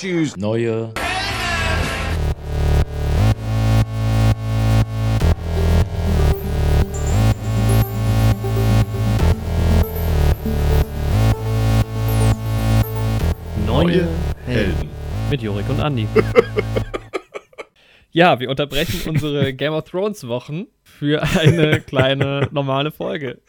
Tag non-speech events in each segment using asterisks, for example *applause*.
Choose neue Neue Helden. Mit Jorik und Andi. *laughs* ja, wir unterbrechen unsere Game of Thrones Wochen für eine *laughs* kleine normale Folge.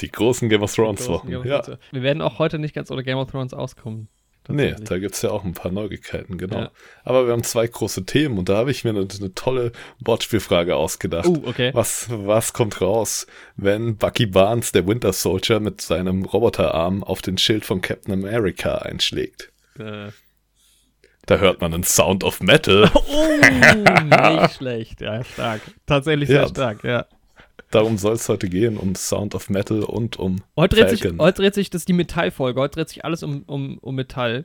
Die großen Game of Thrones Wochen. Game of Ja. Wir werden auch heute nicht ganz ohne Game of Thrones auskommen. Nee, da gibt es ja auch ein paar Neuigkeiten, genau. Ja. Aber wir haben zwei große Themen und da habe ich mir eine, eine tolle Wortspielfrage ausgedacht. Uh, okay. Was, was kommt raus, wenn Bucky Barnes, der Winter Soldier, mit seinem Roboterarm auf den Schild von Captain America einschlägt? Äh, Da hört man einen Sound of Metal. *laughs* oh, nicht *laughs* schlecht. Ja, stark. Tatsächlich sehr Ja. stark, ja. Darum soll es heute gehen, um Sound of Metal und um Heute dreht, sich, heute dreht sich, das ist die Metallfolge, heute dreht sich alles um, um, um Metall.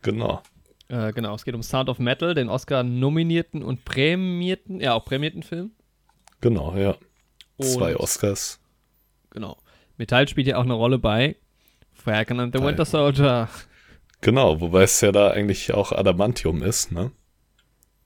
Genau. Äh, genau, es geht um Sound of Metal, den Oscar-nominierten und prämierten, ja, auch prämierten Film. Genau, ja. Zwei Und- Oscars. Genau. Metall spielt ja auch eine Rolle bei Falcon and the Winter Soldier. Genau, wobei es ja da eigentlich auch Adamantium ist, ne?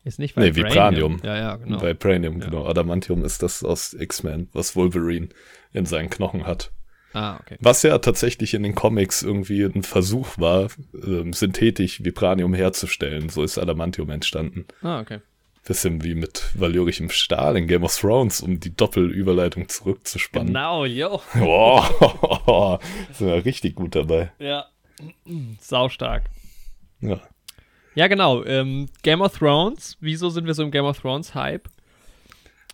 Ist nicht Nee, Vibranium. Ja, ja, genau. Bei Pranium, Ja. genau. Adamantium ist das aus X-Men, was Wolverine in seinen Knochen hat. ah, okay. Was ja tatsächlich in den Comics irgendwie ein Versuch war, ähm, synthetisch Vibranium herzustellen. So ist Adamantium entstanden. Ah, okay. Bisschen wie mit valyrischem Stahl in Game of Thrones, um die Doppelüberleitung zurückzuspannen. Genau, yo. *laughs* Wow, *laughs* sind wir richtig gut dabei. Ja. Saustark. Ja. Ja, genau. Ähm, Game of Thrones. Wieso sind wir so im Game of Thrones Hype?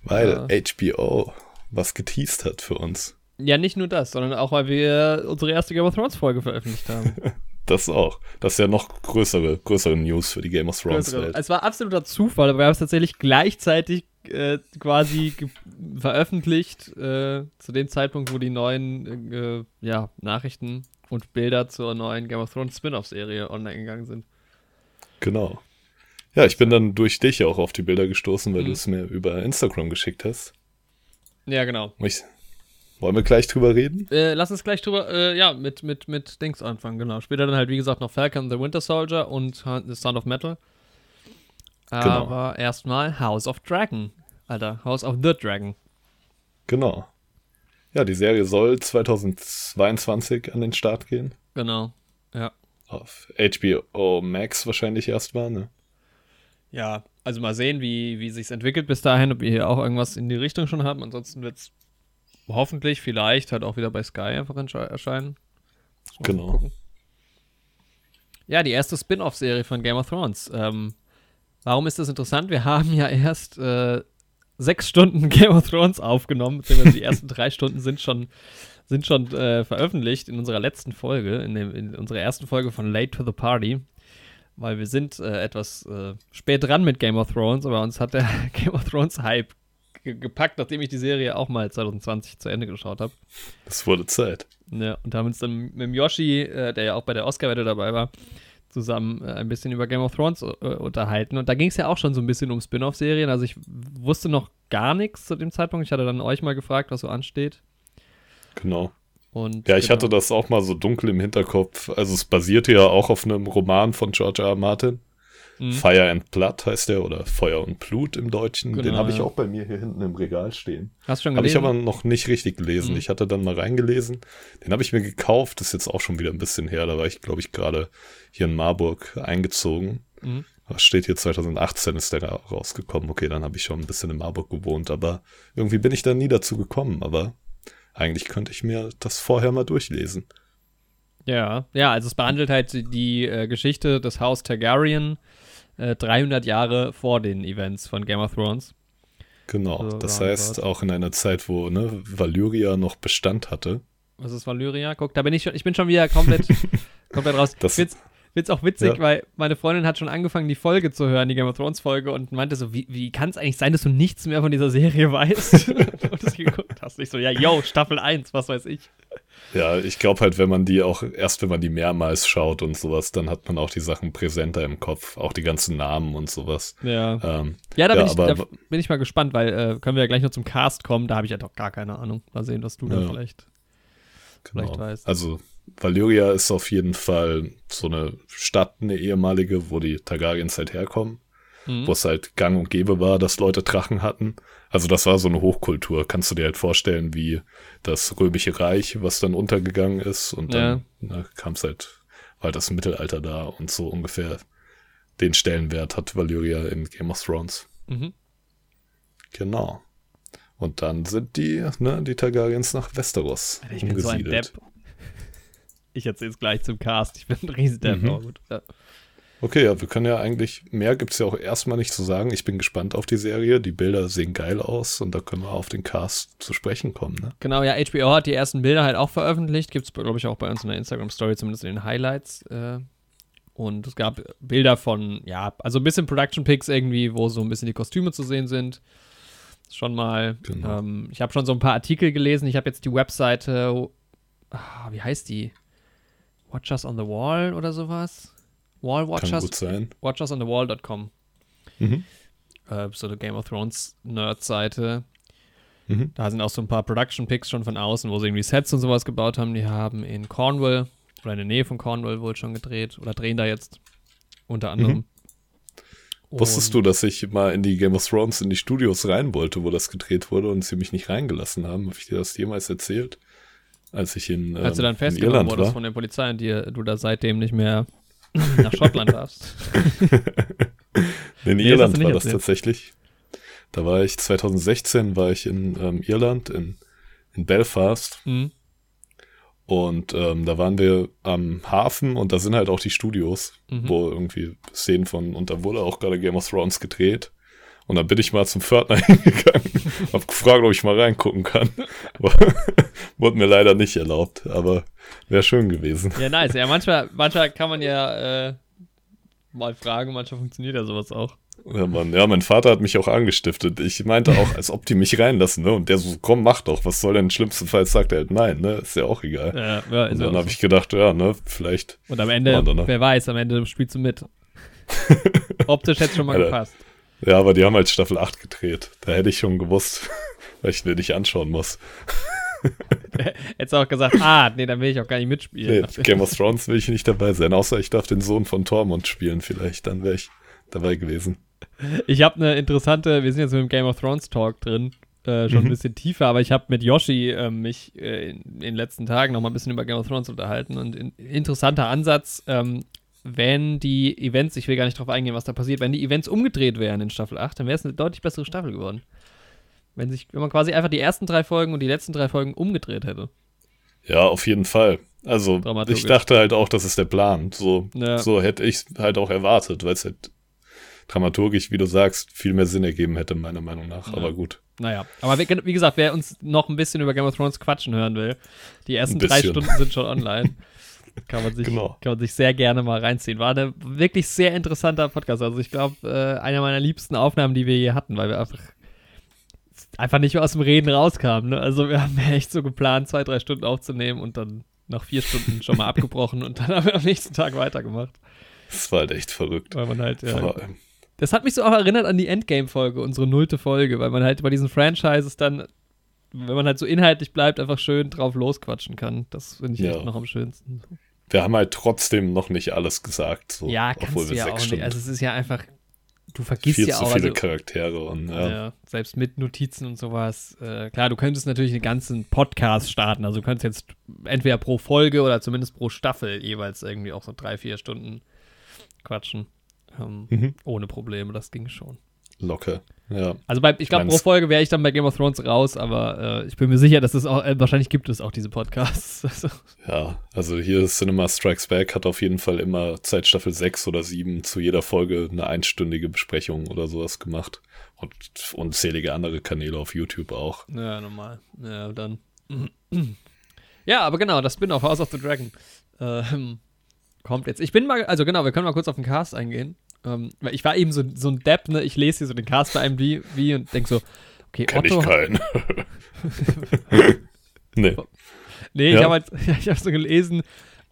Weil HBO was geteased hat für uns. Ja, nicht nur das, sondern auch, weil wir unsere erste Game of Thrones Folge veröffentlicht haben. *laughs* Das auch. Das ist ja noch größere, größere News für die Game of Thrones Welt. es war absoluter Zufall, aber wir haben es tatsächlich gleichzeitig äh, quasi ge- veröffentlicht, äh, zu dem Zeitpunkt, wo die neuen äh, ja, Nachrichten und Bilder zur neuen Game of Thrones Spin-off-Serie online gegangen sind. Genau. Ja, ich bin dann durch dich auch auf die Bilder gestoßen, weil Mhm. du es mir über Instagram geschickt hast. Ja, genau. Ich, wollen wir gleich drüber reden? Äh, lass uns gleich drüber, äh, ja, mit, mit, mit Dings anfangen, genau. Später dann halt, wie gesagt, noch Falcon the Winter Soldier und The Sound of Metal. Genau. Aber erstmal House of Dragon. Alter, House of the Dragon. Genau. Ja, die Serie soll 2022 an den Start gehen. Genau. Ja. Auf HBO Max wahrscheinlich erstmal, ne? Ja, also mal sehen, wie, wie sich's entwickelt bis dahin, ob wir hier auch irgendwas in die Richtung schon haben. Ansonsten wird's hoffentlich, vielleicht halt auch wieder bei Sky einfach erscheinen. Genau. Ja, die erste Spin-off-Serie von Game of Thrones. Ähm, warum ist das interessant? Wir haben ja erst äh, sechs Stunden *laughs* Game of Thrones aufgenommen, beziehungsweise die ersten drei Stunden sind schon, sind schon äh, veröffentlicht in unserer letzten Folge, in, dem, in unserer ersten Folge von Late to the Party. Weil wir sind äh, etwas äh, spät dran mit Game of Thrones, aber uns hat der *laughs* Game of Thrones Hype ge gepackt, nachdem ich die Serie auch mal 2020 zu Ende geschaut habe. Es wurde Zeit. Ja, und haben uns dann mit dem Yoshi, äh, der ja auch bei der Oscar-Wette dabei war, zusammen äh, ein bisschen über Game of Thrones äh, unterhalten. Und da ging es ja auch schon so ein bisschen um Spin-off-Serien. Also ich wusste noch gar nichts zu dem Zeitpunkt. Ich hatte dann euch mal gefragt, was so ansteht. Genau. Und Ja, ich genau. hatte das auch mal so dunkel im Hinterkopf. Also es basierte ja auch auf einem Roman von George R. R. Martin. Mhm. Fire and Blood heißt der oder Feuer und Blut im Deutschen. Den Genau, habe ich ja. auch bei mir hier hinten im Regal stehen. Hast du schon Habe ich gelesen? aber noch nicht richtig gelesen. Mhm. Ich hatte dann mal reingelesen. Den habe ich mir gekauft. Das ist jetzt auch schon wieder ein bisschen her. Da war ich, glaube ich, gerade hier in Marburg eingezogen. Mhm. Was steht hier? 2018 ist der da rausgekommen. Okay, dann habe ich schon ein bisschen in Marburg gewohnt. Aber irgendwie bin ich da nie dazu gekommen. Aber eigentlich könnte ich mir das vorher mal durchlesen. Ja, ja, also es behandelt halt die äh, Geschichte des Haus Targaryen äh, 300 Jahre vor den Events von Game of Thrones. Genau. So das heißt, auch in einer Zeit, wo ne, Valyria noch Bestand hatte. Was ist Valyria? Guck, da bin ich schon, ich bin schon wieder komplett, *laughs* komplett raus. Das- Find's, find's auch witzig, Ja. weil meine Freundin hat schon angefangen, die Folge zu hören, die Game of Thrones Folge, und meinte so, wie, wie kann es eigentlich sein, dass du nichts mehr von dieser Serie weißt? *laughs* und das geguckt hast. Ich so, ja, yo, Staffel 1, was weiß ich. Ja, ich glaube halt, wenn man die auch, erst wenn man die mehrmals schaut und sowas, dann hat man auch die Sachen präsenter im Kopf, auch die ganzen Namen und sowas. Ja. Ähm, Ja, da, Ja, bin, ich, da bin ich mal gespannt, weil äh, können wir ja gleich noch zum Cast kommen, da habe ich ja doch gar keine Ahnung. Mal sehen, was du da Ja. vielleicht. genau. Vielleicht weißt. Also Valyria ist auf jeden Fall so eine Stadt, eine ehemalige, wo die Targaryens halt herkommen. Mhm. Wo es halt gang und gäbe war, dass Leute Drachen hatten. Also das war so eine Hochkultur. Kannst du dir halt vorstellen, wie das Römische Reich, was dann untergegangen ist. Und dann ja. kam es halt, war halt das Mittelalter da und so ungefähr den Stellenwert hat Valyria in Game of Thrones. Mhm. Genau. Und dann sind die, ne, die Targaryens nach Westeros ich umgesiedelt. Bin so ein Depp. Ich erzähle es gleich zum Cast. Ich bin ein riesen Depp. Mhm. gut. Ja. Okay, ja, wir können ja eigentlich, mehr gibt es ja auch erstmal nicht zu sagen. Ich bin gespannt auf die Serie. Die Bilder sehen geil aus und da können wir auf den Cast zu sprechen kommen. Ne? Genau, ja, HBO hat die ersten Bilder halt auch veröffentlicht. Gibt es, glaube ich, auch bei uns in der Instagram-Story, zumindest in den Highlights. Äh, und es gab Bilder von, ja, also ein bisschen Production Pics irgendwie, wo so ein bisschen die Kostüme zu sehen sind. Schon mal. Genau. Ähm, ich habe schon so ein paar Artikel gelesen. Ich habe jetzt die Webseite, ah, wie heißt die? Watchers on the Wall oder sowas? Wall Watchers. Kann gut sein. Watchersonthewall.com. Mhm. Äh, so eine Game of Thrones Nerd-Seite. Mhm. Da sind auch so ein paar Production Picks schon von außen, wo sie irgendwie Sets und sowas gebaut haben. Die haben in Cornwall oder in der Nähe von Cornwall wohl schon gedreht oder drehen da jetzt unter anderem. Mhm. Wusstest du, dass ich mal in die Game of Thrones in die Studios rein wollte, wo das gedreht wurde und sie mich nicht reingelassen haben? Habe ich dir das jemals erzählt? Als ich in, ähm, Als du dann festgenommen wurdest von der Polizei und dir, du da seitdem nicht mehr nach Schottland darfst. *laughs* in nee, Irland war das tatsächlich. Da war ich 2016 war ich in ähm, Irland, in, in Belfast. Mhm. Und ähm, da waren wir am Hafen und da sind halt auch die Studios, mhm. wo irgendwie Szenen von, und da wurde auch gerade Game of Thrones gedreht. Und dann bin ich mal zum Pförtner *laughs* hingegangen, hab gefragt, ob ich mal reingucken kann. *laughs* Wurde mir leider nicht erlaubt, aber wäre schön gewesen. Ja, nice. Ja, manchmal, manchmal kann man ja äh, mal fragen, manchmal funktioniert ja sowas auch. Ja, Mann, ja, mein Vater hat mich auch angestiftet. Ich meinte auch, als ob die mich reinlassen, ne? Und der so, komm, mach doch, was soll denn schlimmstenfalls sagt er halt nein, ne? Ist ja auch egal. Ja, ja, und dann habe ich gedacht, ja, ne, vielleicht. Und am Ende, wer weiß, am Ende spielst du mit. *laughs* Optisch hätte es schon mal Alter. gepasst. Ja, aber die haben halt Staffel 8 gedreht. Da hätte ich schon gewusst, *laughs* weil ich mir nicht anschauen muss. *laughs* Hättest auch gesagt, ah, nee, dann will ich auch gar nicht mitspielen. Nee, Game of Thrones will ich nicht dabei sein, außer ich darf den Sohn von Tormund spielen vielleicht, dann wäre ich dabei gewesen. Ich habe eine interessante, wir sind jetzt mit dem Game of Thrones Talk drin, äh, schon mhm. ein bisschen tiefer, aber ich habe mit Yoshi äh, mich äh, in, in, den letzten Tagen noch mal ein bisschen über Game of Thrones unterhalten und in, interessanter Ansatz, ähm, wenn die Events, ich will gar nicht drauf eingehen, was da passiert, wenn die Events umgedreht wären in Staffel 8, dann wäre es eine deutlich bessere Staffel geworden. Wenn, sich, wenn man quasi einfach die ersten drei Folgen und die letzten drei Folgen umgedreht hätte. Ja, auf jeden Fall. Also, ich dachte halt auch, das ist der Plan. So, ja. so hätte ich es halt auch erwartet, weil es halt dramaturgisch, wie du sagst, viel mehr Sinn ergeben hätte, meiner Meinung nach. Ja. Aber gut. Naja, aber wie, wie, gesagt, wer uns noch ein bisschen über Game of Thrones quatschen hören will, die ersten drei Stunden sind schon *laughs* online. Kann man, sich, genau. kann man sich sehr gerne mal reinziehen. War ein wirklich sehr interessanter Podcast. Also ich glaube, äh, einer meiner liebsten Aufnahmen, die wir je hatten, weil wir einfach einfach nicht mehr aus dem Reden rauskamen. Ne? Also wir haben echt so geplant, zwei, drei Stunden aufzunehmen und dann nach vier Stunden schon mal abgebrochen und dann haben wir am nächsten Tag weitergemacht. Das war halt echt verrückt. Weil man halt, ja, das hat mich so auch erinnert an die Endgame-Folge, unsere nullte Folge, weil man halt bei diesen Franchises dann, wenn man halt so inhaltlich bleibt, einfach schön drauf losquatschen kann. Das finde ich ja. echt noch am schönsten. Wir haben halt trotzdem noch nicht alles gesagt. So, ja, kannst du ja auch nicht. Also es ist ja einfach, du vergisst viel ja zu auch. viele also, Charaktere und ja. ja. Selbst mit Notizen und sowas. Äh, klar, du könntest natürlich einen ganzen Podcast starten. Also du könntest jetzt entweder pro Folge oder zumindest pro Staffel jeweils irgendwie auch so drei, vier Stunden quatschen. Ähm, mhm. Ohne Probleme, das ging schon. Locker, ja. Also bei, ich glaube, pro Folge wäre ich dann bei Game of Thrones raus, aber äh, ich bin mir sicher, dass es auch, äh, wahrscheinlich gibt es auch diese Podcasts. *laughs* Also. Ja, also hier Cinema Strikes Back hat auf jeden Fall immer Zeit Staffel 6 oder 7 zu jeder Folge eine einstündige Besprechung oder sowas gemacht. Und unzählige andere Kanäle auf YouTube auch. Ja, normal. Ja, dann. *clears throat* ja, aber genau, das Spin-off House of the Dragon. Ähm, kommt jetzt. Ich bin mal, also genau, wir können mal kurz auf den Cast eingehen. Ähm, weil ich war eben so, so ein Depp, ne? Ich lese hier so den Cast bei IMDb und denke so, okay, Kenn Otto. Ich keinen. *laughs* nee. Nee, ja. ich habe halt, *laughs* ich hab so gelesen,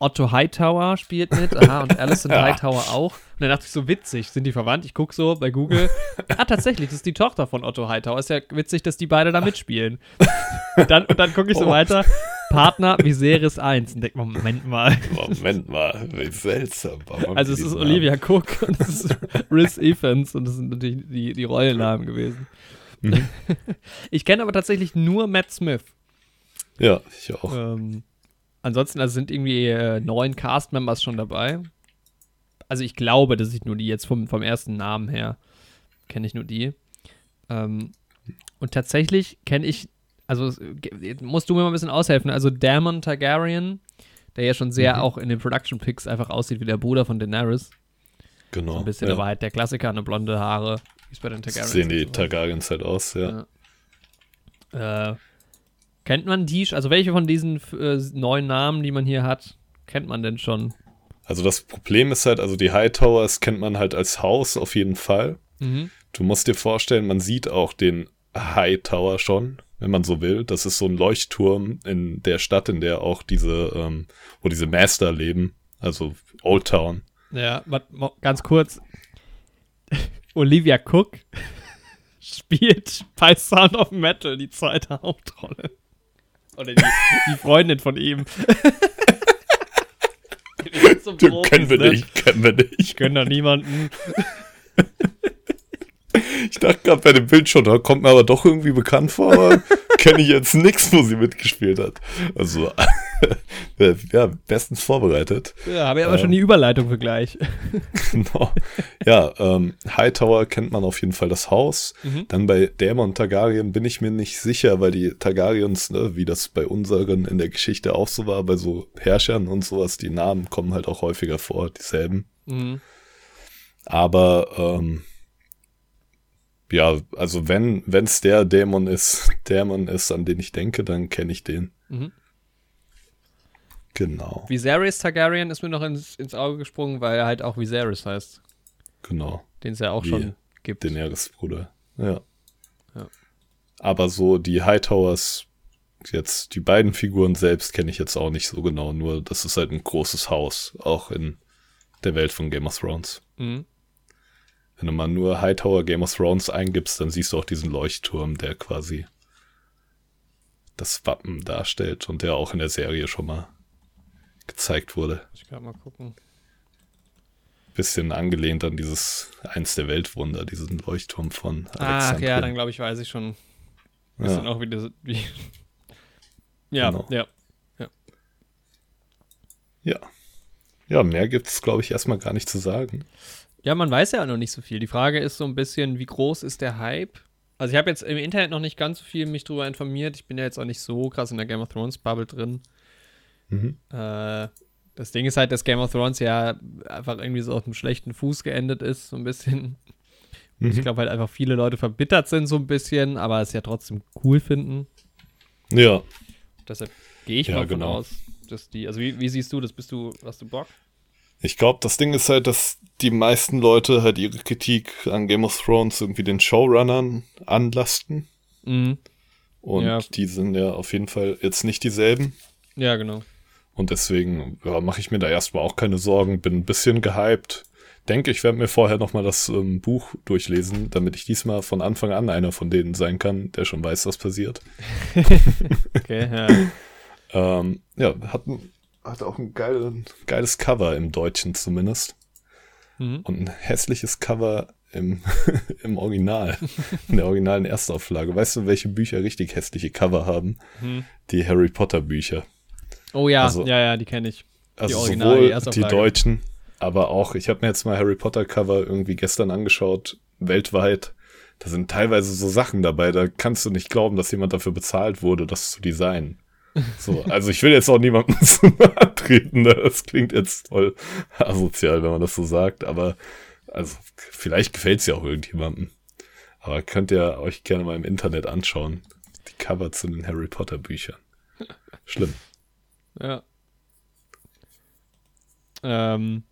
Otto Hightower spielt mit, aha, und *laughs* Alison ja. Hightower auch. Und dann dachte ich so, witzig, sind die verwandt? Ich gucke so bei Google. *laughs* ah, tatsächlich, das ist die Tochter von Otto Hightower. Ist ja witzig, dass die beide da mitspielen. und *laughs* dann, und dann gucke ich so oh. weiter. Partner Viserys 1. Und denk, Moment mal. Moment mal, wie seltsam. also es ist Olivia Cook und es ist Rhys Evans und das sind natürlich die, die Rollennamen gewesen. Mhm. ich kenne aber tatsächlich nur Matt Smith. Ja, ich auch. Ähm, ansonsten also sind irgendwie äh, neun Cast-Members schon dabei. Also ich glaube, dass ich nur die jetzt vom, vom ersten Namen her kenne ich nur die. Ähm, und tatsächlich kenne ich, also musst du mir mal ein bisschen aushelfen. Also Damon Targaryen, der ja schon sehr mhm. auch in den Production Pics einfach aussieht wie der Bruder von Daenerys. Genau. So ein bisschen, ja. aber halt der Klassiker, eine blonde Haare, wie es bei den Targaryens Sehen die Targaryens halt aus, ja. ja. Äh, kennt man die, also welche von diesen äh, neuen Namen, die man hier hat, kennt man denn schon? Also das Problem ist halt, also die Hightowers kennt man halt als Haus auf jeden Fall. Mhm. Du musst dir vorstellen, man sieht auch den Hightower schon, wenn man so will. Das ist so ein Leuchtturm in der Stadt, in der auch diese, ähm, wo diese Master leben, also Old Town. Ja, ganz kurz. *laughs* Olivia Cook *laughs* spielt bei Sound of Metal die zweite Hauptrolle. Oder die, die Freundin von ihm. so Profis, kennen wir ne? nicht, kennen wir nicht. Können doch niemanden. Ich dachte gerade bei dem Bild schon, da kommt mir aber doch irgendwie bekannt vor, aber *laughs* kenne ich jetzt nichts, wo sie mitgespielt hat. Also, *laughs* ja, bestens vorbereitet. Ja, habe ich aber ähm, schon die Überleitung für gleich. *laughs* genau. Ja, ähm, Hightower kennt man auf jeden Fall das Haus. Mhm. Dann bei Dämon Targaryen bin ich mir nicht sicher, weil die Targaryens, ne, wie das bei unseren in der Geschichte auch so war, bei so Herrschern und sowas, die Namen kommen halt auch häufiger vor, dieselben. Mhm. Aber ähm, ja, also wenn es der Dämon ist, *laughs* Dämon ist, an den ich denke, dann kenne ich den. Mhm. Genau. Viserys Targaryen ist mir noch ins, ins Auge gesprungen, weil er halt auch Viserys heißt. Genau. Den es ja auch Wie schon gibt. Den Bruder. Ja. ja. Aber so die Hightowers, jetzt die beiden Figuren selbst kenne ich jetzt auch nicht so genau, nur das ist halt ein großes Haus, auch in der Welt von Game of Thrones. Mhm. Wenn du mal nur Hightower Game of Thrones eingibst, dann siehst du auch diesen Leuchtturm, der quasi das Wappen darstellt und der auch in der Serie schon mal gezeigt wurde. Ich kann mal gucken. Bisschen angelehnt an dieses eins der Weltwunder, diesen Leuchtturm von Ach ja, dann glaube ich, weiß ich schon. Bisschen ja. auch wieder wie. *laughs* ja, genau. ja, ja. Ja. Ja, mehr gibt es, glaube ich, erstmal gar nicht zu sagen. Ja, man weiß ja noch nicht so viel. Die Frage ist so ein bisschen, wie groß ist der Hype? Also ich habe jetzt im Internet noch nicht ganz so viel mich drüber informiert. Ich bin ja jetzt auch nicht so krass in der Game of Thrones Bubble drin. Mhm. Äh, das Ding ist halt, dass Game of Thrones ja einfach irgendwie so auf einem schlechten Fuß geendet ist, so ein bisschen. Mhm. Ich glaube halt einfach viele Leute verbittert sind so ein bisschen, aber es ja trotzdem cool finden. Ja. Deshalb gehe ich ja, mal genau. aus, dass die, also wie, wie siehst du das? Bist du, hast du Bock? Ich glaube, das Ding ist halt, dass die meisten Leute halt ihre Kritik an Game of Thrones irgendwie den Showrunnern anlasten. Mhm. Und ja. die sind ja auf jeden Fall jetzt nicht dieselben. Ja, genau. Und deswegen ja, mache ich mir da erstmal auch keine Sorgen, bin ein bisschen gehypt. Denke, ich werde mir vorher nochmal das ähm, Buch durchlesen, damit ich diesmal von Anfang an einer von denen sein kann, der schon weiß, was passiert. *laughs* okay, ja. *laughs* ähm, ja, hat ein hat auch ein geil, geiles Cover im Deutschen zumindest. Mhm. Und ein hässliches Cover im, *laughs* im Original, in der originalen Erstauflage. Weißt du, welche Bücher richtig hässliche Cover haben? Mhm. Die Harry Potter Bücher. Oh ja, also, ja, ja, die kenne ich. Die also Original, sowohl die, die deutschen, aber auch, ich habe mir jetzt mal Harry Potter Cover irgendwie gestern angeschaut, weltweit. Da sind teilweise so Sachen dabei, da kannst du nicht glauben, dass jemand dafür bezahlt wurde, das zu designen. So, *laughs* also ich will jetzt auch niemandem *laughs* zu nahe treten, ne? das klingt jetzt voll asozial, wenn man das so sagt, aber also vielleicht gefällt es ja auch irgendjemandem. Aber könnt ihr euch gerne mal im Internet anschauen. Die Cover zu den Harry Potter Büchern. Schlimm. Ja. Ähm.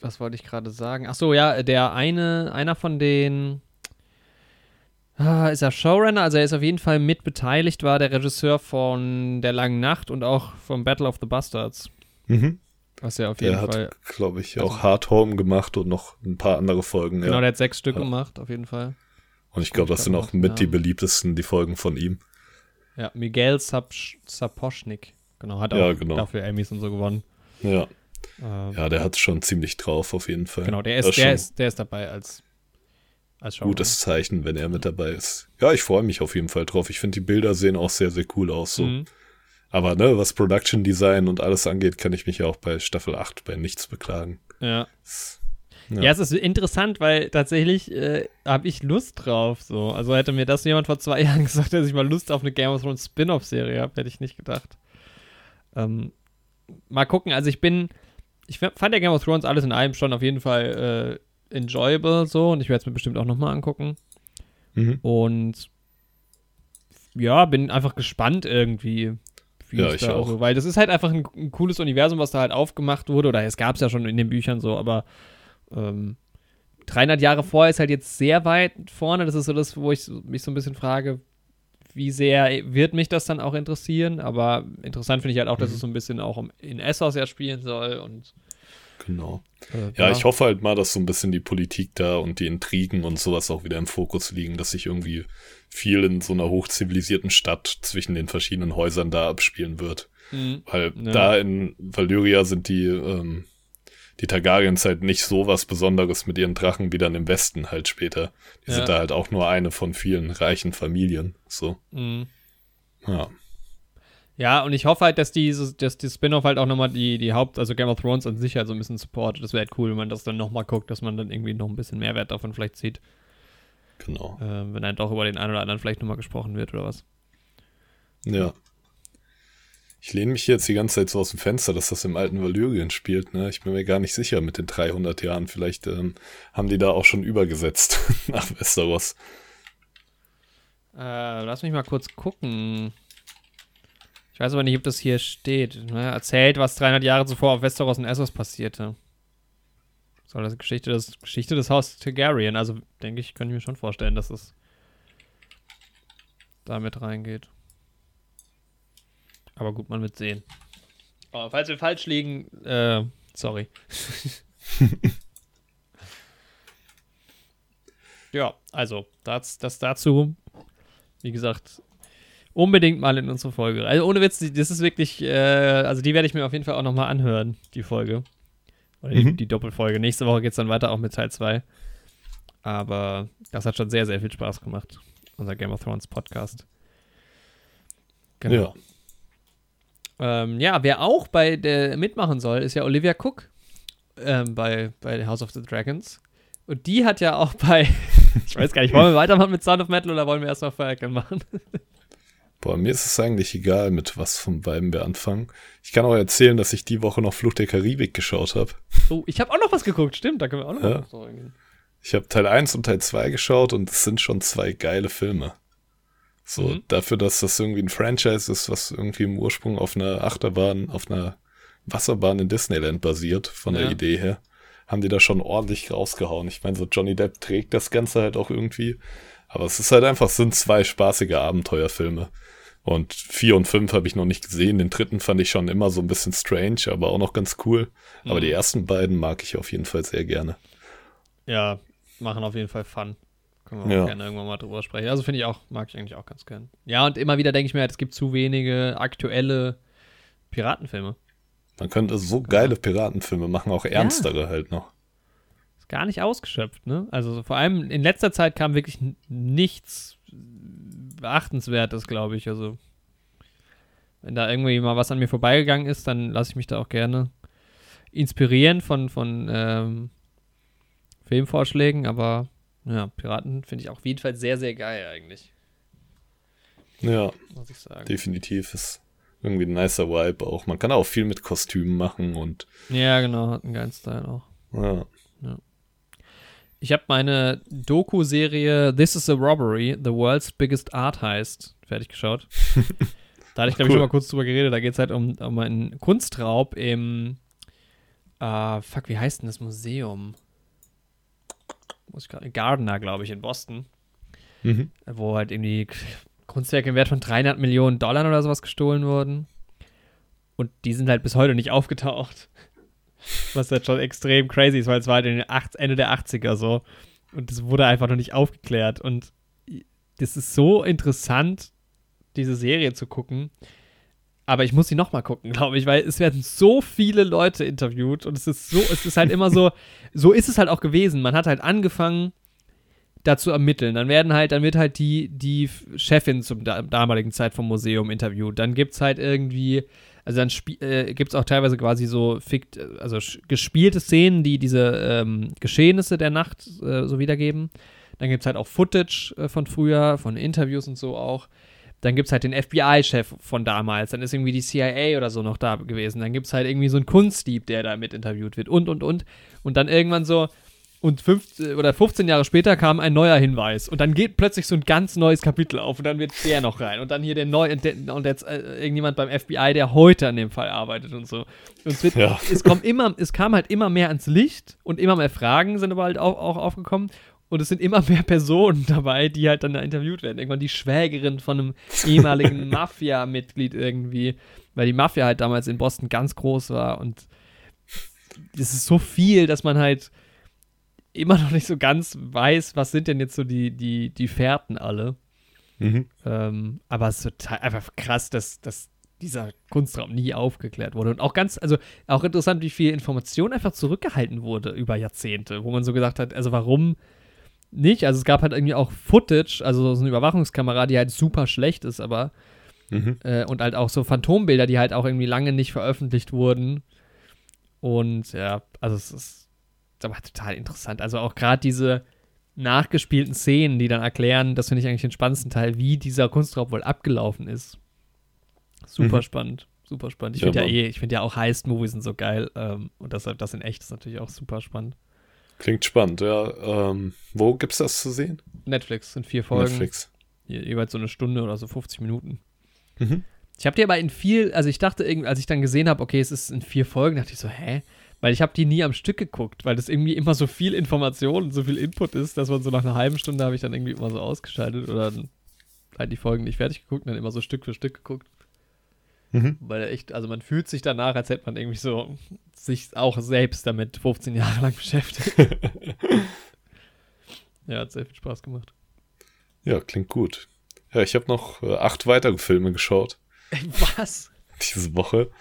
Was wollte ich gerade sagen? Ach so, ja, der eine, einer von den Ah, ist er Showrunner? Also er ist auf jeden Fall mitbeteiligt, war der Regisseur von Der Langen Nacht und auch von Battle of the Bastards. Mhm. Was er auf jeden der Fall. hat, glaube ich, auch Hard Home gemacht und noch ein paar andere Folgen. Genau, ja. der hat sechs Stück ja. gemacht, auf jeden Fall. Und ich glaube, das sind auch mit ja. die beliebtesten, die Folgen von ihm. Ja, Miguel Sap Sapochnik. Genau, hat auch Ja, genau. dafür Emmys und so gewonnen. Ja. Ähm, Ja, der hat schon ziemlich drauf, auf jeden Fall. Genau, der ist, der ist, der ist dabei als, als Schauspieler. gutes Zeichen, wenn er mit dabei ist. Ja, ich freue mich auf jeden Fall drauf. Ich finde, die Bilder sehen auch sehr, sehr cool aus. So. Mhm. Aber ne, was Production Design und alles angeht, kann ich mich ja auch bei Staffel 8 bei nichts beklagen. Ja. Das- Ja. Ja. es ist interessant, weil tatsächlich äh, habe ich Lust drauf. So. Also hätte mir das jemand vor zwei *laughs* Jahren gesagt, dass ich mal Lust auf eine Game of Thrones Spin-off-Serie habe, hätte ich nicht gedacht. Ähm, mal gucken. Also ich bin, ich fand ja Game of Thrones alles in allem schon auf jeden Fall äh, enjoyable so und ich werde es mir bestimmt auch nochmal angucken. Mhm. Und ja, bin einfach gespannt irgendwie. wie Ja, es ich da auch. Weil das ist halt einfach ein, ein cooles Universum, was da halt aufgemacht wurde. Oder es gab es ja schon in den Büchern so, aber ähm, 300 Jahre vorher ist halt jetzt sehr weit vorne. Das ist so das, wo ich mich so ein bisschen frage, wie sehr wird mich das dann auch interessieren. Aber interessant finde ich halt auch, dass Mhm. es so ein bisschen auch in Essos ja spielen soll. Und Genau. äh, Ja, ich hoffe halt mal, dass so ein bisschen die Politik da und die Intrigen und sowas auch wieder im Fokus liegen, dass sich irgendwie viel in so einer hochzivilisierten Stadt zwischen den verschiedenen Häusern da abspielen wird. Mhm. Weil Ja. da in Valyria sind die, ähm, die Targaryens halt nicht so was Besonderes mit ihren Drachen wie dann im Westen halt später. Die Ja. sind da halt auch nur eine von vielen reichen Familien. So. Mhm. Ja. Ja, und ich hoffe halt, dass dieses, dass die Spin-off halt auch nochmal die, die Haupt-, also Game of Thrones an sich halt so ein bisschen supportet. Das wäre halt cool, wenn man das dann nochmal guckt, dass man dann irgendwie noch ein bisschen Mehrwert davon vielleicht sieht. Genau. Ähm, wenn dann doch über den einen oder anderen vielleicht nochmal gesprochen wird oder was. Ja. Ich lehne mich jetzt die ganze Zeit so aus dem Fenster, dass das im alten Valyrien spielt. Ne? Ich bin mir gar nicht sicher mit den 300 Jahren. Vielleicht ähm, haben die da auch schon übergesetzt *laughs* nach Westeros. Äh, lass mich mal kurz gucken. Ich weiß aber nicht, ob das hier steht. Ne? Erzählt, was 300 Jahre zuvor auf Westeros und Essos passierte. Soll das Geschichte des, Geschichte des Haus Targaryen. Also, denke ich, könnte ich mir schon vorstellen, dass es damit reingeht. Aber gut, man wird sehen. Aber falls wir falsch liegen, äh, sorry. *laughs* ja, also, das, das dazu. Wie gesagt, unbedingt mal in unsere Folge. Also ohne Witz, die- das ist wirklich, äh, also die werde ich mir auf jeden Fall auch nochmal anhören, die Folge. Oder die, Mhm. die Doppelfolge. Nächste Woche geht es dann weiter auch mit Teil 2. Aber das hat schon sehr, sehr viel Spaß gemacht. Unser Game of Thrones Podcast. Genau. Ja, ähm, ja wer auch bei der mitmachen soll, ist ja Olivia Cook ähm, bei, bei House of the Dragons. Und die hat ja auch bei, *laughs* ich weiß gar nicht, wollen wir weitermachen mit Sound of Metal oder wollen wir erstmal Falcon machen? *laughs* Boah, mir ist es eigentlich egal, mit was von beiden wir anfangen. Ich kann auch erzählen, dass ich die Woche noch Flucht der Karibik geschaut habe. Oh, ich habe auch noch was geguckt, stimmt, da können wir auch noch Ja. was eingehen. Ich habe Teil 1 und Teil 2 geschaut und es sind schon zwei geile Filme. So, Mhm. dafür, dass das irgendwie ein Franchise ist, was irgendwie im Ursprung auf einer Achterbahn, auf einer Wasserbahn in Disneyland basiert, von Ja. der Idee her, haben die da schon ordentlich rausgehauen. Ich meine, so Johnny Depp trägt das Ganze halt auch irgendwie. Aber es ist halt einfach, es sind zwei spaßige Abenteuerfilme. Und vier und fünf habe ich noch nicht gesehen. Den dritten fand ich schon immer so ein bisschen strange, aber auch noch ganz cool. Aber Mhm. die ersten beiden mag ich auf jeden Fall sehr gerne. Ja, machen auf jeden Fall Fun. Können wir Ja. auch gerne irgendwann mal drüber sprechen. Also finde ich auch, mag ich eigentlich auch ganz gern. Ja, und immer wieder denke ich mir, halt, es gibt zu wenige aktuelle Piratenfilme. Man könnte so geile Piratenfilme machen, auch ernstere halt noch. Ist gar nicht ausgeschöpft, ne? Also vor allem in letzter Zeit kam wirklich nichts Beachtenswertes, glaube ich. Also, wenn da irgendwie mal was an mir vorbeigegangen ist, dann lasse ich mich da auch gerne inspirieren von, von ähm, Filmvorschlägen, aber ja, Piraten finde ich auch auf jeden Fall sehr, sehr geil eigentlich, Ja, muss ich sagen. definitiv ist irgendwie ein nicer Vibe auch. Man kann auch viel mit Kostümen machen und Ja, genau, hat einen geilen Style auch. ja. Ich habe meine Doku-Serie This is a Robbery, The World's Biggest Art Heist, fertig geschaut. *laughs* da hatte ich, glaube ich, Cool. schon mal kurz drüber geredet. Da geht es halt um, um einen Kunstraub im, äh, fuck, wie heißt denn das Museum? Muss ich gerade, Gardner, glaube ich, in Boston. Mhm. Wo halt irgendwie Kunstwerke im Wert von 300 Millionen Dollar oder sowas gestohlen wurden. Und die sind halt bis heute nicht aufgetaucht. *laughs* Was halt schon extrem crazy ist, weil es war halt Ende der 80er so. Und das wurde einfach noch nicht aufgeklärt. Und das ist so interessant diese Serie zu gucken. Aber ich muss sie nochmal gucken, glaube ich, weil es werden so viele Leute interviewt und es ist so, es ist halt immer so, *laughs* so ist es halt auch gewesen. Man hat halt angefangen, da zu ermitteln. Dann werden halt, dann wird halt die, die Chefin zum damaligen Zeit vom Museum interviewt. Dann gibt es halt irgendwie, also dann äh, gibt es auch teilweise quasi so fikt, also gespielte Szenen, die diese ähm, Geschehnisse der Nacht äh, so wiedergeben. Dann gibt es halt auch Footage äh, von früher, von Interviews und so auch. Dann gibt es halt den FBI-Chef von damals. Dann ist irgendwie die CIA oder so noch da gewesen. Dann gibt es halt irgendwie so einen Kunstdieb, der da mit interviewt wird und, und, und. Und dann irgendwann so, und fünf, oder 15 Jahre später kam ein neuer Hinweis. Und dann geht plötzlich so ein ganz neues Kapitel auf. Und dann wird der noch rein. Und dann hier der neue, und jetzt äh, irgendjemand beim FBI, der heute an dem Fall arbeitet und so. Und es, wird, ja. es, kommt immer, es kam halt immer mehr ans Licht und immer mehr Fragen sind aber halt auch, auch aufgekommen. Und es sind immer mehr Personen dabei, die halt dann da interviewt werden. Irgendwann die Schwägerin von einem ehemaligen *laughs* Mafia-Mitglied irgendwie, weil die Mafia halt damals in Boston ganz groß war. Und es ist so viel, dass man halt immer noch nicht so ganz weiß, was sind denn jetzt so die, die, die Fährten alle. Mhm. Ähm, aber es ist total einfach krass, dass, dass dieser Kunstraum nie aufgeklärt wurde. Und auch ganz, also auch interessant, wie viel Information einfach zurückgehalten wurde über Jahrzehnte, wo man so gesagt hat, also warum nicht. Also es gab halt irgendwie auch Footage, also so eine Überwachungskamera, die halt super schlecht ist, aber mhm. äh, und halt auch so Phantombilder, die halt auch irgendwie lange nicht veröffentlicht wurden. Und ja, also es ist aber total interessant. Also auch gerade diese nachgespielten Szenen, die dann erklären, das finde ich eigentlich den spannendsten Teil, wie dieser Kunstraub wohl abgelaufen ist. Super mhm. spannend, super spannend. Ich finde ja, ja eh, ich finde ja auch Heist-Movies sind so geil ähm, und deshalb das in echt ist natürlich auch super spannend. Klingt spannend, ja. Ähm, wo gibt's das zu sehen? Netflix, sind vier Folgen. Netflix. Je, jeweils so eine Stunde oder so 50 Minuten. Mhm. Ich habe die aber in viel, also ich dachte, als ich dann gesehen habe, okay, es ist in vier Folgen, dachte ich so, hä? Weil ich habe die nie am Stück geguckt, weil das irgendwie immer so viel Information und so viel Input ist, dass man so nach einer halben Stunde habe ich dann irgendwie immer so ausgeschaltet oder halt die Folgen nicht fertig geguckt und dann immer so Stück für Stück geguckt. Mhm. Weil echt, also man fühlt sich danach, als hätte man irgendwie so sich auch selbst damit 15 Jahre lang beschäftigt. *laughs* ja, hat sehr viel Spaß gemacht. Ja, klingt gut. Ja, ich habe noch äh, acht weitere Filme geschaut. Was? Diese Woche. *laughs*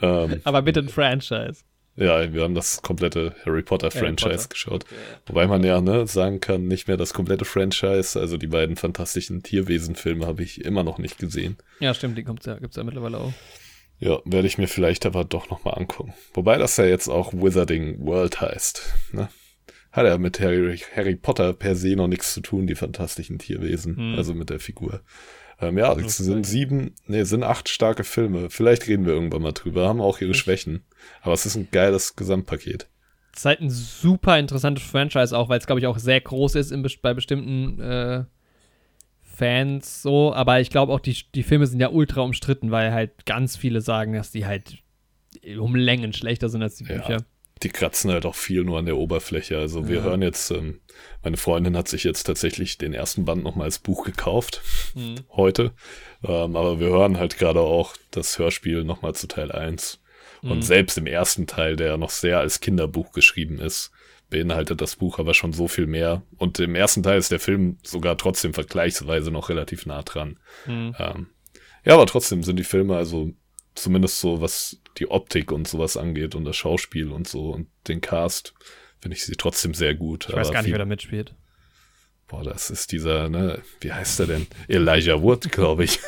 Ähm, Aber bitte ein Franchise. Ja, wir haben das komplette Harry Potter Franchise Potter. geschaut. Okay. Wobei man ja ne, sagen kann, nicht mehr das komplette Franchise, also die beiden fantastischen Tierwesen-Filme habe ich immer noch nicht gesehen. Ja, stimmt, die gibt's ja, gibt's ja mittlerweile auch. Ja, werde ich mir vielleicht aber doch nochmal angucken. Wobei das ja jetzt auch Wizarding World heißt. Ne? Hat ja mit Harry, Harry Potter per se noch nichts zu tun, die fantastischen Tierwesen, hm. also mit der Figur. Ähm, ja, es sind sieben, nee, sind acht starke Filme. Vielleicht reden wir irgendwann mal drüber, haben auch ihre Schwächen. Aber es ist ein geiles Gesamtpaket. Es ist halt ein super interessantes Franchise auch, weil es, glaube ich, auch sehr groß ist in, bei bestimmten äh, Fans so. Aber ich glaube auch, die, die Filme sind ja ultra umstritten, weil halt ganz viele sagen, dass die halt um Längen schlechter sind als die Bücher. Ja die kratzen halt auch viel nur an der Oberfläche. Also wir ja. hören jetzt, ähm, meine Freundin hat sich jetzt tatsächlich den ersten Band nochmal als Buch gekauft, mhm. heute. Ähm, aber wir hören halt gerade auch das Hörspiel nochmal zu Teil 1. Mhm. Und selbst im ersten Teil, der noch sehr als Kinderbuch geschrieben ist, beinhaltet das Buch aber schon so viel mehr. Und im ersten Teil ist der Film sogar trotzdem vergleichsweise noch relativ nah dran. Mhm. Ähm, ja, aber trotzdem sind die Filme also zumindest so, was die Optik und sowas angeht und das Schauspiel und so und den Cast, finde ich sie trotzdem sehr gut. Ich weiß gar nicht, wer da mitspielt. Boah, das ist dieser, ne, wie heißt er denn? Elijah Wood, glaube ich.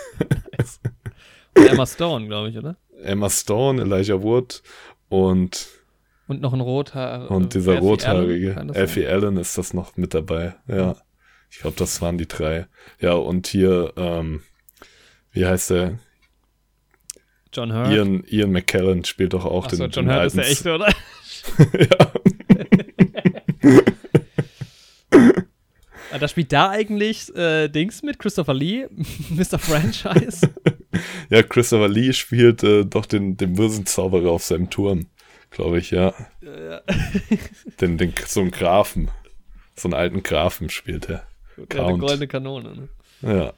Emma Stone, glaube ich, oder? Emma Stone, Elijah Wood und und noch ein Rothaar. Und dieser Alfie rothaarige. Allen, Alfie Allen ist das noch mit dabei. Ja. Ich glaube, das waren die drei. Ja, und hier, ähm, wie heißt der? John Hurt. Ian, Ian McKellen spielt doch auch Ach den, so, John den Hurt ist der echte, oder? ja. *laughs* Ah, da spielt da eigentlich äh, Dings mit, Christopher Lee, *laughs* Mr. Franchise. *laughs* ja, Christopher Lee spielt äh, doch den, den bösen Zauberer auf seinem Turm, glaube ich, ja. ja. den, den, so einen Grafen, so einen alten Grafen spielt er. Eine goldene Kanone, ne? Ja.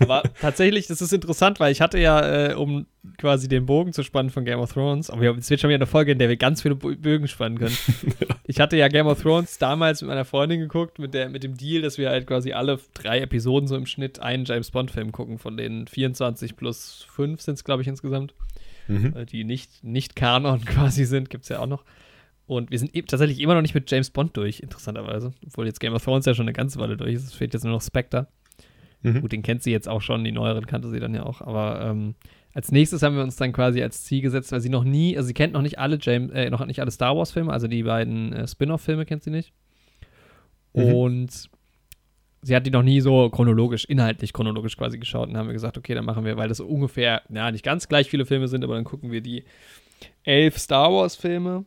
Aber tatsächlich, das ist interessant, weil ich hatte ja, äh, um quasi den Bogen zu spannen von Game of Thrones, aber es wird schon wieder eine Folge, in der wir ganz viele Bögen spannen können. *laughs* Ich hatte ja Game of Thrones damals mit meiner Freundin geguckt, mit, der, mit dem Deal, dass wir halt quasi alle drei Episoden so im Schnitt einen James Bond-Film gucken, von den 24 plus 5 sind es, glaube ich, insgesamt. Mhm. Äh, die nicht, nicht Kanon *laughs* quasi sind, gibt es ja auch noch. Und wir sind eben tatsächlich immer noch nicht mit James Bond durch, interessanterweise. Obwohl jetzt Game of Thrones ja schon eine ganze Weile durch ist. Es fehlt jetzt nur noch Spectre. Mhm. Gut, den kennt sie jetzt auch schon, die neueren kannte sie dann ja auch. Aber ähm, als nächstes haben wir uns dann quasi als Ziel gesetzt, weil sie noch nie, also sie kennt noch nicht alle James, äh, noch nicht alle Star Wars-Filme, also die beiden äh, Spin-off-Filme kennt sie nicht. Mhm. Und sie hat die noch nie so chronologisch, inhaltlich chronologisch quasi geschaut und haben wir gesagt, okay, dann machen wir, weil das ungefähr, ja, nicht ganz gleich viele Filme sind, aber dann gucken wir die elf Star Wars-Filme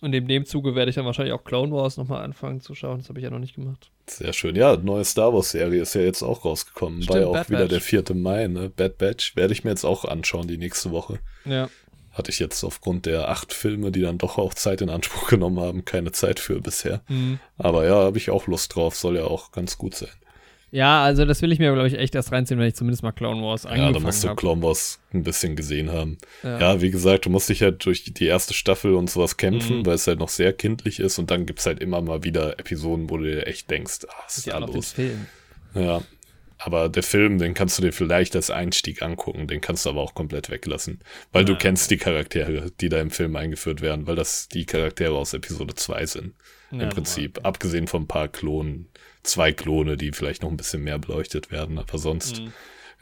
und in dem Zuge werde ich dann wahrscheinlich auch Clone Wars nochmal anfangen zu schauen. Das habe ich ja noch nicht gemacht. Sehr schön. Ja, neue Star Wars-Serie ist ja jetzt auch rausgekommen. Stimmt, War ja auch Bad wieder Batch. der 4. Mai, ne? Bad Batch. Werde ich mir jetzt auch anschauen, die nächste Woche. Ja. Hatte ich jetzt aufgrund der acht Filme, die dann doch auch Zeit in Anspruch *laughs* genommen haben, keine Zeit für bisher. Mhm. Aber ja, habe ich auch Lust drauf. Soll ja auch ganz gut sein. Ja, also das will ich mir, glaube ich, echt erst reinziehen, wenn ich zumindest mal Clone Wars angefangen habe. Ja, da musst du hab. Clone Wars ein bisschen gesehen haben. Ja. ja. wie gesagt, du musst dich halt durch die erste Staffel und sowas kämpfen, mhm. weil es halt noch sehr kindlich ist und dann gibt es halt immer mal wieder Episoden, wo du dir echt denkst, ah, was ist, da ja los? Ja, aber der Film, den kannst du dir vielleicht als Einstieg angucken, den kannst du aber auch komplett weglassen. Weil ja. du kennst die Charaktere, die da im Film eingeführt werden, weil das die Charaktere aus Episode 2 sind. Ja, Im Prinzip. Normal. Abgesehen von ein paar Klonen, zwei Klone, die vielleicht noch ein bisschen mehr beleuchtet werden, aber sonst. Mhm.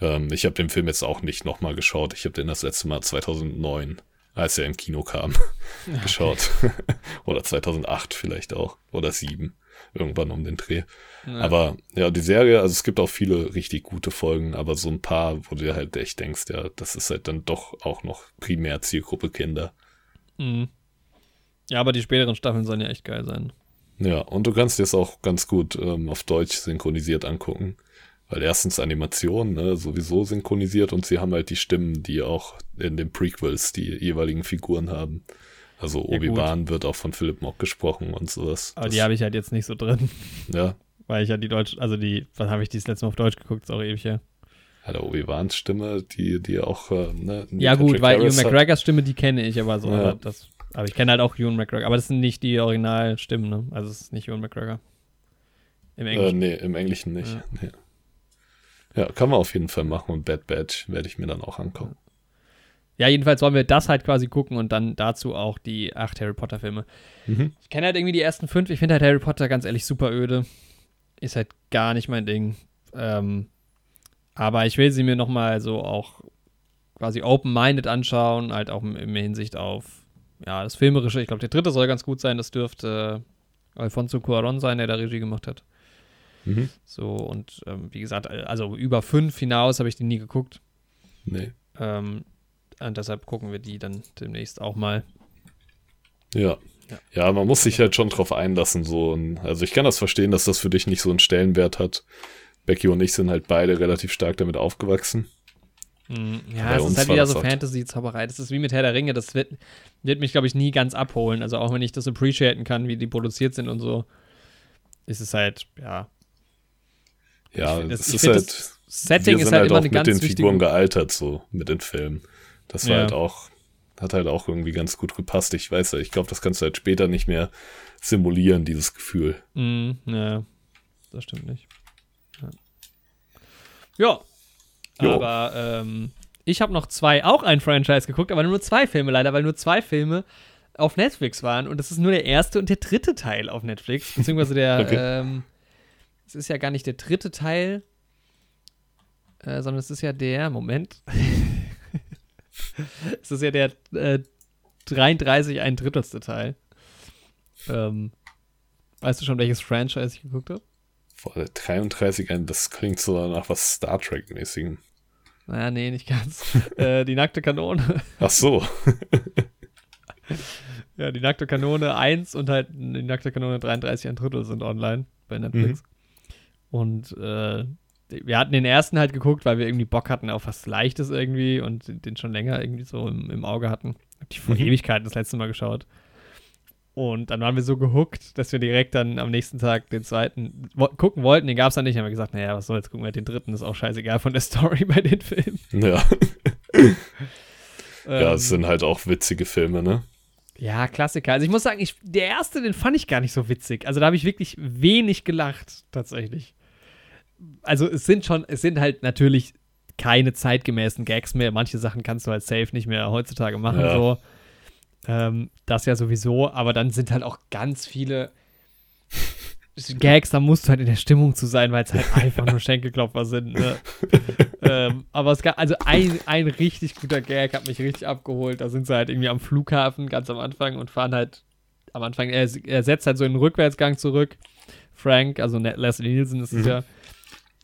Ähm, ich habe den Film jetzt auch nicht nochmal geschaut. Ich habe den das letzte Mal 2009, als er im Kino kam, *laughs* geschaut. *laughs* Oder 2008 vielleicht auch. Oder 2007 irgendwann um den Dreh. Ja. Aber ja, die Serie, also es gibt auch viele richtig gute Folgen, aber so ein paar, wo du dir halt echt denkst, ja, das ist halt dann doch auch noch primär Zielgruppe Kinder. Mhm. Ja, aber die späteren Staffeln sollen ja echt geil sein. Ja, und du kannst dir es auch ganz gut ähm, auf Deutsch synchronisiert angucken. Weil erstens Animation, ne, sowieso synchronisiert und sie haben halt die Stimmen, die auch in den Prequels die jeweiligen Figuren haben. Also Obi-Wan wird auch von Philipp Mock gesprochen und sowas. Aber das, die habe ich halt jetzt nicht so drin. Ja. *laughs* Weil ich ja die Deutsch, also die, was habe ich die das letzte Mal auf Deutsch geguckt, ist auch ewig her. Ja, der Obi-Wans Stimme, die, die auch, äh, ne, Ja, gut, weil Ewan McGregors Stimme, die kenne ich, aber so, ja. das, aber ich kenne halt auch Ewan McGregor, aber das sind nicht die Originalstimmen, ne? Also es ist nicht Ewan McGregor. Im äh, Englischen. Äh, nee, im Englischen nicht. Ja. Nee. ja, kann man auf jeden Fall machen und Bad Batch werde ich mir dann auch angucken. Ja, jedenfalls wollen wir das halt quasi gucken und dann dazu auch die acht Harry Potter-Filme. Mhm. Ich kenne halt irgendwie die ersten fünf. Ich finde halt Harry Potter ganz ehrlich super öde. Ist halt gar nicht mein Ding. Ähm, aber ich will sie mir nochmal so auch quasi open-minded anschauen, halt auch in Hinsicht auf ja, das Filmerische. Ich glaube, der dritte soll ganz gut sein. Das dürfte äh, Alfonso Cuaron sein, der da Regie gemacht hat. Mhm. So, und ähm, wie gesagt, also über fünf hinaus habe ich die nie geguckt. Nee. Ähm, und deshalb gucken wir die dann demnächst auch mal. Ja. Ja. ja, man muss sich halt schon drauf einlassen. So. Also ich kann das verstehen, dass das für dich nicht so einen Stellenwert hat. Becky und ich sind halt beide relativ stark damit aufgewachsen. Mm, ja, es ist halt wieder so Fantasy-Zauberei. Das ist wie mit Herr der Ringe. Das wird, wird mich, glaube ich, nie ganz abholen. Also auch wenn ich das appreciaten kann, wie die produziert sind und so, ist es halt, ja. Ja, das, es ist halt. Setting ist halt, halt immer eine ganz mit den Figuren gealtert, so mit den Filmen. Das war ja. halt auch, hat halt auch irgendwie ganz gut gepasst. Ich weiß ja, ich glaube, das kannst du halt später nicht mehr simulieren, dieses Gefühl. Mm, ja, das stimmt nicht. Ja. ja. Aber ähm, ich habe noch zwei, auch ein Franchise geguckt, aber nur zwei Filme leider, weil nur zwei Filme auf Netflix waren. Und das ist nur der erste und der dritte Teil auf Netflix. Beziehungsweise der, *laughs* okay. ähm, es ist ja gar nicht der dritte Teil, äh, sondern es ist ja der, Moment. *laughs* es ist ja der äh, 33 ein Drittelste Teil. Ähm, weißt du schon, welches Franchise ich geguckt habe? Boah, der 33, das klingt so nach was Star Trek-mäßigem. Naja, nee, nicht ganz. *laughs* äh, die nackte Kanone. Ach so. *laughs* ja, die nackte Kanone 1 und halt die nackte Kanone 33 ein Drittel sind online bei Netflix. Mhm. Und äh, wir hatten den ersten halt geguckt, weil wir irgendwie Bock hatten auf was Leichtes irgendwie und den schon länger irgendwie so im, im Auge hatten. Hab die vor mhm. Ewigkeiten das letzte Mal geschaut. Und dann waren wir so gehuckt, dass wir direkt dann am nächsten Tag den zweiten wo gucken wollten. Den gab es dann nicht. Dann haben wir gesagt, naja, was soll's, gucken wir den dritten. Ist auch scheißegal von der *laughs* Story bei den Filmen. Ja. *laughs* ja, es sind halt auch witzige Filme, ne? Ja, Klassiker. Also ich muss sagen, ich, der erste, den fand ich gar nicht so witzig. Also da habe ich wirklich wenig gelacht, tatsächlich. Also es sind schon, es sind halt natürlich keine zeitgemäßen Gags mehr. Manche Sachen kannst du halt safe nicht mehr heutzutage machen, ja. so. Ähm, das ja sowieso, aber dann sind halt auch ganz viele *laughs* Gags, da musst du halt in der Stimmung zu sein, weil es halt *laughs* einfach nur Schenkelklopfer sind. Ne? ähm, aber es gab, also ein, ein richtig guter Gag hat mich richtig abgeholt. Da sind sie halt irgendwie am Flughafen ganz am Anfang und fahren halt am Anfang, er, er setzt halt so in den Rückwärtsgang zurück. Frank, also Leslie Nielsen ist es mhm. ja,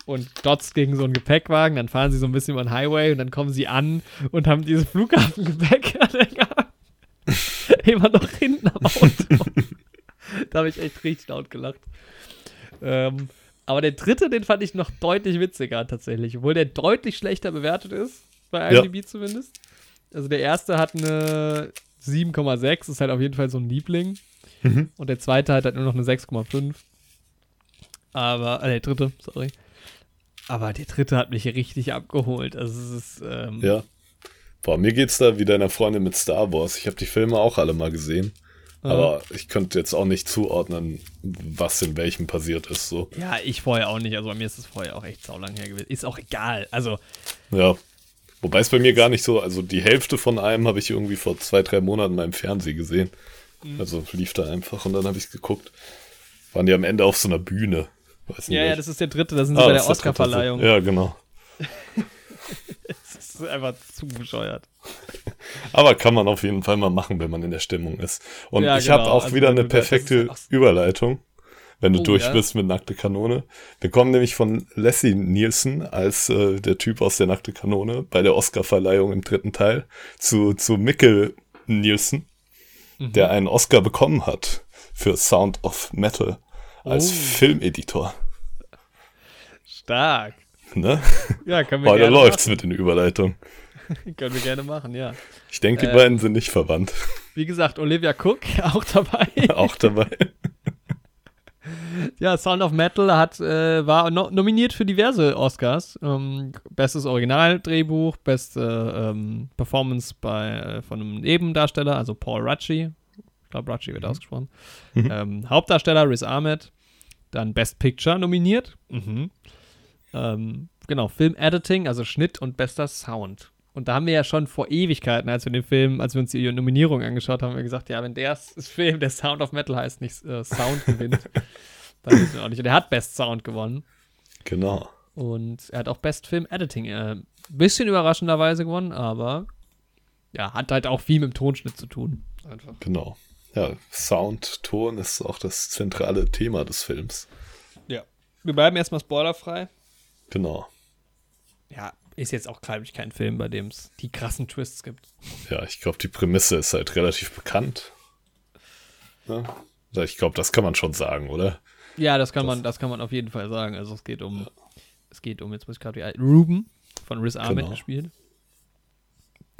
und dotzt gegen so einen Gepäckwagen. Dann fahren sie so ein bisschen über den Highway und dann kommen sie an und haben dieses Flughafengepäck *laughs* *laughs* immer noch hinten am Auto. da habe ich echt richtig laut gelacht. Ähm, aber der dritte, den fand ich noch deutlich witziger tatsächlich, obwohl der deutlich schlechter bewertet ist, bei IMDb ja. zumindest. Also der erste hat eine 7,6, ist halt auf jeden Fall so ein Liebling. Mhm. Und der zweite hat halt nur noch eine 6,5. Aber, äh, der dritte, sorry. Aber der dritte hat mich richtig abgeholt. Also es ist, ähm, Ja. Boah, mir geht's da wie deiner Freundin mit Star Wars. Ich habe die Filme auch alle mal gesehen. Aber ich könnte jetzt auch nicht zuordnen, was in welchem passiert ist. So. Ja, ich vorher auch nicht. Also bei mir ist es vorher auch echt saulang her gewesen. Ist auch egal. Also. Ja. Wobei es bei mir gar nicht so, also die Hälfte von einem habe ich irgendwie vor zwei, drei Monaten mal im Fernsehen gesehen. Mhm. Also lief da einfach und dann habe ich geguckt. Waren die am Ende auf so einer Bühne. ja, ja, das ist der dritte, da sind sie ah, bei der Oscar-Verleihung. Ja, genau. *laughs* ist einfach zu bescheuert. *laughs* Aber kann man auf jeden Fall mal machen, wenn man in der Stimmung ist. Und ja, ich genau. habe auch also, wieder eine perfekte Überleitung, wenn du oh, durch ja. bist mit Nackte Kanone. Wir kommen nämlich von Leslie Nielsen als äh, der Typ aus der Nackte Kanone bei der Oscar-Verleihung im dritten Teil zu, zu Mikkel Nielsen, mhm. der einen Oscar bekommen hat für Sound of Metal als oh. Filmeditor. Stark. Ne? Ja, können wir Heute läuft's machen. mit den Überleitungen. *laughs* Können wir gerne machen, ja. Ich denke, die äh, beiden sind nicht verwandt. Wie gesagt, Olivia Cook *laughs* auch dabei. *laughs* auch dabei. ja, Sound of Metal hat, äh, war no nominiert für diverse Oscars. Ähm, bestes Originaldrehbuch, beste ähm, Performance bei, äh, von einem Nebendarsteller, also Paul Rucci. Ich glaube, Rucci wird mhm. ausgesprochen. Mhm. Ähm, Hauptdarsteller Riz Ahmed. Dann Best Picture nominiert. Mhm. Ähm, genau, Film Editing, also Schnitt und bester Sound. Und da haben wir ja schon vor Ewigkeiten, als wir den Film, als wir uns die Nominierung angeschaut haben, wir gesagt, ja, wenn der *laughs* Film, der Sound of Metal heißt, nicht äh, Sound gewinnt, *laughs* dann wissen wir auch nicht. Und er hat Best Sound gewonnen. Genau. Und er hat auch Best Film Editing. Äh, bisschen überraschenderweise gewonnen, aber ja, hat halt auch viel mit dem Tonschnitt zu tun. Einfach. Genau. Ja, Sound, Ton ist auch das zentrale Thema des Films. Ja. Wir bleiben erstmal spoilerfrei. Genau. Ja, ist jetzt auch, glaube ich, kein Film, bei dem es die krassen Twists gibt. Ja, ich glaube, die Prämisse ist halt relativ bekannt. Ja? Ich glaube, das kann man schon sagen, oder? Ja, das kann das man, das kann man auf jeden Fall sagen. Also es geht um, ja. es geht um, jetzt muss ich gerade wie Ruben von Riz Ahmed genau. gespielt.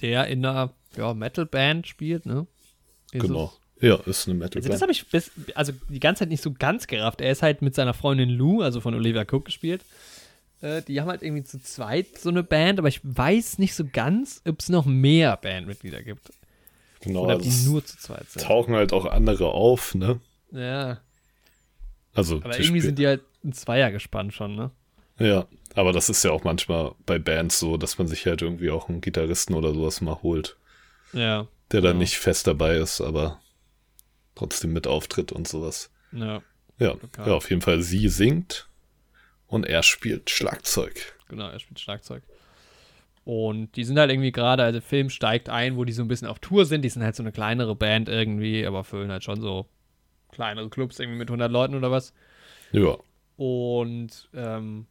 Der in einer ja, Metal-Band spielt, ne? Ist genau. Es? Ja, ist eine Metal-Band. Also das habe ich bis, also die ganze Zeit nicht so ganz gerafft. Er ist halt mit seiner Freundin Lou, also von Olivia Cook gespielt. Äh, die haben halt irgendwie zu zweit so eine Band, aber ich weiß nicht so ganz, ob es noch mehr Bandmitglieder gibt. Genau. Oder ob die nur zu zweit sind. Tauchen halt auch andere auf, ne? Ja. Also, aber irgendwie sind die halt ein Zweier gespannt schon, ne? Ja, aber das ist ja auch manchmal bei Bands so, dass man sich halt irgendwie auch einen Gitarristen oder sowas mal holt. Ja. Der dann ja. nicht fest dabei ist, aber trotzdem mit auftritt und sowas. Ja. Ja, ja, auf jeden Fall sie singt und er spielt Schlagzeug. Genau, er spielt Schlagzeug. Und die sind halt irgendwie gerade, also der Film steigt ein, wo die so ein bisschen auf Tour sind. Die sind halt so eine kleinere Band irgendwie, aber füllen halt schon so kleinere Clubs irgendwie mit 100 Leuten oder was. Ja. Und ähm,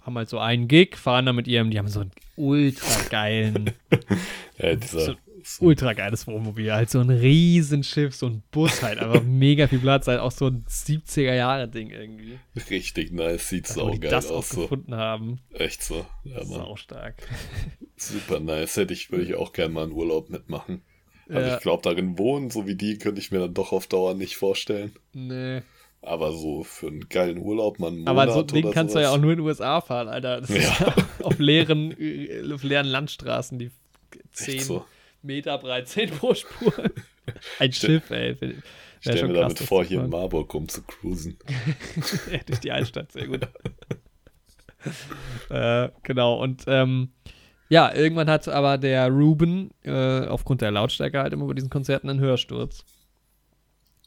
haben halt so einen Gig, fahren da mit ihrem, die haben so einen ultra geilen. *laughs* ja, dieser so, ultra geiles Wohnmobil. Halt so ein Riesenschiff, so ein Bus halt, einfach *laughs* mega viel Platz, halt auch so ein 70er-Jahre-Ding irgendwie. Richtig nice, sieht so geil das aus. Das so. gefunden haben. Echt so, ja. Sau stark. *laughs* Super nice, hätte ich, würde ich auch gerne mal einen Urlaub mitmachen. Also ja. ich glaube, darin wohnen, so wie die, könnte ich mir dann doch auf Dauer nicht vorstellen. Nee. Aber so für einen geilen Urlaub, man. Aber so ein Ding kannst sowas. du ja auch nur in den USA fahren, Alter. Das ja. ist ja *laughs* auf leeren, äh, auf leeren Landstraßen, die 10 so. Meter breit, 10 pro Spur. Ein Schiff, ey. Ich stelle mir damit vor, hier in Marburg rum zu cruisen. *laughs* ja, durch die Altstadt, sehr gut. *laughs* äh, genau, und ähm, ja, irgendwann hat aber der Ruben äh, aufgrund der Lautstärke halt immer bei diesen Konzerten einen Hörsturz.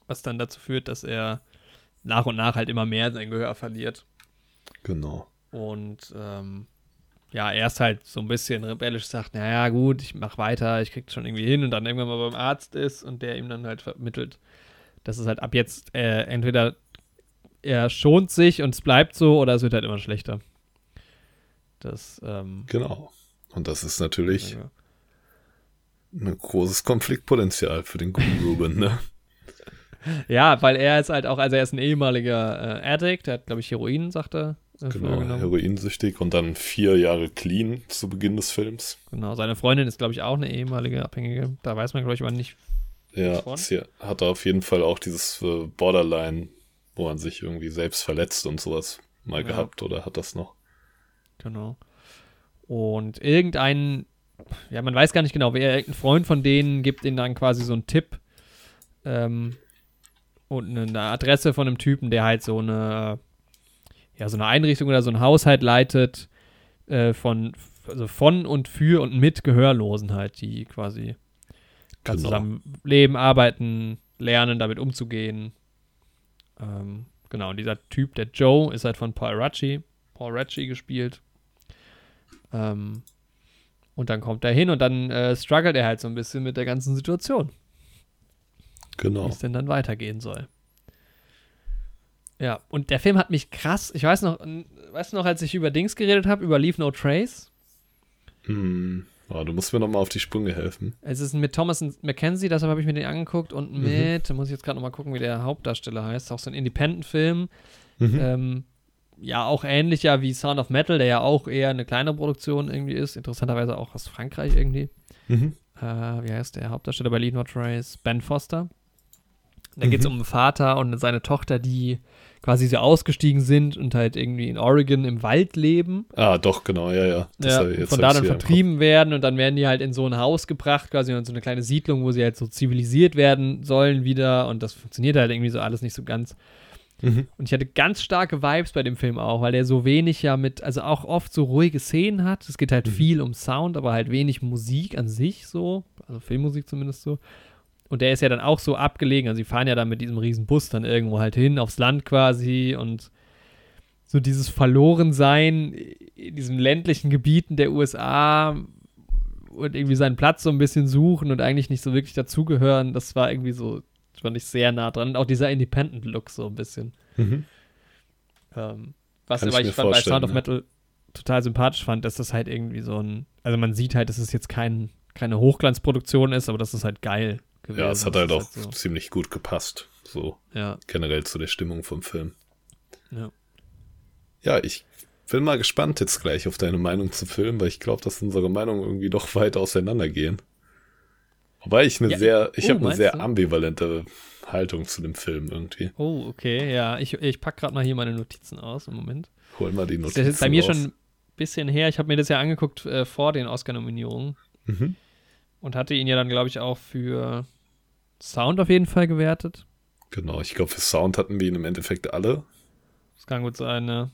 Was dann dazu führt, dass er nach und nach halt immer mehr sein Gehör verliert. Genau. Und ähm, ja, erst halt so ein bisschen rebellisch sagt, naja, gut, ich mach weiter, ich krieg's schon irgendwie hin und dann irgendwann mal beim Arzt ist und der ihm dann halt vermittelt, dass es halt ab jetzt äh, entweder er schont sich und es bleibt so oder es wird halt immer schlechter. Das, ähm, genau. Und das ist natürlich ja. ein großes Konfliktpotenzial für den guten Ruben, ne? *laughs* ja, weil er ist halt auch, also er ist ein ehemaliger äh, Addict, der hat, glaube ich, Heroin, sagt er. Genau, heroinsüchtig und dann vier Jahre clean zu Beginn des Films. Genau, seine Freundin ist, glaube ich, auch eine ehemalige Abhängige. Da weiß man, glaube ich, aber nicht. Ja, sie hat auf jeden Fall auch dieses äh, Borderline, wo man sich irgendwie selbst verletzt und sowas mal ja. gehabt oder hat das noch. Genau. Und irgendein, ja, man weiß gar nicht genau, wer, irgendein Freund von denen gibt ihnen dann quasi so einen Tipp ähm, und eine Adresse von einem Typen, der halt so eine, ja, so eine Einrichtung oder so ein Haushalt leitet äh, von, also von und für und mit Gehörlosen halt, die quasi genau. zusammen leben, arbeiten, lernen, damit umzugehen. Ähm, genau, und dieser Typ, der Joe, ist halt von Paul Ratchie, Paul Ratchie gespielt. Ähm, und dann kommt er hin und dann äh, struggelt er halt so ein bisschen mit der ganzen Situation. Genau. Wie es denn dann weitergehen soll. Ja, und der Film hat mich krass, ich weiß noch, weißt du noch, als ich über Dings geredet habe, über Leave No Trace? Hm. Oh, du musst mir nochmal auf die Sprünge helfen. Es ist mit Thomas McKenzie, deshalb habe ich mir den angeguckt und mhm. mit, mhm. muss ich jetzt gerade nochmal gucken, wie der Hauptdarsteller heißt, auch so ein Independent-Film. Mhm. Ähm, ja auch ähnlicher wie Sound of Metal, der ja auch eher eine kleine Produktion irgendwie ist. Interessanterweise auch aus Frankreich irgendwie. Mhm. Äh, wie heißt der Hauptdarsteller bei Lead Not Race? Ben Foster. Da mhm. geht es um einen Vater und seine Tochter, die quasi so ausgestiegen sind und halt irgendwie in Oregon im Wald leben. Ah, doch, genau, ja, ja. ja von da dann vertrieben werden und dann werden die halt in so ein Haus gebracht, quasi in so eine kleine Siedlung, wo sie halt so zivilisiert werden sollen wieder und das funktioniert halt irgendwie so alles nicht so ganz. Mhm. Und ich hatte ganz starke Vibes bei dem Film auch, weil der so wenig ja mit, also auch oft so ruhige Szenen hat. Es geht halt mhm. viel um Sound, aber halt wenig Musik an sich so, also Filmmusik zumindest so. Und der ist ja dann auch so abgelegen, also sie fahren ja dann mit diesem riesen Bus dann irgendwo halt hin, aufs Land quasi und so dieses Verlorensein in diesen ländlichen Gebieten der USA und irgendwie seinen Platz so ein bisschen suchen und eigentlich nicht so wirklich dazugehören, das war irgendwie so fand ich sehr nah dran. Und auch dieser Independent-Look so ein bisschen. Mhm. Ähm, was Kann aber ich, ich bei Sound of. Metal total sympathisch fand, dass das halt irgendwie so ein, also man sieht halt, dass es jetzt kein, keine Hochglanzproduktion ist, aber das ist halt geil gewesen. Ja, es hat halt auch halt so. ziemlich gut gepasst, so ja. generell zu der Stimmung vom Film. Ja. Ja, ich bin mal gespannt jetzt gleich auf deine Meinung zum Film, weil ich glaube, dass unsere Meinungen irgendwie doch *laughs* weit auseinandergehen. Wobei ich eine ja, sehr, ich oh, habe eine sehr du? ambivalente Haltung zu dem Film irgendwie. Oh, okay, ja. Ich, ich packe gerade mal hier meine Notizen aus im Moment. Hol mal die Notizen. Das ist bei mir raus. schon ein bisschen her. Ich habe mir das ja angeguckt äh, vor den Oscar-Nominierungen. Mhm. Und hatte ihn ja dann, glaube ich, auch für Sound auf jeden Fall gewertet. Genau, ich glaube, für Sound hatten wir ihn im Endeffekt alle. Das kann gut sein, ne?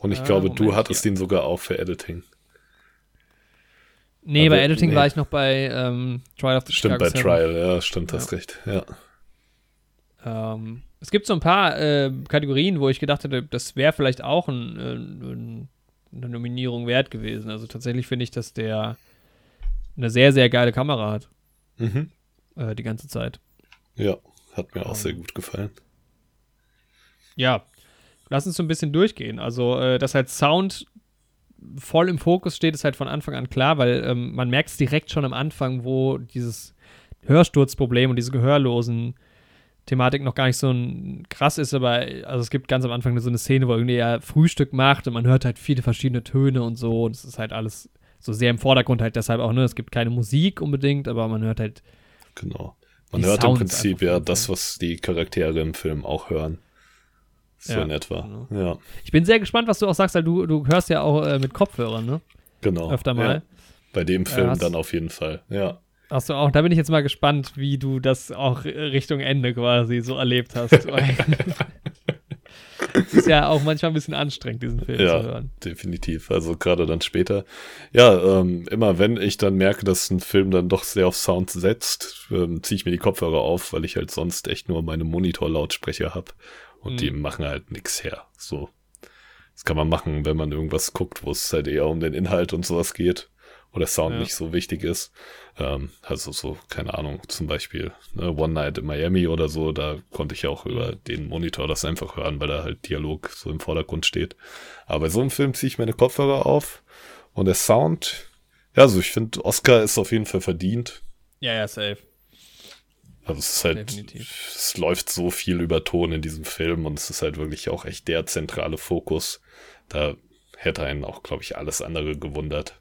Und ich äh, glaube, Moment, du hattest ja. ihn sogar auch für Editing. Nee, Aber, bei Editing nee. war ich noch bei ähm, Trial of the Stimmt, Chicago bei 7. Trial, ja, stimmt, ja. hast recht, ja. Ähm, es gibt so ein paar äh, Kategorien, wo ich gedacht hätte, das wäre vielleicht auch ein, äh, ein, eine Nominierung wert gewesen. Also tatsächlich finde ich, dass der eine sehr, sehr geile Kamera hat. Mhm. Äh, die ganze Zeit. Ja, hat mir auch um, sehr gut gefallen. Ja, lass uns so ein bisschen durchgehen. Also, äh, dass halt Sound voll im Fokus steht, ist halt von Anfang an klar, weil ähm, man merkt es direkt schon am Anfang, wo dieses Hörsturzproblem und diese gehörlosen Thematik noch gar nicht so ein krass ist, aber also es gibt ganz am Anfang so eine Szene, wo irgendwie er Frühstück macht und man hört halt viele verschiedene Töne und so und es ist halt alles so sehr im Vordergrund halt deshalb auch, ne? Es gibt keine Musik unbedingt, aber man hört halt. Genau. Man hört Sounds im Prinzip ja das, was die Charaktere im Film auch hören. So ja, in etwa. Genau. Ja. Ich bin sehr gespannt, was du auch sagst, weil du, du hörst ja auch äh, mit Kopfhörern, ne? Genau. Öfter mal. Ja. Bei dem Film ja, dann auf jeden Fall, ja. Achso, auch, da bin ich jetzt mal gespannt, wie du das auch Richtung Ende quasi so erlebt hast. *laughs* ist ja auch manchmal ein bisschen anstrengend, diesen Film ja, zu hören. Definitiv. Also gerade dann später. Ja, ähm, immer wenn ich dann merke, dass ein Film dann doch sehr auf Sound setzt, ähm, ziehe ich mir die Kopfhörer auf, weil ich halt sonst echt nur meine Monitor-Lautsprecher habe. Und mhm. die machen halt nichts her. So. Das kann man machen, wenn man irgendwas guckt, wo es halt eher um den Inhalt und sowas geht. Oder Sound ja. nicht so wichtig ist. Ähm, also so, keine Ahnung, zum Beispiel ne, One Night in Miami oder so, da konnte ich ja auch über den Monitor das einfach hören, weil da halt Dialog so im Vordergrund steht. Aber bei so einem Film ziehe ich meine Kopfhörer auf und der Sound, ja, also ich finde, Oscar ist auf jeden Fall verdient. Ja, ja, safe. Also es ist halt, Definitiv. es läuft so viel über Ton in diesem Film und es ist halt wirklich auch echt der zentrale Fokus. Da hätte einen auch, glaube ich, alles andere gewundert.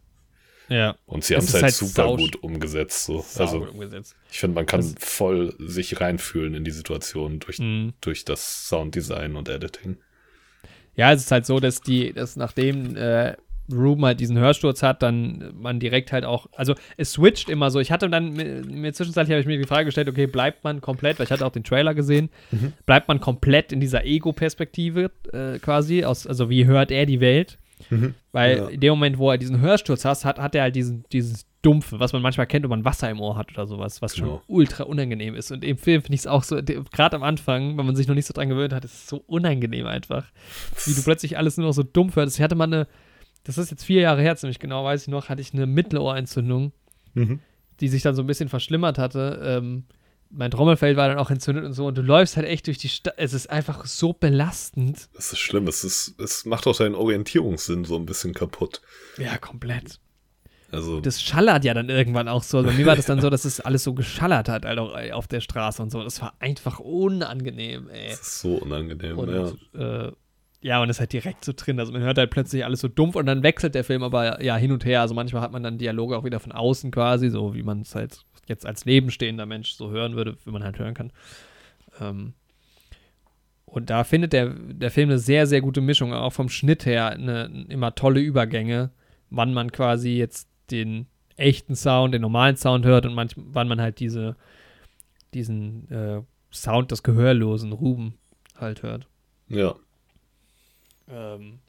Ja. Und sie haben es halt, halt super gut umgesetzt. So. Also umgesetzt. ich finde, man kann das voll sich reinfühlen in die Situation durch, mhm. durch das Sounddesign und Editing. Ja, es ist halt so, dass die, dass nachdem äh, Ruben halt diesen Hörsturz hat, dann man direkt halt auch, also es switcht immer so. Ich hatte dann, mir zwischenzeitlich habe ich mir die Frage gestellt, okay, bleibt man komplett, weil ich hatte auch den Trailer gesehen, mhm. bleibt man komplett in dieser Ego-Perspektive äh, quasi, aus, also wie hört er die Welt? Mhm. Weil ja. in dem Moment, wo er diesen Hörsturz hat, hat, hat er halt diesen, dieses Dumpfe, was man manchmal kennt, wenn man Wasser im Ohr hat oder sowas, was genau. schon ultra unangenehm ist. Und im Film finde ich es auch so, gerade am Anfang, wenn man sich noch nicht so dran gewöhnt hat, ist es so unangenehm einfach. Wie du plötzlich alles nur noch so dumpf hörst. Ich hatte mal eine, das ist jetzt vier Jahre her, ziemlich genau, weiß ich noch, hatte ich eine Mittelohrentzündung, mhm. die sich dann so ein bisschen verschlimmert hatte. Ähm, mein Trommelfell war dann auch entzündet und so und du läufst halt echt durch die Stadt. Es ist einfach so belastend. Das ist schlimm. Es, ist, es macht auch deinen Orientierungssinn so ein bisschen kaputt. Ja, komplett. Also. Das schallert ja dann irgendwann auch so. Bei mir war das dann so, *laughs* dass es alles so geschallert hat, halt auch auf der Straße und so. Das war einfach unangenehm, ey. Das ist so unangenehm, und, ja. Äh, ja, und es ist halt direkt so drin. Also man hört halt plötzlich alles so dumpf und dann wechselt der Film aber ja hin und her. Also manchmal hat man dann Dialoge auch wieder von außen quasi, so wie man es halt jetzt als nebenstehender Mensch so hören würde, wie man halt hören kann. Ähm, und da findet der, der Film eine sehr, sehr gute Mischung, auch vom Schnitt her eine, immer tolle Übergänge, wann man quasi jetzt den echten Sound, den normalen Sound hört und manch, wann man halt diese, diesen äh, Sound des gehörlosen Ruben halt hört. Ja. Ähm,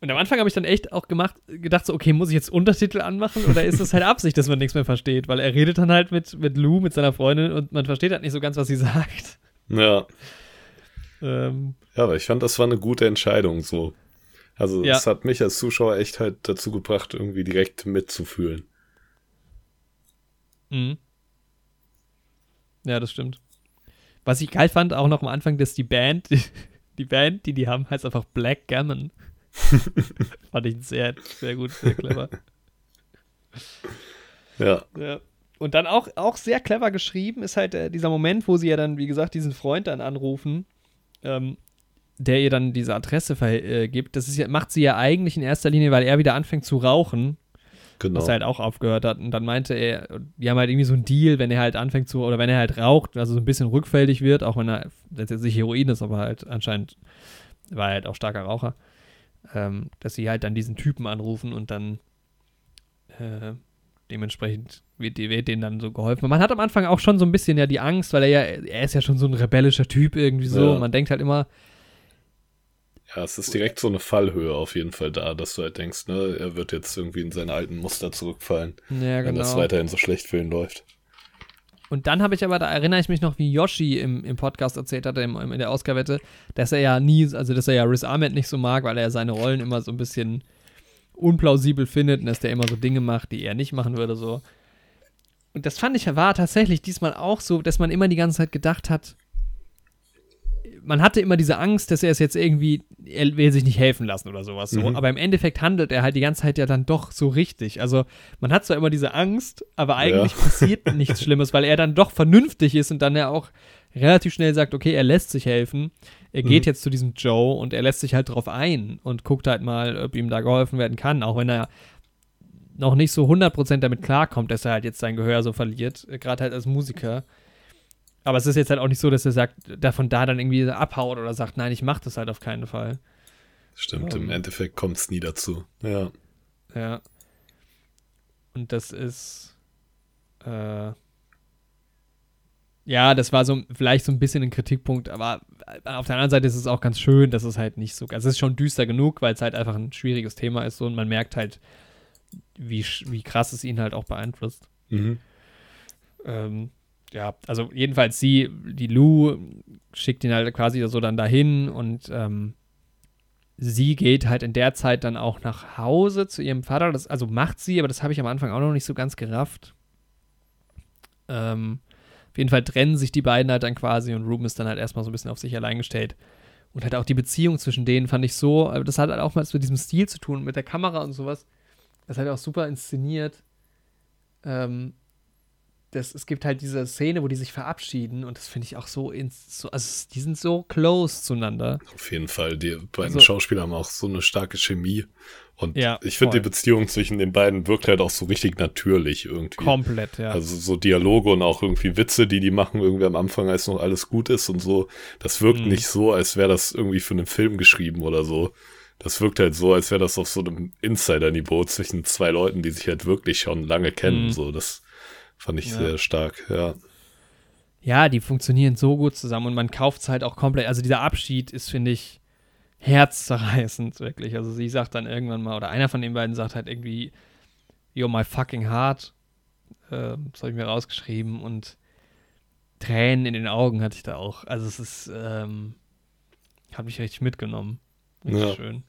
und am Anfang habe ich dann echt auch gemacht, gedacht so, okay, muss ich jetzt Untertitel anmachen oder ist das halt *laughs* Absicht, dass man nichts mehr versteht? Weil er redet dann halt mit, mit Lou, mit seiner Freundin und man versteht halt nicht so ganz, was sie *laughs* sagt. Ja. Ähm, ja, aber ich fand, das war eine gute Entscheidung so. Also es ja. hat mich als Zuschauer echt halt dazu gebracht, irgendwie direkt mitzufühlen. Mhm. Ja, das stimmt. Was ich geil fand, auch noch am Anfang, dass die Band, die, *laughs* die Band, die die haben, heißt einfach Black Gammon. *laughs* Fand ich sehr, sehr gut, sehr clever. *laughs* Ja. ja. Und dann auch, auch sehr clever geschrieben ist halt äh, dieser Moment, wo sie ja dann, wie gesagt, diesen Freund dann anrufen, ähm, der ihr dann diese Adresse äh, gibt. Das ist ja, macht sie ja eigentlich in erster Linie, weil er wieder anfängt zu rauchen. Genau. Was er halt auch aufgehört hat. Und dann meinte er, die haben halt irgendwie so einen Deal, wenn er halt anfängt zu, oder wenn er halt raucht, also so ein bisschen rückfällig wird, auch wenn er letztendlich Heroin ist, aber halt anscheinend war er halt auch starker Raucher ähm, dass sie halt dann diesen Typen anrufen und dann äh, dementsprechend wird, wird denen dann so geholfen. Man hat am Anfang auch schon so ein bisschen ja die Angst, weil er ja, er ist ja schon so ein rebellischer Typ irgendwie so. Ja. Man denkt halt immer. Ja, es ist direkt so eine Fallhöhe auf jeden Fall da, dass du halt denkst, ne, er wird jetzt irgendwie in seine alten Muster zurückfallen, ja, genau. wenn das weiterhin so schlecht für ihn läuft. Und dann habe ich aber, da erinnere ich mich noch, wie Yoshi im, im Podcast erzählt hatte, im, in der Oscar-Wette, dass er ja nie, also dass er ja Riz Ahmed nicht so mag, weil er seine Rollen immer so ein bisschen unplausibel findet und dass der immer so Dinge macht, die er nicht machen würde, so. Und das fand ich war tatsächlich diesmal auch so, dass man immer die ganze Zeit gedacht hat, man hatte immer diese Angst, dass er es jetzt irgendwie, er will sich nicht helfen lassen oder sowas. So. Mhm. Aber im Endeffekt handelt er halt die ganze Zeit ja dann doch so richtig. Also man hat zwar immer diese Angst, aber eigentlich ja. passiert *laughs* nichts Schlimmes, weil er dann doch vernünftig ist und dann ja auch relativ schnell sagt, okay, er lässt sich helfen. Er geht mhm. jetzt zu diesem Joe und er lässt sich halt drauf ein und guckt halt mal, ob ihm da geholfen werden kann, auch wenn er noch nicht so 100% damit klarkommt, dass er halt jetzt sein Gehör so verliert, äh, gerade halt als Musiker. Aber es ist jetzt halt auch nicht so, dass er sagt, davon da dann irgendwie abhaut oder sagt, nein, ich mach das halt auf keinen Fall. Stimmt, um, im Endeffekt kommt es nie dazu. Ja. Ja. Und das ist, äh, ja, das war so vielleicht so ein bisschen ein Kritikpunkt, aber auf der anderen Seite ist es auch ganz schön, dass es halt nicht so, also es ist schon düster genug, weil es halt einfach ein schwieriges Thema ist so und man merkt halt, wie, wie krass es ihn halt auch beeinflusst. Mhm. Ähm, ja, also jedenfalls sie, die Lou, schickt ihn halt quasi so dann dahin und ähm, sie geht halt in der Zeit dann auch nach Hause zu ihrem Vater. Das, also macht sie, aber das habe ich am Anfang auch noch nicht so ganz gerafft. Ähm, auf jeden Fall trennen sich die beiden halt dann quasi und Ruben ist dann halt erstmal so ein bisschen auf sich allein gestellt. Und halt auch die Beziehung zwischen denen fand ich so, das hat halt auch mal mit diesem Stil zu tun, mit der Kamera und sowas. Das halt auch super inszeniert. Ähm, das, es gibt halt diese Szene, wo die sich verabschieden und das finde ich auch so, ins, so, also die sind so close zueinander. Auf jeden Fall, die beiden also, Schauspieler haben auch so eine starke Chemie und ja, ich finde die Beziehung zwischen den beiden wirkt halt auch so richtig natürlich irgendwie. Komplett, ja. Also so Dialoge und auch irgendwie Witze, die die machen irgendwie am Anfang, als noch alles gut ist und so. Das wirkt mhm. nicht so, als wäre das irgendwie für einen Film geschrieben oder so. Das wirkt halt so, als wäre das auf so einem Insider-Niveau zwischen zwei Leuten, die sich halt wirklich schon lange kennen. Mhm. So, das Fand ich ja. sehr stark, ja. Ja, die funktionieren so gut zusammen und man kauft es halt auch komplett. Also dieser Abschied ist, finde ich, herzzerreißend, *laughs* wirklich. Also sie sagt dann irgendwann mal, oder einer von den beiden sagt halt irgendwie, You're my fucking heart. Äh, das habe ich mir rausgeschrieben und Tränen in den Augen hatte ich da auch. Also es ist, ähm, hat mich richtig mitgenommen. Richtig ja. schön.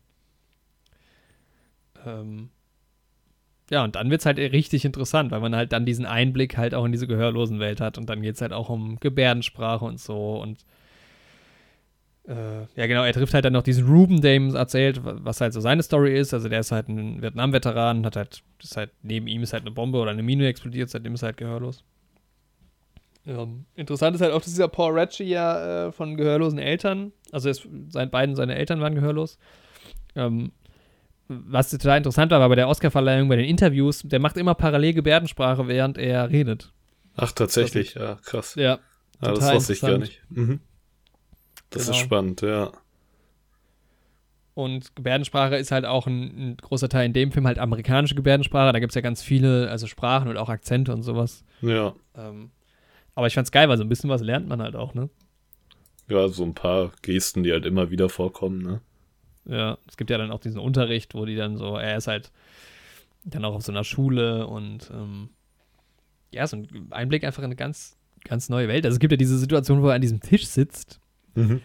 Ähm, ja, und dann wird es halt richtig interessant, weil man halt dann diesen Einblick halt auch in diese gehörlosen Welt hat und dann geht es halt auch um Gebärdensprache und so und äh, ja genau, er trifft halt dann noch diesen Ruben, der ihm erzählt, was halt so seine Story ist, also der ist halt ein Vietnam-Veteran, hat halt, ist halt, neben ihm ist halt eine Bombe oder eine Mine explodiert, seitdem ist er halt gehörlos. Ähm, interessant ist halt auch, dass dieser Paul Ratchie ja äh, von gehörlosen Eltern, also es, sein, beiden seine Eltern waren gehörlos, ähm, was total interessant war, war bei der Oscarverleihung, bei den Interviews, der macht immer parallel Gebärdensprache, während er redet. Ach, tatsächlich, ja, krass. Ja. ja das wusste ich gar nicht. Mhm. Das genau. ist spannend, ja. Und Gebärdensprache ist halt auch ein, ein, großer Teil in dem Film, halt amerikanische Gebärdensprache. Da gibt es ja ganz viele, also Sprachen und auch Akzente und sowas. Ja. Ähm, aber ich fand's geil, weil so ein bisschen was lernt man halt auch, ne? Ja, so ein paar Gesten, die halt immer wieder vorkommen, ne? Ja, es gibt ja dann auch diesen Unterricht, wo die dann so, er ist halt dann auch auf so einer Schule und ähm, ja, so ein Einblick einfach in eine ganz, ganz neue Welt. Also es gibt ja diese Situation, wo er an diesem Tisch sitzt, mhm.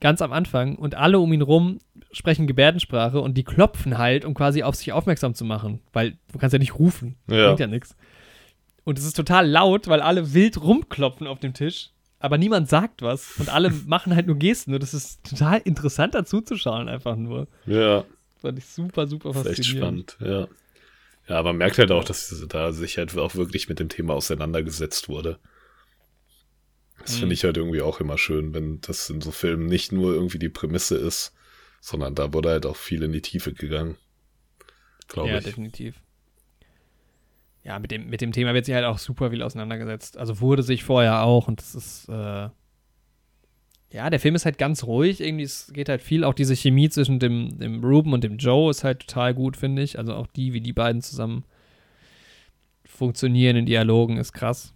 ganz am Anfang, und alle um ihn rum sprechen Gebärdensprache und die klopfen halt, um quasi auf sich aufmerksam zu machen, weil du kannst ja nicht rufen, ja. bringt ja nichts. Und es ist total laut, weil alle wild rumklopfen auf dem Tisch aber niemand sagt was und alle *laughs* machen halt nur Gesten und das ist total interessant dazu zu schauen, einfach nur. Ja. Das fand ich super, super faszinierend. echt spannend, ja. Ja, aber man merkt halt auch, dass da sich halt auch wirklich mit dem Thema auseinandergesetzt wurde. Das mhm. finde ich halt irgendwie auch immer schön, wenn das in so Filmen nicht nur irgendwie die Prämisse ist, sondern da wurde halt auch viel in die Tiefe gegangen. Glaube ja, ich. Ja, definitiv ja, mit dem, mit dem Thema wird sich halt auch super viel auseinandergesetzt. Also wurde sich vorher auch und das ist, äh, ja, der Film ist halt ganz ruhig. Irgendwie, es geht halt viel, auch diese Chemie zwischen dem, dem Ruben und dem Joe ist halt total gut, finde ich. Also auch die, wie die beiden zusammen funktionieren in Dialogen, ist krass.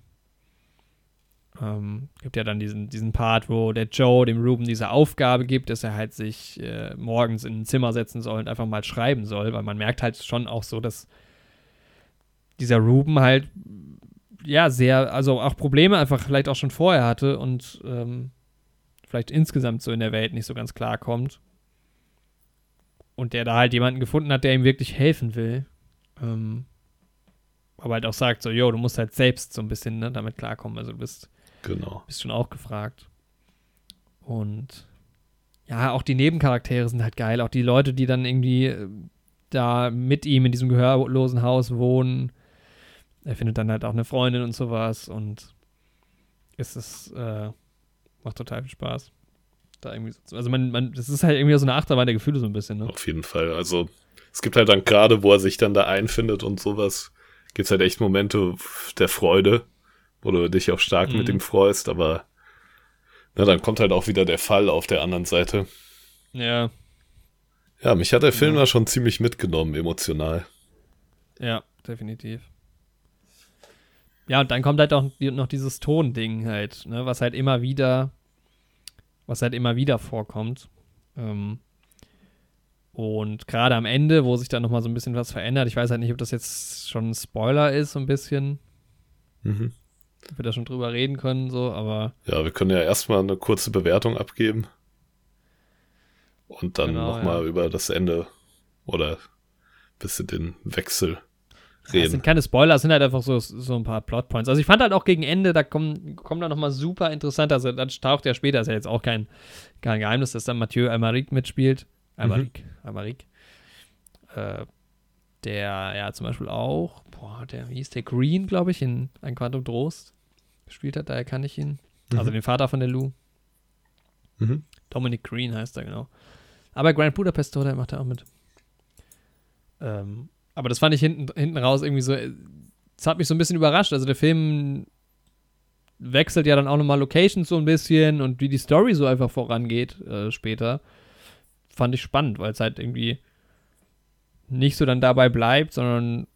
Ähm, gibt ja dann diesen, diesen Part, wo der Joe dem Ruben diese Aufgabe gibt, dass er halt sich äh, morgens in ein Zimmer setzen soll und einfach mal schreiben soll, weil man merkt halt schon auch so, dass dieser Ruben halt ja sehr, also auch Probleme einfach vielleicht auch schon vorher hatte und ähm, vielleicht insgesamt so in der Welt nicht so ganz klar kommt. Und der da halt jemanden gefunden hat, der ihm wirklich helfen will. Ähm, aber halt auch sagt so, yo, du musst halt selbst so ein bisschen ne, damit klarkommen. Also du bist, genau. bist schon auch gefragt. Und ja, auch die Nebencharaktere sind halt geil. Auch die Leute, die dann irgendwie äh, da mit ihm in diesem gehörlosen Haus wohnen er findet dann halt auch eine Freundin und sowas und es ist, äh, macht total viel Spaß. Da irgendwie so, also man, man, das ist halt irgendwie so eine Achterbahn der Gefühle so ein bisschen, ne? Auf jeden Fall. Also es gibt halt dann gerade, wo er sich dann da einfindet und sowas, gibt's halt echt Momente der Freude, wo du dich auch stark mhm. mit ihm freust, aber na, dann kommt halt auch wieder der Fall auf der anderen Seite. Ja. Ja, mich hat der Film ja. da schon ziemlich mitgenommen, emotional. Ja, definitiv. Ja, und dann kommt halt auch noch dieses Tonding halt, ne, was halt immer wieder, was halt immer wieder vorkommt. Ähm, und gerade am Ende, wo sich dann nochmal so ein bisschen was verändert, ich weiß halt nicht, ob das jetzt schon ein Spoiler ist, so ein bisschen. Mhm. Ob wir da schon drüber reden können, so, aber. Ja, wir können ja erstmal eine kurze Bewertung abgeben. Und dann genau, nochmal ja. über das Ende oder ein bisschen den Wechsel reden. Das sind keine Spoiler, es sind halt einfach so, so ein paar Plotpoints. Also ich fand halt auch gegen Ende, da kommen, kommen da nochmal super interessant, also dann taucht ja später, ist ja jetzt auch kein, kein Geheimnis, dass dann Mathieu Almaric mitspielt. Almaric, mhm. Almaric. Äh, der ja zum Beispiel auch, boah, der, wie hieß der Green, glaube ich, in Ein Quantum Trost gespielt hat, daher kann ich ihn. Also mhm. Also den Vater von der Lou. Mhm. Dominic Green heißt er, genau. Aber Grand Budapest Hotel macht er auch mit. Ähm, aber das fand ich hinten, hinten raus irgendwie so, es hat mich so ein bisschen überrascht. Also der Film wechselt ja dann auch nochmal Locations so ein bisschen und wie die Story so einfach vorangeht äh, später, fand ich spannend, weil es halt irgendwie nicht so dann dabei bleibt, sondern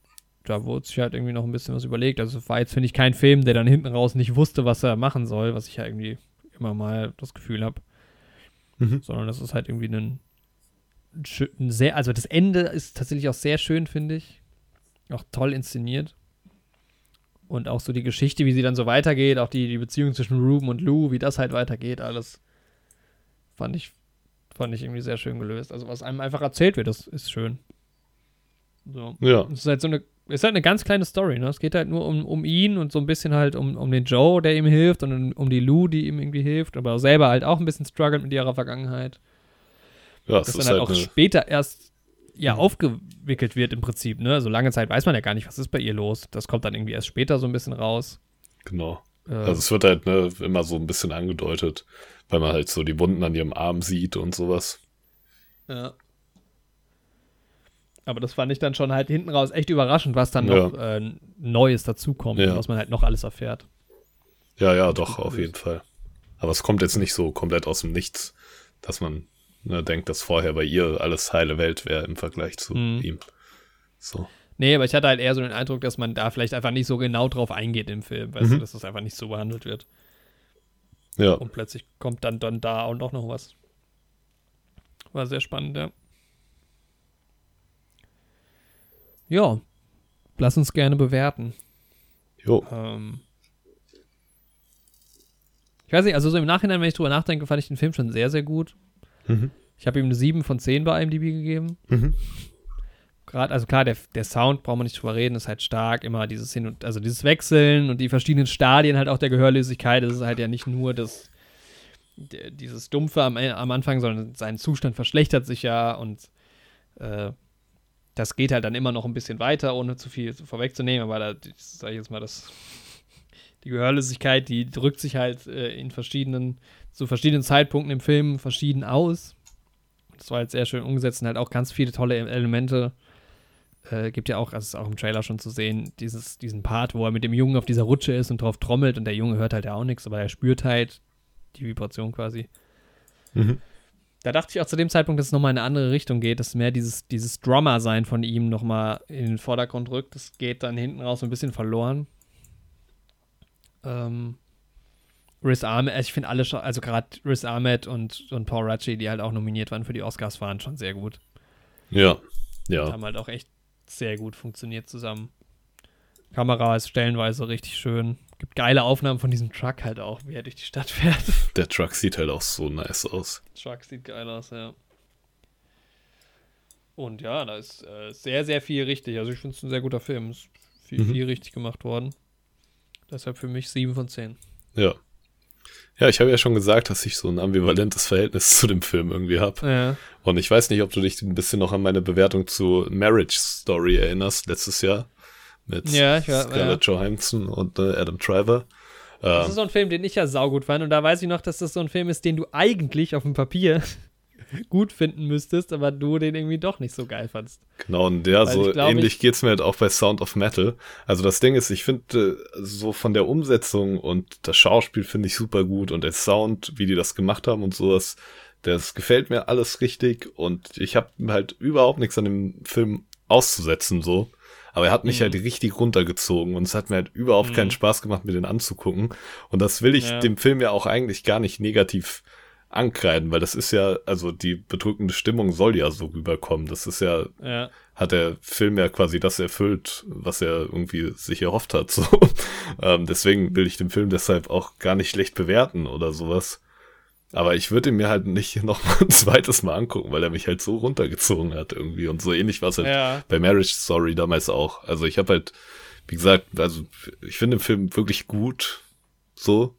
da wurde sich halt irgendwie noch ein bisschen was überlegt. Also war jetzt, finde ich, kein Film, der dann hinten raus nicht wusste, was er machen soll, was ich ja irgendwie immer mal das Gefühl habe. Mhm. Sondern das ist halt irgendwie ein ein sehr, also das Ende ist tatsächlich auch sehr schön, finde ich. Auch toll inszeniert. Und auch so die Geschichte, wie sie dann so weitergeht, auch die, die Beziehung zwischen Ruben und Lou, wie das halt weitergeht, alles fand ich, fand ich irgendwie sehr schön gelöst. Also was einem einfach erzählt wird, das ist schön. So. Ja. Es ist halt so eine, ist halt eine ganz kleine Story, ne? Es geht halt nur um, um ihn und so ein bisschen halt um, um den Joe, der ihm hilft und um, um die Lou, die ihm irgendwie hilft, aber selber halt auch ein bisschen struggelt mit ihrer Vergangenheit. Ja, das dann halt, halt auch später erst ja mhm. aufgewickelt wird im Prinzip, ne? So lange Zeit weiß man ja gar nicht, was ist bei ihr los. Das kommt dann irgendwie erst später so ein bisschen raus. Genau. Äh, also es wird halt ne, immer so ein bisschen angedeutet, weil man halt so die Wunden an ihrem Arm sieht und sowas. Ja. Aber das fand ich dann schon halt hinten raus echt überraschend, was dann ja. noch äh, Neues dazukommt, ja. was man halt noch alles erfährt. Ja, ja, doch, auf jeden Fall. Aber es kommt jetzt nicht so komplett aus dem Nichts, dass man ne, denkt, dass vorher bei ihr alles heile Welt wäre im Vergleich zu mhm. ihm. So. Nee, aber ich hatte halt eher so den Eindruck, dass man da vielleicht einfach nicht so genau drauf eingeht im Film, weißt mhm. du, dass das einfach nicht so behandelt wird. Ja. Und plötzlich kommt dann, dann da und auch noch was. War sehr spannend, ja. Ja, lass uns gerne bewerten. Jo. Ähm, ich weiß nicht, also so im Nachhinein, wenn ich drüber nachdenke, fand ich den Film schon sehr, sehr gut. Mhm. Ich habe ihm eine 7 von 10 bei IMDb gegeben. Mhm. Gerade, also klar, der, der Sound, braucht man nicht drüber reden, ist halt stark. Immer dieses Hin und, also dieses Wechseln und die verschiedenen Stadien halt auch der Gehörlosigkeit. Das ist halt ja nicht nur das, dieses Dumpfe am, am Anfang, sondern sein Zustand verschlechtert sich ja und äh, das geht halt dann immer noch ein bisschen weiter, ohne zu viel vorwegzunehmen. Aber da, sage ich jetzt mal, das, die Gehörlosigkeit, die drückt sich halt äh, in verschiedenen zu verschiedenen Zeitpunkten im Film verschieden aus. Das war jetzt sehr schön umgesetzt und halt auch ganz viele tolle Elemente. Äh, gibt ja auch, also ist auch im Trailer schon zu sehen, dieses, diesen Part, wo er mit dem Jungen auf dieser Rutsche ist und drauf trommelt und der Junge hört halt ja auch nichts, aber er spürt halt die Vibration quasi. Mhm. Da dachte ich auch zu dem Zeitpunkt, dass es nochmal in eine andere Richtung geht, dass mehr dieses, dieses Drummer-Sein von ihm nochmal in den Vordergrund rückt. Das geht dann hinten raus ein bisschen verloren. Ähm, Riz Ahmed, also ich finde alle, also gerade Riz Ahmed und, und Paul Ratchie, die halt auch nominiert waren für die Oscars, waren schon sehr gut. Ja, ja. Und haben halt auch echt sehr gut funktioniert zusammen. Kamera ist stellenweise richtig schön. Gibt geile Aufnahmen von diesem Truck halt auch, wie er durch die Stadt fährt. *laughs* Der Truck sieht halt auch so nice aus. Der Truck sieht geil aus, ja. Und ja, da ist äh, sehr, sehr viel richtig. Also ich finde es ein sehr guter Film. Ist viel, mhm. viel richtig gemacht worden. Deshalb für mich 7 von 10. Ja. Ja, ich habe ja schon gesagt, dass ich so ein ambivalentes Verhältnis zu dem Film irgendwie habe. Ja. Und ich weiß nicht, ob du dich ein bisschen noch an meine Bewertung zu Marriage Story erinnerst, letztes Jahr. Mit ja, ich war, Scarlett ja. Johansson und äh, Adam Driver. Das ist so ein Film, den ich ja saugut fand. Und da weiß ich noch, dass das so ein Film ist, den du eigentlich auf dem Papier *laughs* gut finden müsstest, aber du den irgendwie doch nicht so geil fandst. Genau, und ja, Weil so glaub, ähnlich geht es mir halt auch bei Sound of Metal. Also das Ding ist, ich finde äh, so von der Umsetzung und das Schauspiel finde ich super gut und der Sound, wie die das gemacht haben und sowas, das gefällt mir alles richtig und ich habe halt überhaupt nichts an dem Film auszusetzen so. Aber er hat mich mhm. halt richtig runtergezogen und es hat mir halt überhaupt mhm. keinen Spaß gemacht, mir den anzugucken. Und das will ich ja. dem Film ja auch eigentlich gar nicht negativ ankreiden, weil das ist ja, also die bedrückende Stimmung soll ja so rüberkommen. Das ist ja, ja. hat der Film ja quasi das erfüllt, was er irgendwie sich erhofft hat. So. *laughs* ähm, deswegen will ich den Film deshalb auch gar nicht schlecht bewerten oder sowas. Aber ich würde ihn mir halt nicht *laughs* noch mal ein zweites Mal angucken, weil er mich halt so runtergezogen hat irgendwie. Und so ähnlich war es halt ja. bei Marriage Story damals auch. Also ich habe halt, wie gesagt, also ich finde den Film wirklich gut. So.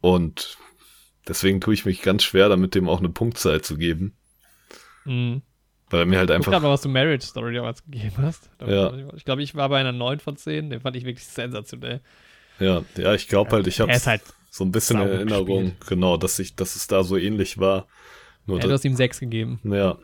Und deswegen tue ich mich ganz schwer, damit dem auch eine Punktzahl zu geben. Mhm. Weil mir halt einfach. Ich glaube, was du Marriage Story damals gegeben hast. Ja. Ich glaube, ich war bei einer 9 von 10. Den fand ich wirklich sensationell. Ja, ja, ich glaube halt, ich habe. Halt so ein bisschen Erinnerung, gespielt. genau, dass ich, dass es da so ähnlich war. Nur ja, du hast ihm sechs gegeben. Ja.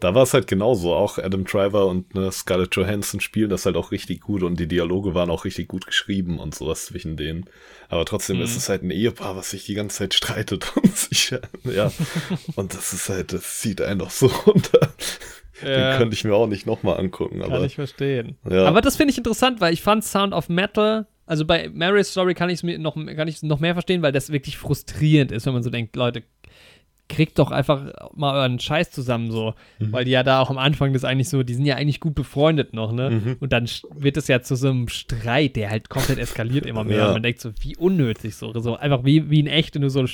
Da war es halt genauso. Auch Adam Driver und ne, Scarlett Johansson spielen das halt auch richtig gut und die Dialoge waren auch richtig gut geschrieben und sowas zwischen denen. Aber trotzdem mhm. ist es halt ein Ehepaar, was sich die ganze Zeit streitet *laughs* und sich, ja. *laughs* und das ist halt, das zieht einen doch so *laughs* runter. Ja. Den könnte ich mir auch nicht nochmal angucken. Kann ich verstehen. Ja. Aber das finde ich interessant, weil ich fand Sound of Metal also bei Mary's Story kann ich es mir noch, kann noch mehr verstehen, weil das wirklich frustrierend ist, wenn man so denkt, Leute, kriegt doch einfach mal euren Scheiß zusammen so. Mhm. Weil die ja da auch am Anfang das eigentlich so, die sind ja eigentlich gut befreundet noch, ne? Mhm. Und dann wird es ja zu so einem Streit, der halt komplett eskaliert immer mehr. *laughs* Ja. Und man denkt so, wie unnötig so. So einfach wie, wie in echt, wenn du so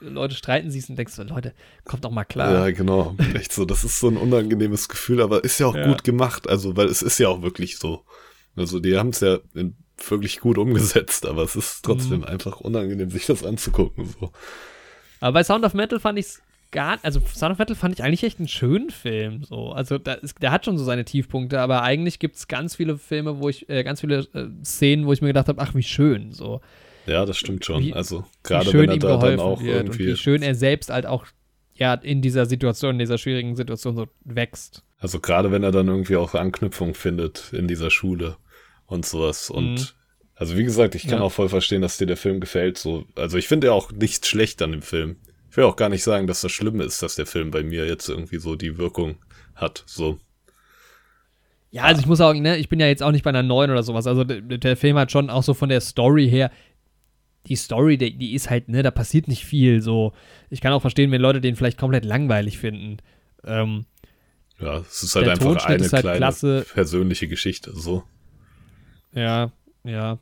Leute streiten siehst und denkst so, Leute, kommt doch mal klar. Ja, genau. *laughs* Echt so. Das ist so ein unangenehmes Gefühl, aber ist ja auch ja. gut gemacht. Also, weil es ist ja auch wirklich so. Also, die haben es ja wirklich gut umgesetzt, aber es ist trotzdem mhm. einfach unangenehm, sich das anzugucken. So. Aber bei Sound of Metal fand ich es gar, also Sound of Metal fand ich eigentlich echt einen schönen Film. So. Also da ist, der hat schon so seine Tiefpunkte, aber eigentlich gibt es ganz viele Filme, wo ich, äh, ganz viele äh, Szenen, wo ich mir gedacht habe, ach, wie schön. So. Ja, das stimmt schon. Wie, also gerade wenn er da dann auch irgendwie. wie schön er selbst halt auch ja, in dieser Situation, in dieser schwierigen Situation so wächst. Also gerade wenn er dann irgendwie auch Anknüpfung findet in dieser Schule und sowas. Und mhm. Also wie gesagt, ich kann ja. auch voll verstehen, dass dir der Film gefällt. So, also ich finde ja auch nichts schlecht an dem Film. Ich will auch gar nicht sagen, dass das schlimm ist, dass der Film bei mir jetzt irgendwie so die Wirkung hat. So. Ja, also ich muss auch, ne, ich bin ja jetzt auch nicht bei einer neuen oder sowas. Also der, der Film hat schon auch so von der Story her, die Story, die, die, ist halt, ne, da passiert nicht viel. So, ich kann auch verstehen, wenn Leute den vielleicht komplett langweilig finden. Ähm, ja, es ist halt einfach eine halt kleine klasse. persönliche Geschichte, so. Ja, ja.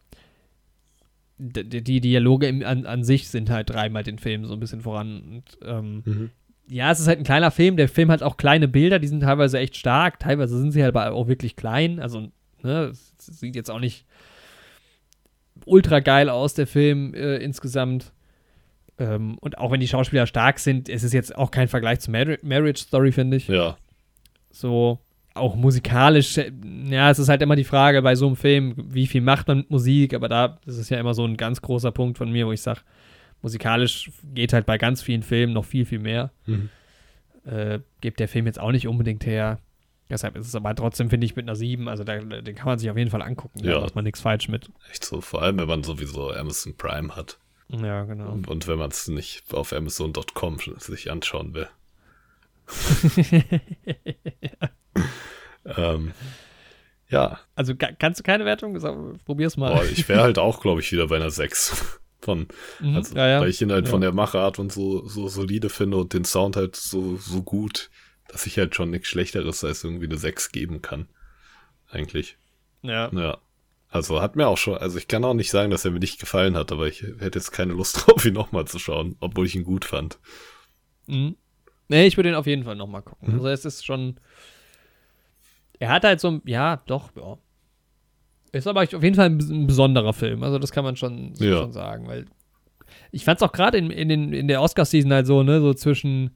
Die, Dialoge im, an, an sich sind halt dreimal den Film so ein bisschen voran. Und, ähm, mhm. Ja, es ist halt ein kleiner Film. Der Film hat auch kleine Bilder, die sind teilweise echt stark. Teilweise sind sie halt aber auch wirklich klein. Also, ne, es sieht jetzt auch nicht ultra geil aus, der Film äh, insgesamt. Ähm, und auch wenn die Schauspieler stark sind, es ist jetzt auch kein Vergleich zu Mar Marriage Story, finde ich. Ja. So, auch musikalisch, ja, es ist halt immer die Frage bei so einem Film, wie viel macht man mit Musik, aber da ist es ja immer so ein ganz großer Punkt von mir, wo ich sage, musikalisch geht halt bei ganz vielen Filmen noch viel, viel mehr. Mhm. Äh, gibt der Film jetzt auch nicht unbedingt her. Deshalb ist es aber trotzdem, finde ich, mit einer 7, also da, den kann man sich auf jeden Fall angucken. Ja. Da macht man nichts falsch mit. Echt so, vor allem, wenn man sowieso Amazon Prime hat. Ja, genau. Und, und wenn man es nicht auf Amazon.com sich anschauen will. ja. *laughs* *laughs* Ähm, ja. Also kannst du keine Wertung? Probier's mal. Boah, ich wäre halt auch, glaube ich, wieder bei einer 6. *laughs* Von, mhm, also, ja, ja. Weil ich ihn halt ja. von der Machart und so, so solide finde und den Sound halt so, so gut, dass ich halt schon nichts Schlechteres als irgendwie eine 6 geben kann. Eigentlich. Ja. Ja. Also hat mir auch schon, also ich kann auch nicht sagen, dass er mir nicht gefallen hat, aber ich hätte jetzt keine Lust *laughs* drauf, ihn nochmal zu schauen, obwohl ich ihn gut fand. Mhm. Nee, ich würde ihn auf jeden Fall nochmal gucken. Mhm. Also es ist schon, er hat halt so ein, ja, doch, ja. Ist aber auf jeden Fall ein, besonderer Film. Also, das kann man schon, ja. schon sagen, weil ich fand es auch gerade in, in, in der Oscar-Season halt so, ne, so zwischen,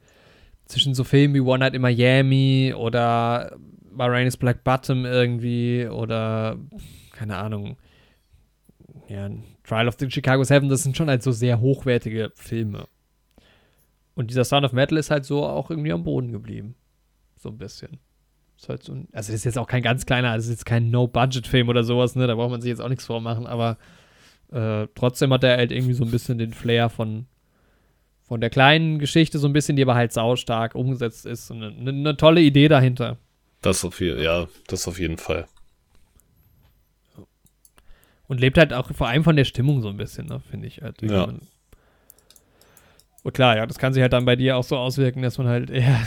zwischen so Filmen wie One Night in Miami oder Bahrain's Black Bottom irgendwie oder, keine Ahnung, ja, Trial of the Chicago Seven, das sind schon halt so sehr hochwertige Filme. Und dieser Sound of Metal ist halt so auch irgendwie am Boden geblieben. So ein bisschen. Ist halt so ein, also, das ist jetzt auch kein ganz kleiner, das ist jetzt kein No-Budget-Film oder sowas, ne? Da braucht man sich jetzt auch nichts vormachen, aber äh, trotzdem hat er halt irgendwie so ein bisschen den Flair von, von der kleinen Geschichte, so ein bisschen, die aber halt saustark umgesetzt ist. Und eine, eine tolle Idee dahinter. Das auf jeden, ja, das auf jeden Fall. Und lebt halt auch vor allem von der Stimmung so ein bisschen, ne, finde ich halt. Ja. Und klar, ja, das kann sich halt dann bei dir auch so auswirken, dass man halt *laughs* eher,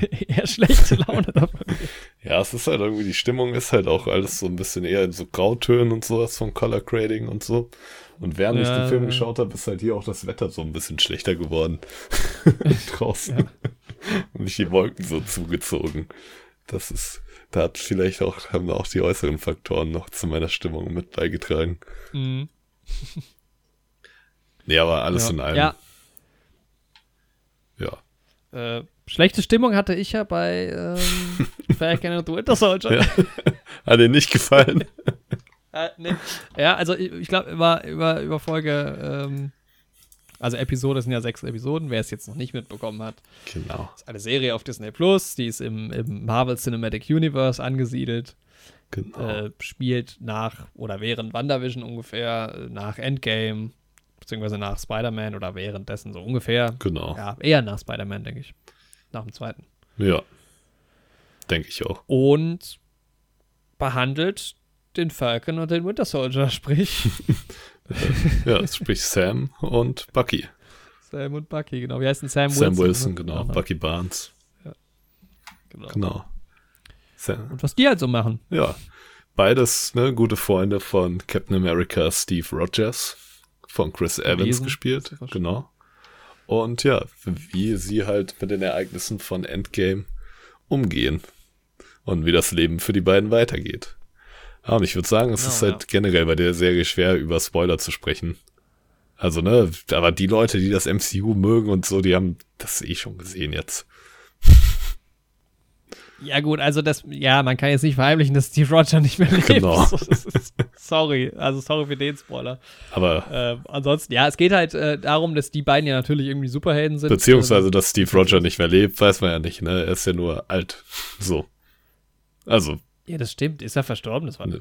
*laughs* eher schlechte Laune *laughs* davon Ja, es ist halt irgendwie, die Stimmung ist halt auch alles so ein bisschen eher in so Grautönen und sowas vom Color Grading und so. Und während ja, ich den Film geschaut habe, ist halt hier auch das Wetter so ein bisschen schlechter geworden. *laughs* Draußen. Ja. Und nicht die Wolken so zugezogen. Das ist, da hat vielleicht auch, haben auch die äußeren Faktoren noch zu meiner Stimmung mit beigetragen. Mhm. nee, aber alles ja. in allem. Ja. Ja. Äh, schlechte Stimmung hatte ich ja bei ähm, *laughs* Falcon and the Winter Soldier. Ja. Hat dir nicht gefallen? *laughs* äh, nee. Ja, also ich, ich glaube, über, über, über Folge ähm, also Episode sind ja sechs Episoden, wer es jetzt noch nicht mitbekommen hat. Genau. Das ist eine Serie auf Disney Plus, die ist im, im Marvel Cinematic Universe angesiedelt. Genau. Äh, spielt nach oder während WandaVision ungefähr, nach Endgame, beziehungsweise nach Spider-Man oder währenddessen so ungefähr. Genau. Ja, eher nach Spider-Man, denke ich. Nach dem zweiten. Ja. Denke ich auch. Und behandelt den Falcon und den Winter Soldier, *laughs* sprich ja, sprich Sam und Bucky. Sam und Bucky, genau. Wie heißt denn Sam Wilson? Sam Wilson, ne? genau. Bucky Barnes. Ja. Genau. genau. Und was die halt so machen. Ja. Beides ne, gute Freunde von Captain America Steve Rogers, von Chris Evans Lesen. gespielt. Genau. Und ja, wie sie halt mit den Ereignissen von Endgame umgehen. Und wie das Leben für die beiden weitergeht. Ja, und ich würde sagen, es genau, ist halt ja. generell bei der Serie schwer, über Spoiler zu sprechen. Also, ne, aber die Leute, die das MCU mögen und so, die haben das eh schon gesehen jetzt. Ja, gut, also das, ja, man kann jetzt nicht verheimlichen, dass Steve Roger nicht mehr lebt. Genau. *laughs* sorry, also sorry für den Spoiler. Aber. Äh, ansonsten, ja, es geht halt äh, darum, dass die beiden ja natürlich irgendwie Superhelden sind. Beziehungsweise, dass Steve Roger nicht mehr lebt, weiß man ja nicht, ne? Er ist ja nur alt. So. Also, ja, das stimmt. Ist er verstorben? Das war ne,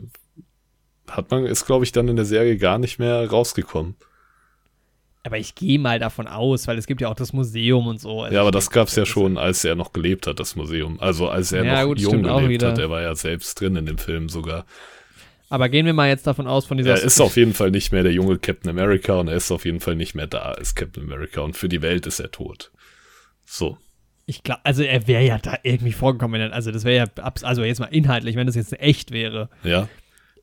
Hat man, ist, glaube ich, dann in der Serie gar nicht mehr rausgekommen. Aber ich gehe mal davon aus, weil es gibt ja auch das Museum und so. Also ja, aber das gab es ja schon, als er noch gelebt hat, das Museum. Also als er ja, noch gut, jung gelebt hat. Er war ja selbst drin in dem Film sogar. Aber gehen wir mal jetzt davon aus, von dieser. Er ist auf jeden Fall nicht mehr der junge Captain America und er ist auf jeden Fall nicht mehr da als Captain America und für die Welt ist er tot. So. Ich glaube, also er wäre ja da irgendwie vorgekommen. Also das wäre ja, also jetzt mal inhaltlich, wenn das jetzt echt wäre. Ja.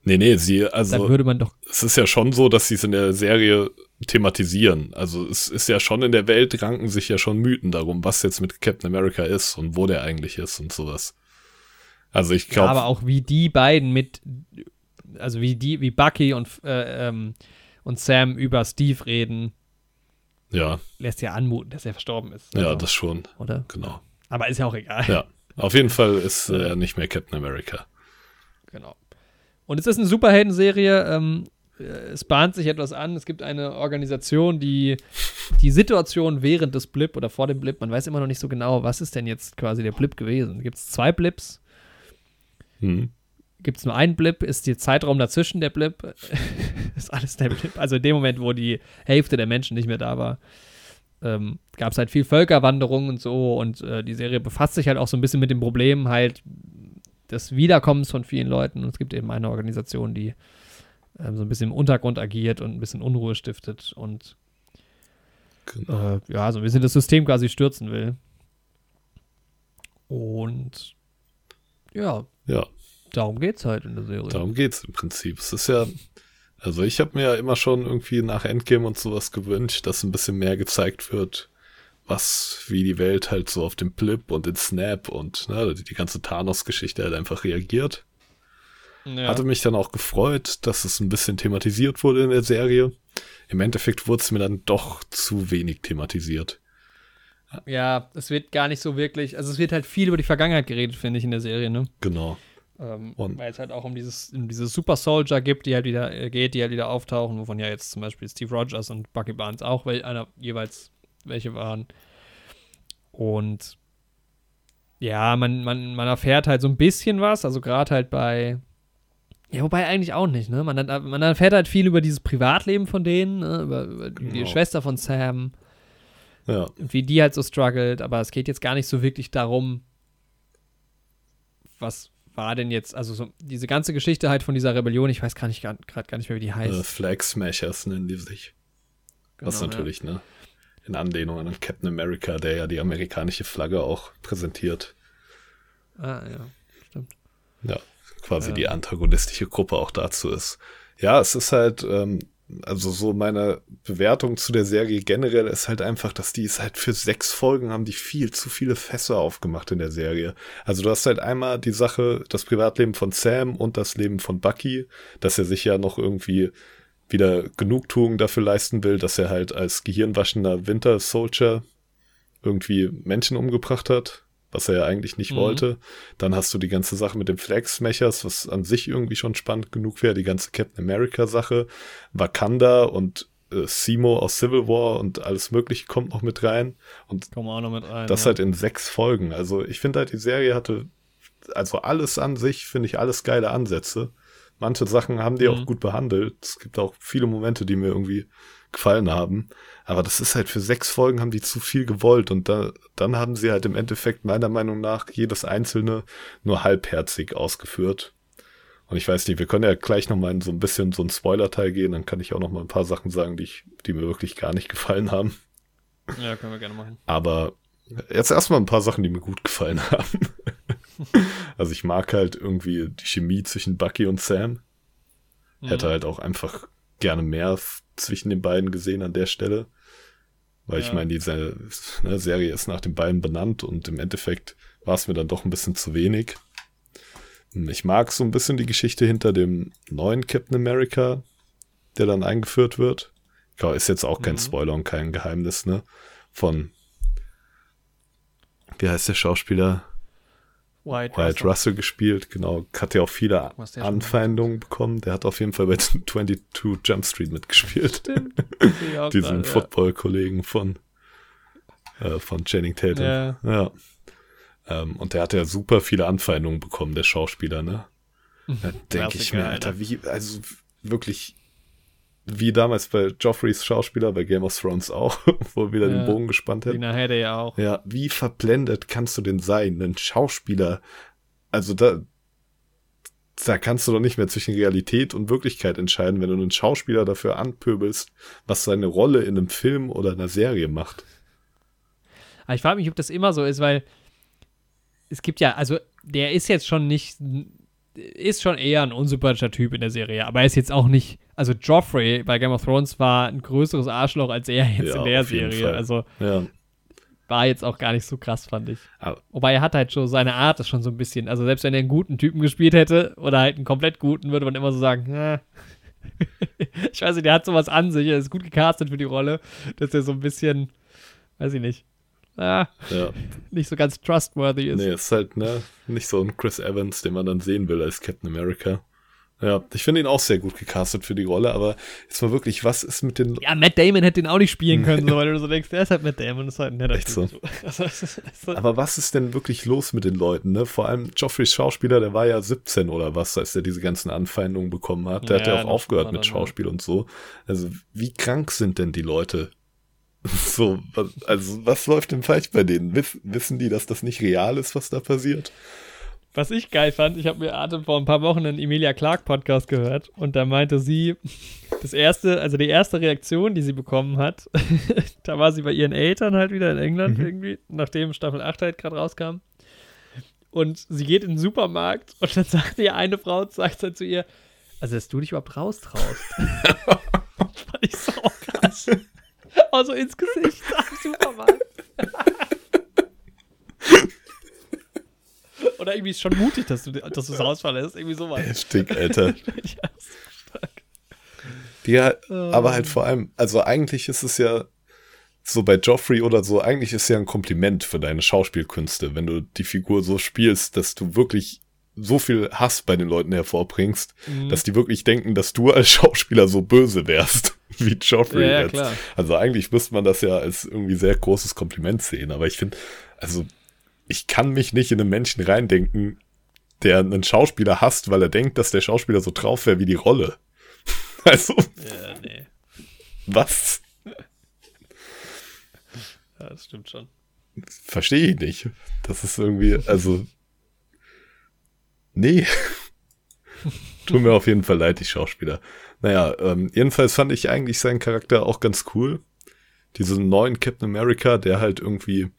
Nee, nee, sie, also. Dann würde man doch. Es ist ja schon so, dass sie es in der Serie thematisieren. Also es ist ja schon in der Welt ranken sich ja schon Mythen darum, was jetzt mit Captain America ist und wo der eigentlich ist und sowas. Also ich glaube. Ja, aber auch wie die beiden mit, also wie die, wie Bucky und, äh, ähm, und Sam über Steve reden ja. Lässt ja anmuten, dass er verstorben ist. Also, ja, das schon. Oder? Genau. Aber ist ja auch egal. Ja. Auf jeden Fall ist *laughs* er äh, nicht mehr Captain America. Genau. Und es ist eine Superhelden-Serie. Ähm, äh, es bahnt sich etwas an. Es gibt eine Organisation, die die Situation während des Blip oder vor dem Blip, man weiß immer noch nicht so genau, was ist denn jetzt quasi der Blip gewesen. Gibt es zwei Blips? Hm gibt es nur einen Blip, ist der Zeitraum dazwischen der Blip, *laughs* ist alles der Blip. Also in dem Moment, wo die Hälfte der Menschen nicht mehr da war, ähm, gab es halt viel Völkerwanderung und so und äh, die Serie befasst sich halt auch so ein bisschen mit dem Problem halt des Wiederkommens von vielen Leuten und es gibt eben eine Organisation, die so ein bisschen im Untergrund agiert und ein bisschen Unruhe stiftet und genau. äh, ja, so ein bisschen das System quasi stürzen will. Und ja. Ja, Darum geht's halt in der Serie. Darum geht's im Prinzip. Es ist ja, also ich habe mir ja immer schon irgendwie nach Endgame und sowas gewünscht, dass ein bisschen mehr gezeigt wird, was, wie die Welt halt so auf den Blip und den Snap und ne, die ganze Thanos-Geschichte halt einfach reagiert. Ja. Hatte mich dann auch gefreut, dass es ein bisschen thematisiert wurde in der Serie. Im Endeffekt wurde es mir dann doch zu wenig thematisiert. Ja, es wird gar nicht so wirklich, also es wird halt viel über die Vergangenheit geredet, finde ich, in der Serie, ne? Genau. Ähm, weil es halt auch um dieses, um dieses Super Soldier gibt, die halt wieder äh, geht, die halt wieder auftauchen, wovon ja jetzt zum Beispiel Steve Rogers und Bucky Barnes auch weil einer jeweils welche waren. Und ja, man, man, man erfährt halt so ein bisschen was, also gerade halt bei. Ja, wobei eigentlich auch nicht, ne? Man, man erfährt halt viel über dieses Privatleben von denen, ne? über, über genau. die Schwester von Sam. Ja. Wie die halt so struggelt, aber es geht jetzt gar nicht so wirklich darum, was war denn jetzt, also so, diese ganze Geschichte halt von dieser Rebellion, ich weiß gar nicht gerade gar nicht mehr, wie die heißt. Uh, Flag Smashers nennen die sich. Genau, was natürlich, ja. ne? In Anlehnung an Captain America, der ja die amerikanische Flagge auch präsentiert. Ah, ja, stimmt. Ja, quasi ja. die antagonistische Gruppe auch dazu ist. Ja, es ist halt, ähm, also so meine Bewertung zu der Serie generell ist halt einfach, dass die es halt für sechs Folgen haben, die viel zu viele Fässer aufgemacht in der Serie. Also du hast halt einmal die Sache, das Privatleben von Sam und das Leben von Bucky, dass er sich ja noch irgendwie wieder Genugtuung dafür leisten will, dass er halt als gehirnwaschender Winter Soldier irgendwie Menschen umgebracht hat was er ja eigentlich nicht mhm. wollte. Dann hast du die ganze Sache mit dem Flag Smashers, was an sich irgendwie schon spannend genug wäre, die ganze Captain America Sache, Wakanda und äh, Simo aus Civil War und alles mögliche kommt noch mit rein. Und Kommen auch noch mit rein. Das ja. halt in sechs Folgen. Also ich finde halt, die Serie hatte, also alles an sich, finde ich alles geile Ansätze. Manche Sachen haben die mhm. auch gut behandelt. Es gibt auch viele Momente, die mir irgendwie gefallen haben. Aber das ist halt für sechs Folgen haben die zu viel gewollt und da, dann haben sie halt im Endeffekt meiner Meinung nach jedes einzelne nur halbherzig ausgeführt. Und ich weiß nicht, wir können ja gleich nochmal in so ein bisschen so ein Spoiler-Teil gehen, dann kann ich auch nochmal ein paar Sachen sagen, die, ich, die mir wirklich gar nicht gefallen haben. Ja, können wir gerne machen. Aber jetzt erstmal ein paar Sachen, die mir gut gefallen haben. *laughs* also ich mag halt irgendwie die Chemie zwischen Bucky und Sam. Mhm. Hätte halt auch einfach gerne mehr zwischen den beiden gesehen an der Stelle. Weil ja. ich meine, diese ne, Serie ist nach den beiden benannt und im Endeffekt war es mir dann doch ein bisschen zu wenig. Ich mag so ein bisschen die Geschichte hinter dem neuen Captain America, der dann eingeführt wird. Ja, ist jetzt auch kein mhm. Spoiler und kein Geheimnis, ne? Von, wie heißt der Schauspieler? White, White Russell. Russell. gespielt, genau. Hat ja auch viele Anfeindungen bekommen. Der hat auf jeden Fall bei *laughs* 22 Jump Street mitgespielt. *laughs* Diesen Football-Kollegen von, äh, von Channing Tatum. Ja. ja. Ähm, und der hat ja super viele Anfeindungen bekommen, der Schauspieler, ne? Mhm. Da denke ich mir, Alter, wie, also wirklich wie damals bei Joffreys Schauspieler bei Game of Thrones auch, *laughs* wo wieder ja, den Bogen gespannt hätten. Lina Headey ja auch. Ja, wie verblendet kannst du denn sein? Ein Schauspieler, also da, da kannst du doch nicht mehr zwischen Realität und Wirklichkeit entscheiden, wenn du einen Schauspieler dafür anpöbelst, was seine Rolle in einem Film oder einer Serie macht. Aber ich frage mich, ob das immer so ist, weil es gibt ja, also der ist jetzt schon nicht ist schon eher ein unsympathischer Typ in der Serie, aber er ist jetzt auch nicht, also Joffrey bei Game of Thrones war ein größeres Arschloch als er jetzt ja, in der Serie. Also ja. war jetzt auch gar nicht so krass, fand ich. Aber Wobei er hat halt schon, seine Art ist schon so ein bisschen, also selbst wenn er einen guten Typen gespielt hätte oder halt einen komplett guten, würde man immer so sagen, äh. *laughs* ich weiß nicht, der hat sowas an sich, er ist gut gecastet für die Rolle, dass er so ein bisschen, weiß ich nicht, ah, ja. *laughs* nicht so ganz trustworthy ist. Nee, ist halt, ne, nicht so ein Chris Evans, den man dann sehen will als Captain America. Ja, ich finde ihn auch sehr gut gecastet für die Rolle, aber jetzt mal wirklich, was ist mit den. Ja, Matt Damon hätte ihn auch nicht spielen *laughs* können, so, weil du so denkst, der ist halt Matt Damon, ist halt ein netter Echt *laughs* so. aber was ist denn wirklich los mit den Leuten, ne? Vor allem Joffreys Schauspieler, der war ja 17 oder was, als er diese ganzen Anfeindungen bekommen hat. Der ja, hat ja auch aufgehört mit Schauspiel und so. Also, wie krank sind denn die Leute? So, also was läuft denn falsch bei denen? Wiss, wissen die, dass das nicht real ist, was da passiert? Was ich geil fand, ich habe mir Atem vor ein paar Wochen einen Emilia Clark Podcast gehört und da meinte sie, das erste, also die erste Reaktion, die sie bekommen hat, *laughs* da war sie bei ihren Eltern halt wieder in England mhm. irgendwie, nachdem Staffel 8 halt gerade rauskam. Und sie geht in den Supermarkt und dann *laughs* sagt ihr eine Frau, sagt halt zu ihr, also dass du dich überhaupt raustraust. *laughs* fand ich so krass. Also ins Gesicht *laughs* am Supermarkt. Oder irgendwie ist schon mutig, dass du, dass du das Haus verlässt. Irgendwie sowas. Heftig, Alter. *laughs* ja, stark. Ja, aber halt vor allem, also eigentlich ist es ja so bei Joffrey oder so, eigentlich ist es ja ein Kompliment für deine Schauspielkünste, wenn du die Figur so spielst, dass du wirklich so viel Hass bei den Leuten hervorbringst, mhm. dass die wirklich denken, dass du als Schauspieler so böse wärst. *laughs* wie Joffrey Ja, jetzt. klar. Also eigentlich müsste man das ja als irgendwie sehr großes Kompliment sehen, aber ich finde, also ich kann mich nicht in einen Menschen reindenken, der einen Schauspieler hasst, weil er denkt, dass der Schauspieler so drauf wäre wie die Rolle. *laughs* Also, Ja, nee. was? Ja, das stimmt schon. Verstehe ich nicht. Das ist irgendwie, also. Nee. *laughs* Tut mir auf jeden Fall leid, die Schauspieler. Naja, ähm, jedenfalls fand ich eigentlich seinen Charakter auch ganz cool. Diesen neuen Captain America, der halt irgendwie,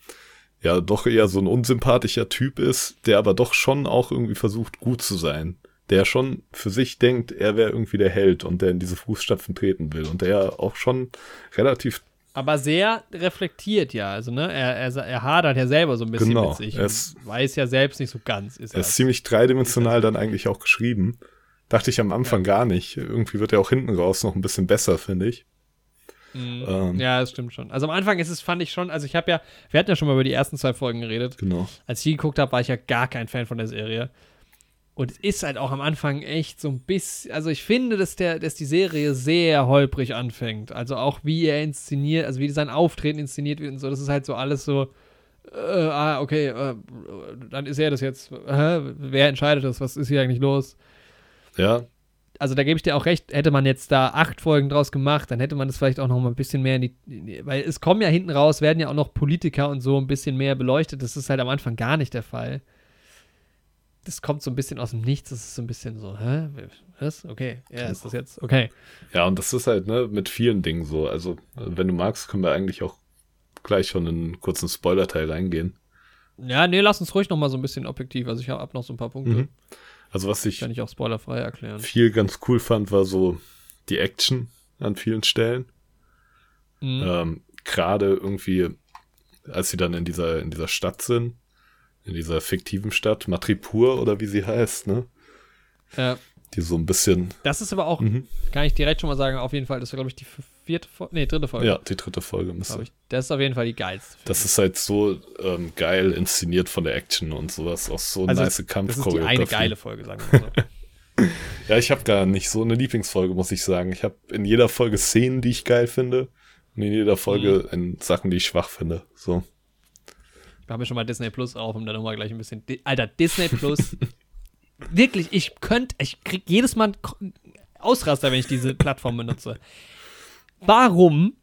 ja, doch eher so ein unsympathischer Typ ist, der aber doch schon auch irgendwie versucht, gut zu sein. Der schon für sich denkt, er wäre irgendwie der Held und der in diese Fußstapfen treten will. Und der auch schon relativ Aber sehr reflektiert ja. Also, ne, er, er, er hadert ja selber so ein bisschen Genau, mit sich. er ist- weiß ja selbst nicht so ganz, ist Er er. ist ziemlich dreidimensional dann eigentlich auch geschrieben. Dachte ich am Anfang gar nicht. Irgendwie wird er auch hinten raus noch ein bisschen besser, finde ich. Mhm. Ähm. Ja, das stimmt schon. Also am Anfang ist es, fand ich schon, also ich habe ja, wir hatten ja schon mal über die ersten zwei Folgen geredet. Genau. Als ich die geguckt habe, war ich ja gar kein Fan von der Serie. Und es ist halt auch am Anfang echt so ein bisschen, also ich finde, dass, der, dass die Serie sehr holprig anfängt. Also auch wie er inszeniert, also wie sein Auftreten inszeniert wird und so, das ist halt so alles so, äh, ah, okay, äh, dann ist er das jetzt. Hä? Wer entscheidet das? Was ist hier eigentlich los? Ja, also da gebe ich dir auch recht, hätte man jetzt da acht Folgen draus gemacht, dann hätte man das vielleicht auch noch mal ein bisschen mehr in die, weil es kommen ja hinten raus, werden ja auch noch Politiker und so ein bisschen mehr beleuchtet. Das ist halt am Anfang gar nicht der Fall. Das kommt so ein bisschen aus dem Nichts, das ist so ein bisschen so, hä? Was? Okay, ja, ist das jetzt, okay. ja, und das ist halt, ne, mit vielen Dingen so. Also, wenn du magst, können wir eigentlich auch gleich schon in einen kurzen Spoiler-Teil reingehen. Ja, nee, lass uns ruhig noch mal so ein bisschen objektiv, also ich habe noch so ein paar Punkte, Mhm. Also, was ich kann ich auch spoilerfrei erklären. viel ganz cool fand, war so die Action an vielen Stellen. Mhm. Ähm, Gerade irgendwie, als sie dann in dieser, in dieser Stadt sind, in dieser fiktiven Stadt, Matripur oder wie sie heißt, ne? Ja, Die so ein bisschen, das ist aber auch, Mhm. kann ich direkt schon mal sagen, auf jeden Fall, das war, glaube ich, die vierte Folge, nee, dritte Folge. ja, die dritte Folge müsste. ich. Das ist auf jeden Fall die geilste. Das ist halt so ähm, geil inszeniert von der Action und sowas. Auch so Also, nice Das ist die Kampfchoreografie. eine geile Folge, sagen wir mal so. *laughs* Ja, ich habe gar nicht so eine Lieblingsfolge, muss ich sagen. Ich habe in jeder Folge Szenen, die ich geil finde. Und in jeder Folge Mhm. in Sachen, die ich schwach finde. So. Wir haben ja schon mal Disney Plus auf, um dann nochmal gleich ein bisschen. Di Alter, Disney Plus. *laughs* wirklich, ich könnte, ich krieg jedes Mal Ausraster, wenn ich diese Plattform benutze. Warum?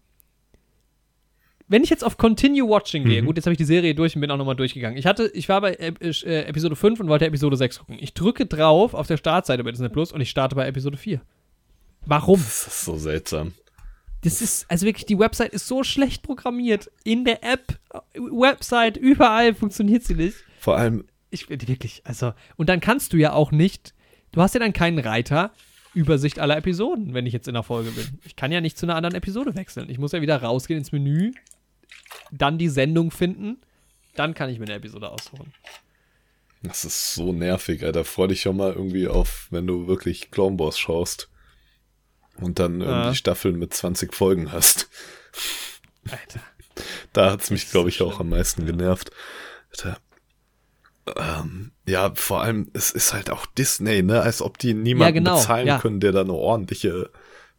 Wenn ich jetzt auf Continue Watching gehe, Mhm. gut, jetzt habe ich die Serie durch und bin auch nochmal durchgegangen. Ich hatte, ich war bei Ep- äh, Episode 5 und wollte Episode 6 gucken. Ich drücke drauf auf der Startseite bei Disney Plus und ich starte bei Episode 4. Warum? Das ist so seltsam. Das ist, also wirklich, die Website ist so schlecht programmiert. In der App, äh, Website, überall funktioniert sie nicht. Vor allem, Ich wirklich, also, und dann kannst du ja auch nicht, du hast ja dann keinen Reiter, Übersicht aller Episoden, wenn ich jetzt in der Folge bin. Ich kann ja nicht zu einer anderen Episode wechseln. Ich muss ja wieder rausgehen ins Menü, dann die Sendung finden, dann kann ich mir eine Episode aussuchen. das ist so nervig, Alter. Freu dich schon mal irgendwie auf, wenn du wirklich Clone Wars schaust. Und dann irgendwie Ja. Staffeln mit 20 Folgen hast. Alter. Da hat's mich, glaube ich, auch am meisten genervt. Alter. Ähm, ja, vor allem, es ist halt auch Disney, ne? Als ob die niemanden genau, bezahlen ja. können, der da eine ordentliche,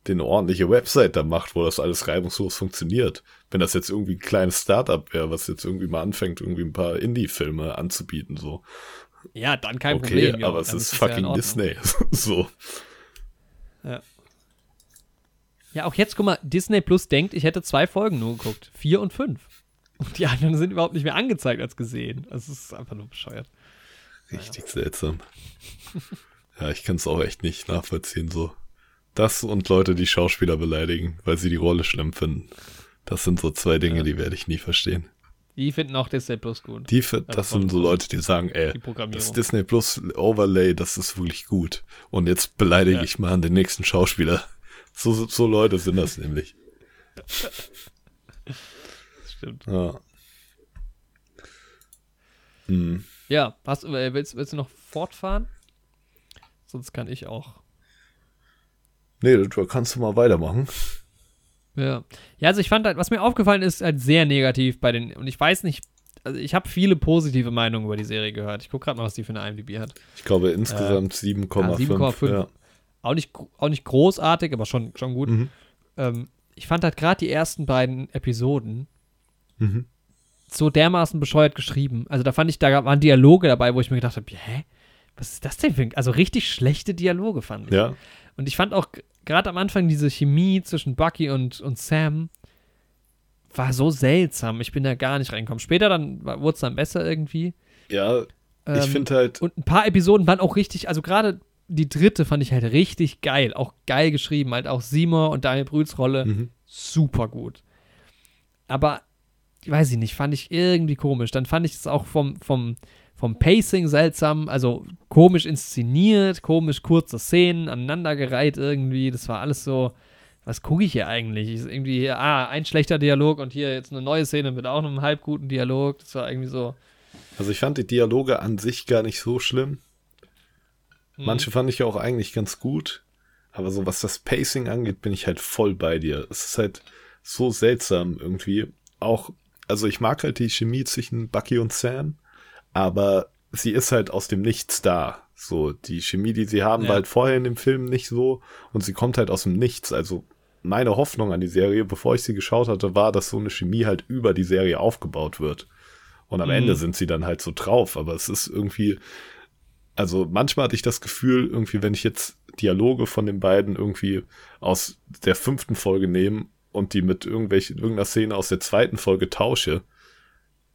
den ordentliche Website da macht, wo das alles reibungslos funktioniert. Wenn das jetzt irgendwie ein kleines Startup wäre, was jetzt irgendwie mal anfängt, irgendwie ein paar Indie-Filme anzubieten, so. Ja, dann kein okay, Problem. ja, aber es ist ja in fucking Ordnung. Disney. *laughs* so. Ja, auch jetzt, guck mal, Disney Plus denkt, ich hätte zwei Folgen nur geguckt. Vier und fünf. Und die anderen sind überhaupt nicht mehr angezeigt als gesehen. Also es ist einfach nur bescheuert. Richtig seltsam. Ja, ich kann es auch echt nicht nachvollziehen, so. Das und Leute, die Schauspieler beleidigen, weil sie die Rolle schlimm finden. Das sind so zwei Dinge, Ja. die werde ich nie verstehen. Die finden auch Disney Plus gut. Die, Also das von- sind so Leute, die sagen, ey, Die das Disney Plus Overlay, das ist wirklich gut. Und jetzt beleidige Ja. ich mal den nächsten Schauspieler. So, so Leute sind das nämlich. *laughs* Stimmt. Ja. Hm. Ja, hast, äh, willst, willst du noch fortfahren? Sonst kann ich auch. Nee, du kannst du mal weitermachen. Ja. Ja, also ich fand halt, was mir aufgefallen ist, halt sehr negativ bei den, und ich weiß nicht, also ich habe viele positive Meinungen über die Serie gehört. Ich gucke gerade mal, was die für eine IMDb hat. Ich glaube insgesamt 7,5. ja, 7,5. Ja. Auch nicht, auch nicht großartig, aber schon, schon gut. Mhm. ähm, ich fand halt gerade die ersten beiden Episoden mhm. so dermaßen bescheuert geschrieben. Also da fand ich, da waren Dialoge dabei, wo ich mir gedacht habe, hä? Was ist das denn für ein, Also richtig schlechte Dialoge fand ich. Ja. Und ich fand auch gerade am Anfang diese Chemie zwischen Bucky und, und Sam war so seltsam. Ich bin da gar nicht reingekommen. Später dann wurde es dann besser irgendwie. Ja, ich ähm, finde halt. Und ein paar Episoden waren auch richtig, also gerade die dritte fand ich halt richtig geil. Auch geil geschrieben. Halt auch Seymour und Daniel Brühls Rolle mhm. super gut. Aber, weiß ich nicht, fand ich irgendwie komisch. Dann fand ich es auch vom, vom, vom Pacing seltsam. Also komisch inszeniert, komisch kurze Szenen, aneinandergereiht irgendwie. Das war alles so. Was gucke ich hier eigentlich? Ich, irgendwie, ah, ein schlechter Dialog und hier jetzt eine neue Szene mit auch einem halb guten Dialog. Das war irgendwie so. Also ich fand die Dialoge an sich gar nicht so schlimm. Mhm. Manche fand ich ja auch eigentlich ganz gut. Aber so was das Pacing angeht, bin ich halt voll bei dir. Es ist halt so seltsam irgendwie. Auch, also ich mag halt die Chemie zwischen Bucky und Sam, aber sie ist halt aus dem Nichts da. So, die Chemie, die sie haben, ja. war halt vorher in dem Film nicht so und sie kommt halt aus dem Nichts. Also meine Hoffnung an die Serie, bevor ich sie geschaut hatte, war, dass so eine Chemie halt über die Serie aufgebaut wird. Und am mhm. Ende sind sie dann halt so drauf, aber es ist irgendwie, also manchmal hatte ich das Gefühl, irgendwie, wenn ich jetzt Dialoge von den beiden irgendwie aus der fünften Folge nehme und die mit irgendwelchen, irgendeiner Szene aus der zweiten Folge tausche,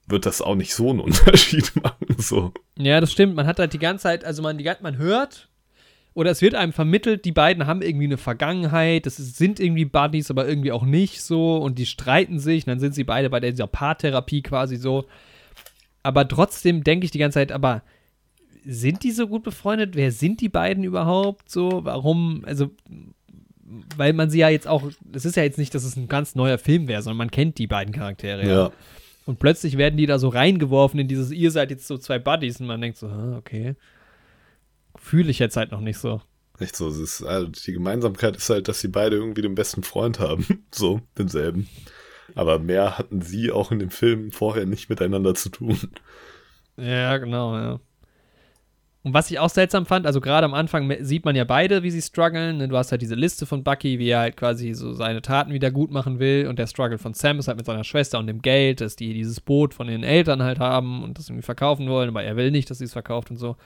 wird das auch nicht so einen *laughs* Unterschied machen. So. Ja, das stimmt. Man hat halt die ganze Zeit, also man, die, man hört oder es wird einem vermittelt, die beiden haben irgendwie eine Vergangenheit, das ist, sind irgendwie Buddies, aber irgendwie auch nicht so und die streiten sich, und dann sind sie beide bei dieser Paartherapie quasi so. Aber trotzdem denke ich die ganze Zeit, aber sind die so gut befreundet? Wer sind die beiden überhaupt so? Warum? Also, weil man sie ja jetzt auch, es ist ja jetzt nicht, dass es ein ganz neuer Film wäre, sondern man kennt die beiden Charaktere. Ja. ja. Und plötzlich werden die da so reingeworfen in dieses, ihr seid jetzt so zwei Buddies und man denkt so, okay. Fühle ich jetzt halt noch nicht so. Nicht so, es ist, also die Gemeinsamkeit ist halt, dass sie beide irgendwie den besten Freund haben. *laughs* so, denselben. Aber mehr hatten sie auch in dem Film vorher nicht miteinander zu tun. Ja, genau, ja. Und was ich auch seltsam fand, also gerade am Anfang sieht man ja beide, wie sie strugglen. Ne? Du hast halt diese Liste von Bucky, wie er halt quasi so seine Taten wieder gut machen will. Und der Struggle von Sam ist halt mit seiner Schwester und dem Geld, dass die dieses Boot von den Eltern halt haben und das irgendwie verkaufen wollen, aber er will nicht, dass sie es verkauft und so.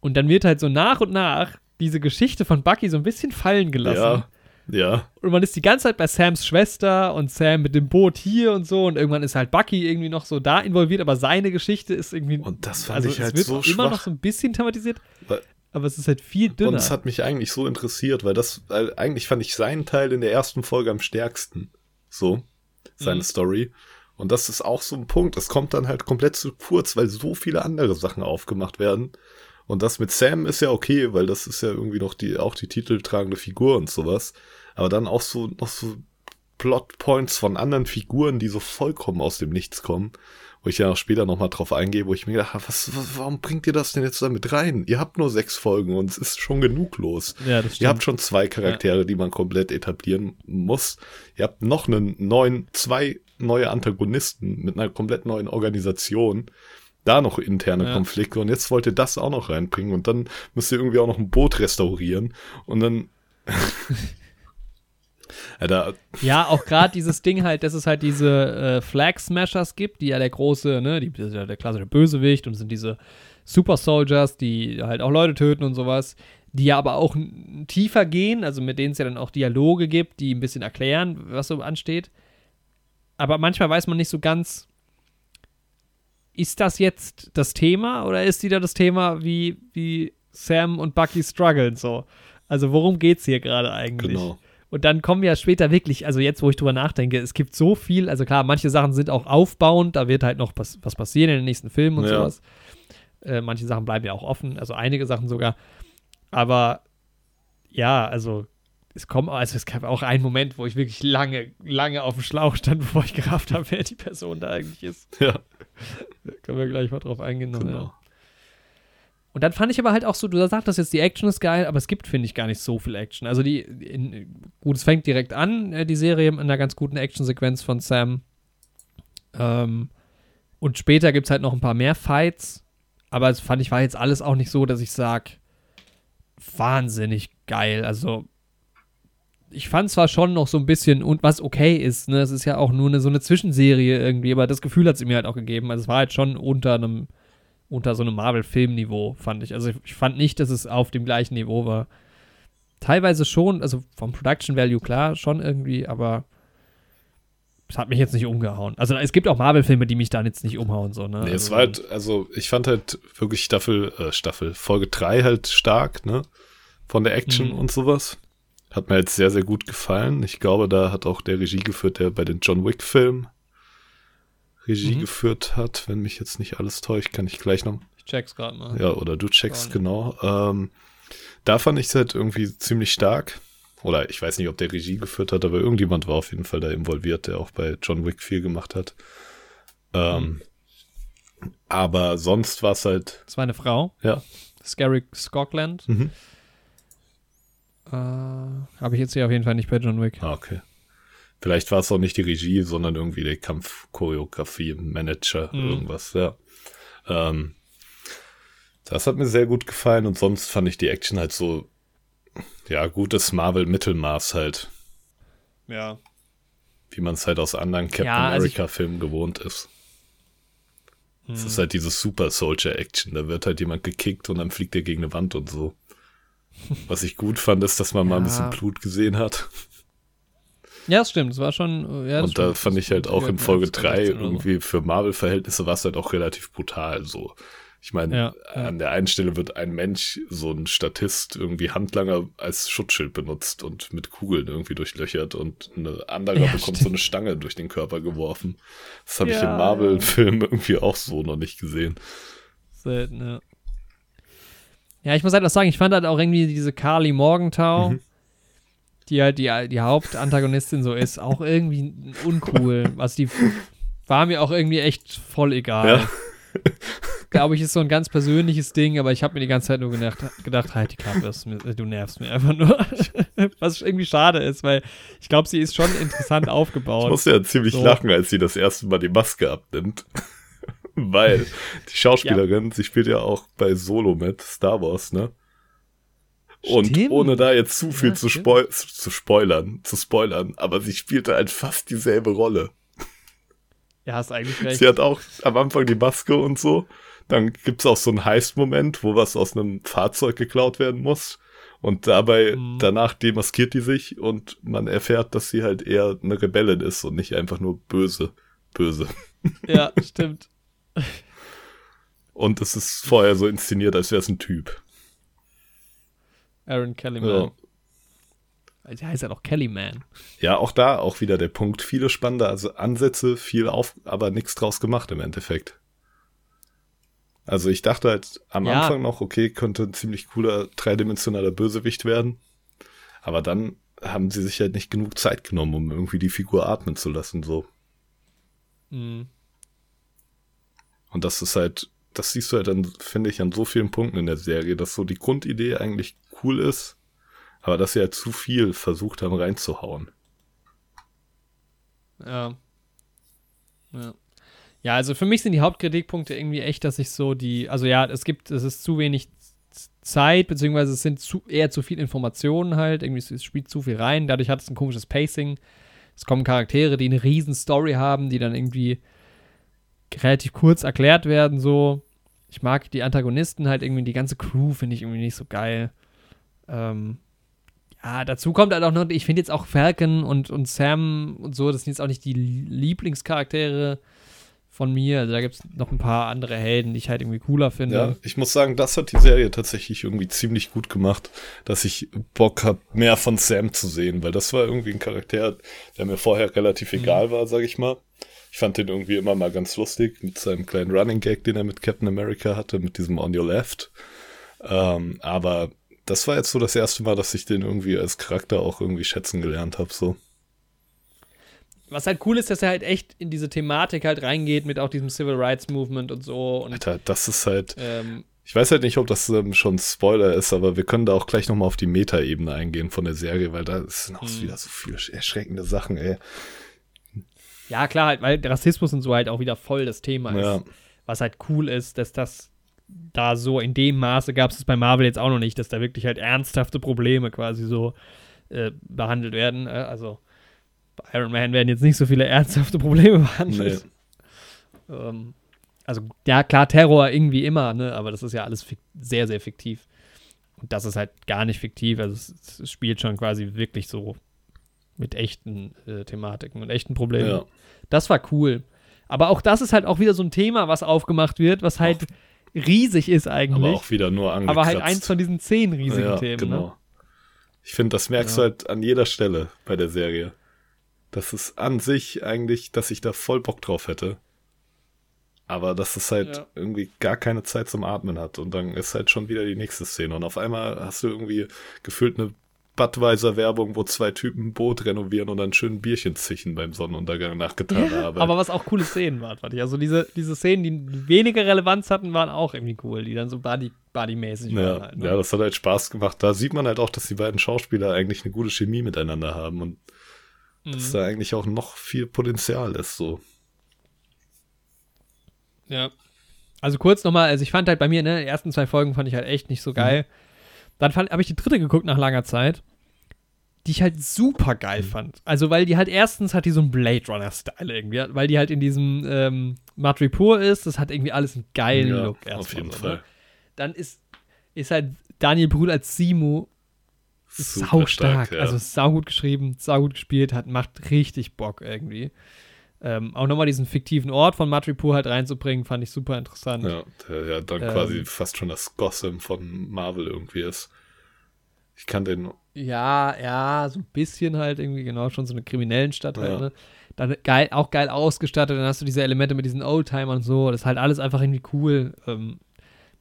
Und dann wird halt so nach und nach diese Geschichte von Bucky so ein bisschen fallen gelassen. Ja. Ja. Und man ist die ganze Zeit bei Sams Schwester und Sam mit dem Boot hier und so und irgendwann ist halt Bucky irgendwie noch so da involviert, aber seine Geschichte ist irgendwie. Und das fand also ich halt so immer noch so ein bisschen thematisiert. Weil, aber es ist halt viel dünner. Und es hat mich eigentlich so interessiert, weil das, weil eigentlich fand ich seinen Teil in der ersten Folge am stärksten. So, seine mhm. Story. Und das ist auch so ein Punkt. Das kommt dann halt komplett zu kurz, weil so viele andere Sachen aufgemacht werden. Und das mit Sam ist ja okay, weil das ist ja irgendwie noch die, auch die titeltragende Figur und sowas. Aber dann auch so, noch so Plotpoints von anderen Figuren, die so vollkommen aus dem Nichts kommen, wo ich ja auch später nochmal drauf eingehe, wo ich mir gedacht habe, was, was, warum bringt ihr das denn jetzt da mit rein? Ihr habt nur sechs Folgen und es ist schon genug los. Ja, das stimmt. Ihr habt schon zwei Charaktere, ja. die man komplett etablieren muss. Ihr habt noch einen neuen, zwei neue Antagonisten mit einer komplett neuen Organisation da noch interne ja. Konflikte und jetzt wollt ihr das auch noch reinbringen und dann müsst ihr irgendwie auch noch ein Boot restaurieren und dann *laughs* Alter. Ja, auch gerade dieses Ding halt, dass es halt diese äh, Flag Smashers gibt, die ja der große, ne, die, ja der klassische Bösewicht und sind diese Super Soldiers, die halt auch Leute töten und sowas, die ja aber auch tiefer gehen, also mit denen es ja dann auch Dialoge gibt, die ein bisschen erklären, was so ansteht. Aber manchmal weiß man nicht so ganz, ist das jetzt das Thema oder ist wieder das Thema, wie, wie Sam und Bucky strugglen so? Also worum geht's hier gerade eigentlich? Genau. Und dann kommen ja später wirklich, also jetzt, wo ich drüber nachdenke, es gibt so viel, also klar, manche Sachen sind auch aufbauend, da wird halt noch was, was passieren in den nächsten Filmen und ja. sowas. Äh, manche Sachen bleiben ja auch offen, also einige Sachen sogar. Aber ja, also es kommt, also es gab auch einen Moment, wo ich wirklich lange, lange auf dem Schlauch stand, *laughs* bevor ich gerafft habe, wer die Person da eigentlich ist. Ja. *laughs* Können wir gleich mal drauf eingehen. Noch, genau. Ja. Und dann fand ich aber halt auch so, du sagst das jetzt, die Action ist geil, aber es gibt, finde ich, gar nicht so viel Action. Also die, in, gut, es fängt direkt an, äh, die Serie, in einer ganz guten Actionsequenz von Sam. Ähm, und später gibt es halt noch ein paar mehr Fights. Aber es fand ich, war jetzt alles auch nicht so, dass ich sage, wahnsinnig geil. Also ich fand zwar schon noch so ein bisschen, und was okay ist, ne, es ist ja auch nur eine, so eine Zwischenserie irgendwie, aber das Gefühl hat sie mir halt auch gegeben. Also es war halt schon unter einem, unter so einem Marvel-Film-Niveau, fand ich. Also ich, fand nicht, dass es auf dem gleichen Niveau war. Teilweise schon, also vom Production Value klar, schon irgendwie, aber es hat mich jetzt nicht umgehauen. Also es gibt auch Marvel-Filme, die mich dann jetzt nicht umhauen, so, ne? Nee, also, es war halt, also ich fand halt wirklich Staffel, äh, Staffel, Folge 3 halt stark, ne? Von der Action mhm. und sowas. Hat mir jetzt sehr, sehr gut gefallen. Ich glaube, da hat auch der Regie geführt, der bei den John Wick-Filmen Regie mhm. geführt hat. Wenn mich jetzt nicht alles täuscht, kann ich gleich noch. Ich check's gerade mal. Ja, oder du checkst, genau. Ähm, da fand ich es halt irgendwie ziemlich stark. Oder ich weiß nicht, ob der Regie geführt hat, aber irgendjemand war auf jeden Fall da involviert, der auch bei John Wick viel gemacht hat. Ähm. Aber sonst war es halt. Das war eine Frau. Ja. Scary Scotland. Mhm. Äh, Habe ich jetzt hier auf jeden Fall nicht bei John Wick. Ah, okay. Vielleicht war es auch nicht die Regie, sondern irgendwie die Kampfchoreografie, Manager, mhm. irgendwas, ja. Ähm, das hat mir sehr gut gefallen und sonst fand ich die Action halt so, ja, gutes Marvel-Mittelmaß halt. Ja. Wie man es halt aus anderen Captain ja, also America-Filmen gewohnt ist. Es ist hm. halt diese Super Soldier-Action. Da wird halt jemand gekickt und dann fliegt er gegen eine Wand und so. Was ich gut fand, ist, dass man ja. mal ein bisschen Blut gesehen hat. Ja, das stimmt. Es war schon. Ja, und da stimmt. fand ich halt auch in Folge 3 irgendwie für Marvel-Verhältnisse war es halt auch relativ brutal. So. Ich meine, ja, ja. an der einen Stelle wird ein Mensch, so ein Statist, irgendwie Handlanger als Schutzschild benutzt und mit Kugeln irgendwie durchlöchert und eine andere ja, bekommt stimmt. so eine Stange durch den Körper geworfen. Das habe ich im Marvel-Film *laughs* irgendwie auch so noch nicht gesehen. Selten, ja. Ja, ich muss halt auch sagen, ich fand halt auch irgendwie diese Carly Morgenthau, mhm. die halt die, die Hauptantagonistin so ist, auch irgendwie uncool. Was die war mir auch irgendwie echt voll egal. Ja. *laughs* Glaube ich, ist so ein ganz persönliches Ding, aber ich habe mir die ganze Zeit nur gedacht, gedacht halt die Klappe, du nervst mir einfach nur. *laughs* Was irgendwie schade ist, weil ich glaube, sie ist schon interessant aufgebaut. Ich muss ja ziemlich so. lachen, als sie das erste Mal die Maske abnimmt. *laughs* Weil die Schauspielerin, ja. sie spielt ja auch bei Solo mit, Star Wars, ne? Und stimmt. ohne da jetzt zu viel ja, zu, spoil zu spoilern, zu spoilern, aber sie spielte halt fast dieselbe Rolle. Ja, hast eigentlich recht. Sie hat auch am Anfang die Maske und so. Dann gibt's auch so einen Heist-Moment, wo was aus einem Fahrzeug geklaut werden muss. Und dabei, mhm. danach demaskiert die sich und man erfährt, dass sie halt eher eine Rebellin ist und nicht einfach nur böse. Böse. Ja, stimmt. Und es ist vorher so inszeniert, als wäre es ein Typ. Aaron Kellyman. Ja. Der heißt ja doch Kellyman. Ja, auch da auch wieder der Punkt. Viele spannende also Ansätze, viel auf, aber nichts draus gemacht im Endeffekt. Also ich dachte halt am ja. Anfang noch, okay, könnte ein ziemlich cooler dreidimensionaler Bösewicht werden. Aber dann haben sie sich halt nicht genug Zeit genommen, um irgendwie die Figur atmen zu lassen, so. Mhm. Und das ist halt, das siehst du halt dann, finde ich, an so vielen Punkten in der Serie, dass so die Grundidee eigentlich cool ist, aber dass sie halt zu viel versucht haben reinzuhauen. Ja. Ja. Ja, also für mich sind die Hauptkritikpunkte irgendwie echt, dass ich so die, also ja, es gibt, es ist zu wenig Zeit, beziehungsweise es sind zu, eher zu viel Informationen halt, irgendwie es spielt zu viel rein, dadurch hat es ein komisches Pacing. Es kommen Charaktere, die eine riesen Story haben, die dann irgendwie relativ kurz erklärt werden, so. Ich mag die Antagonisten halt irgendwie, die ganze Crew finde ich irgendwie nicht so geil. Ähm, ja, dazu kommt halt auch noch, ich finde jetzt auch Falcon und, und Sam und so, das sind jetzt auch nicht die Lieblingscharaktere von mir. Also da gibt es noch ein paar andere Helden, die ich halt irgendwie cooler finde. Ja, ich muss sagen, das hat die Serie tatsächlich irgendwie ziemlich gut gemacht, dass ich Bock habe, mehr von Sam zu sehen, weil das war irgendwie ein Charakter, der mir vorher relativ mhm. egal war, sag ich mal. Ich fand den irgendwie immer mal ganz lustig mit seinem kleinen Running Gag, den er mit Captain America hatte, mit diesem On Your Left. Ähm, aber das war jetzt so das erste Mal, dass ich den irgendwie als Charakter auch irgendwie schätzen gelernt habe, so. Was halt cool ist, dass er halt echt in diese Thematik halt reingeht mit auch diesem Civil Rights Movement und so. Und, Alter, das ist halt. Ähm, ich weiß halt nicht, ob das ähm, schon Spoiler ist, aber wir können da auch gleich nochmal auf die Meta-Ebene eingehen von der Serie, weil da sind auch mhm. wieder so viele erschreckende Sachen, ey. Ja, klar, halt, weil Rassismus und so halt auch wieder voll das Thema ja. ist. Was halt cool ist, dass das da so in dem Maße gab es bei Marvel jetzt auch noch nicht, dass da wirklich halt ernsthafte Probleme quasi so äh, behandelt werden. Äh, also bei Iron Man werden jetzt nicht so viele ernsthafte *laughs* Probleme behandelt. Nee. Ähm, also ja, klar, Terror irgendwie immer, ne? aber das ist ja alles sehr, sehr fiktiv. Und das ist halt gar nicht fiktiv. Also es, es spielt schon quasi wirklich so mit echten äh, Thematiken und echten Problemen. Ja. Das war cool. Aber auch das ist halt auch wieder so ein Thema, was aufgemacht wird, was halt auch, riesig ist eigentlich. Aber auch wieder nur angekratzt. Aber halt eins von diesen zehn riesigen ja, Themen. Genau. Ne? Ich finde, das merkst ja. du halt an jeder Stelle bei der Serie. Das ist an sich eigentlich, dass ich da voll Bock drauf hätte. Aber dass es halt ja. irgendwie gar keine Zeit zum Atmen hat. Und dann ist halt schon wieder die nächste Szene. Und auf einmal hast du irgendwie gefühlt eine Budweiser-Werbung, wo zwei Typen ein Boot renovieren und dann schön ein Bierchen zichen beim Sonnenuntergang nach getaner ja, Aber was auch coole Szenen waren, fand ich. Also diese, diese Szenen, die weniger Relevanz hatten, waren auch irgendwie cool, die dann so buddy, buddy-mäßig ja, waren. Halt, ne? Ja, das hat halt Spaß gemacht. Da sieht man halt auch, dass die beiden Schauspieler eigentlich eine gute Chemie miteinander haben und mhm. dass da eigentlich auch noch viel Potenzial ist, so. Ja. Also kurz nochmal, also ich fand halt bei mir, ne, die ersten zwei Folgen fand ich halt echt nicht so geil. Mhm. Dann habe ich die dritte geguckt nach langer Zeit, die ich halt super geil mhm. fand. Also, weil die halt erstens hat die so einen Blade Runner-Style irgendwie, weil die halt in diesem ähm, Madripoor ist, das hat irgendwie alles einen geilen ja, Look. Auf jeden so, ne? Fall. Ne? Dann ist, ist halt Daniel Brühl als Simu sau stark, ja. also sau gut geschrieben, sau gut gespielt, hat, macht richtig Bock irgendwie. Ähm, auch nochmal diesen fiktiven Ort von Madripoor halt reinzubringen, fand ich super interessant. Ja, der ja dann ähm, quasi fast schon das Gotham von Marvel irgendwie ist. Ich kann den. Ja, ja, so ein bisschen halt irgendwie, genau, schon so eine kriminellen Stadt halt, ja. ne? Dann geil, auch geil ausgestattet, dann hast du diese Elemente mit diesen Oldtimern und so, das ist halt alles einfach irgendwie cool. Ähm,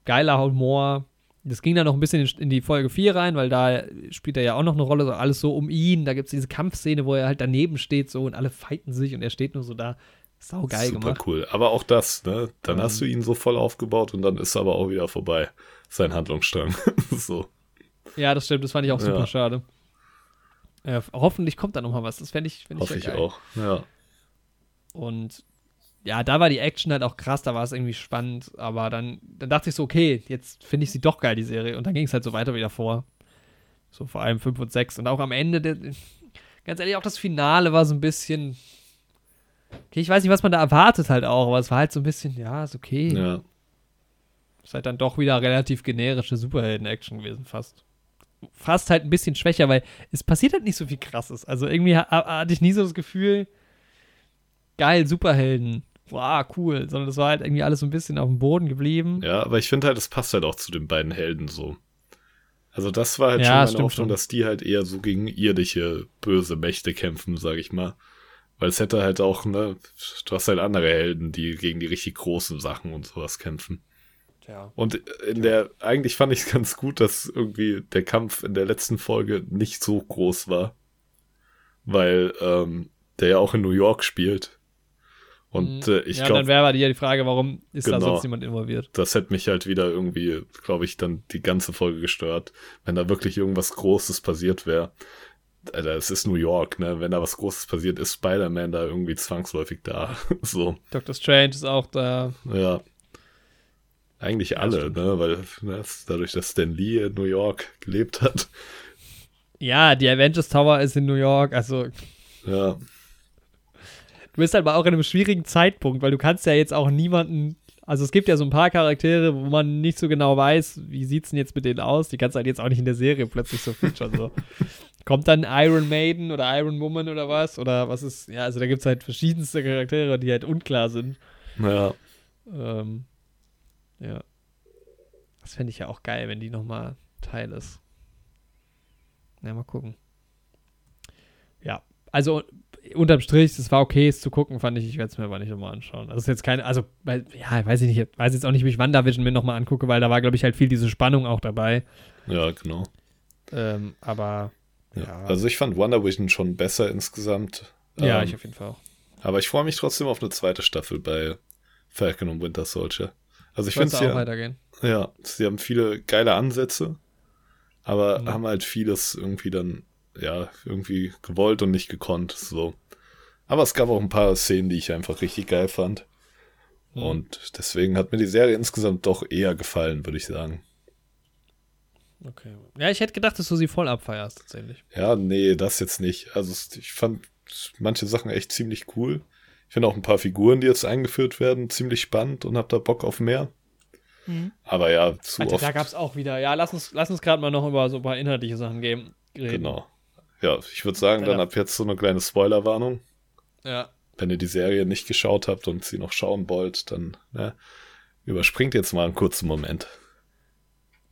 geiler Humor, das ging dann noch ein bisschen in, die Folge 4 rein, weil da spielt er ja auch noch eine Rolle, so alles so um ihn. Da gibt es diese Kampfszene, wo er halt daneben steht so und alle fighten sich und er steht nur so da. Sau geil Super gemacht. cool. Aber auch das, ne? Dann um, hast du ihn so voll aufgebaut und dann ist er aber auch wieder vorbei. Sein Handlungsstrang. *laughs* so. Ja, das stimmt. Das fand ich auch super ja. schade. Ja, hoffentlich kommt da noch mal was. Das fände ich, fänd ich, Hoffe ich auch, ja. Und ja, da war die Action halt auch krass, da war es irgendwie spannend, aber dann, dann dachte ich so, okay, jetzt finde ich sie doch geil, die Serie. Und dann ging es halt so weiter wieder vor. So vor allem 5 und 6. Und auch am Ende, der, ganz ehrlich, auch das Finale war so ein bisschen. Okay, ich weiß nicht, was man da erwartet halt auch, aber es war halt so ein bisschen, ja, ist okay. Ja. Ist halt dann doch wieder relativ generische Superhelden-Action gewesen, fast. Fast halt ein bisschen schwächer, weil es passiert halt nicht so viel krasses. Also irgendwie hatte ich nie so das Gefühl, geil, Superhelden wow, cool, sondern das war halt irgendwie alles so ein bisschen auf dem Boden geblieben. Ja, aber ich finde halt, es passt halt auch zu den beiden Helden so. Also das war halt ja, schon meine Hoffnung, dass die halt eher so gegen irdische böse Mächte kämpfen, sag ich mal. Weil es hätte halt auch, ne, du hast halt andere Helden, die gegen die richtig großen Sachen und sowas kämpfen. Ja. Und in der, eigentlich fand ich es ganz gut, dass irgendwie der Kampf in der letzten Folge nicht so groß war. Weil ähm, der ja auch in New York spielt. Und mhm. äh, ich ja, glaube. dann wäre aber ja die Frage, warum ist genau, da sonst niemand involviert? Das hätte mich halt wieder irgendwie, glaube ich, dann die ganze Folge gestört, wenn da wirklich irgendwas Großes passiert wäre. Alter, es ist New York, ne? Wenn da was Großes passiert, ist Spider-Man da irgendwie zwangsläufig da. *laughs* so. Doctor Strange ist auch da. Ja. Eigentlich ja, alle, ne? Weil ne, dadurch, dass Stan Lee in New York gelebt hat. Ja, die Avengers Tower ist in New York, also. Ja. Du bist halt aber auch in einem schwierigen Zeitpunkt, weil du kannst ja jetzt auch niemanden. Also es gibt ja so ein paar Charaktere, wo man nicht so genau weiß, wie sieht's denn jetzt mit denen aus. Die kannst du halt jetzt auch nicht in der Serie plötzlich so featuren. So. *laughs* Kommt dann Iron Maiden oder Iron Woman oder was? Oder was ist. Ja, also da gibt es halt verschiedenste Charaktere, die halt unklar sind. Ja. Ähm, ja. Das fände ich ja auch geil, wenn die nochmal Teil ist. Ja, mal gucken. Ja, also unterm Strich, es war okay, es zu gucken, fand ich. Ich werde es mir aber nicht nochmal anschauen. Also ist jetzt keine, also, weil, ja, weiß ich nicht, weiß jetzt auch nicht, wie ich WandaVision mir nochmal angucke, weil da war, glaube ich, halt viel diese Spannung auch dabei. Ja, genau. Ähm, aber. Ja. ja. Also ich fand WandaVision schon besser insgesamt. Ja, ähm, ich auf jeden Fall auch. Aber ich freue mich trotzdem auf eine zweite Staffel bei Falcon und Winter Soldier. Also ich finde es ja, weitergehen. Ja, sie haben viele geile Ansätze, aber mhm. haben halt vieles irgendwie dann ja, irgendwie gewollt und nicht gekonnt. So. Aber es gab auch ein paar Szenen, die ich einfach richtig geil fand. Und deswegen hat mir die Serie insgesamt doch eher gefallen, würde ich sagen. Okay. Ja, ich hätte gedacht, dass du sie voll abfeierst, tatsächlich. Ja, nee, das jetzt nicht. Also ich fand manche Sachen echt ziemlich cool. Ich finde auch ein paar Figuren, die jetzt eingeführt werden, ziemlich spannend und hab da Bock auf mehr. Mhm. Aber ja, zu Alter, oft. Da gab es auch wieder. Ja, lass uns, lass uns gerade mal noch über so ein paar inhaltliche Sachen geben. Reden. Genau. Ja, ich würde sagen, dann ab jetzt so eine kleine Spoilerwarnung. Ja. Wenn ihr die Serie nicht geschaut habt und sie noch schauen wollt, dann ne, überspringt jetzt mal einen kurzen Moment.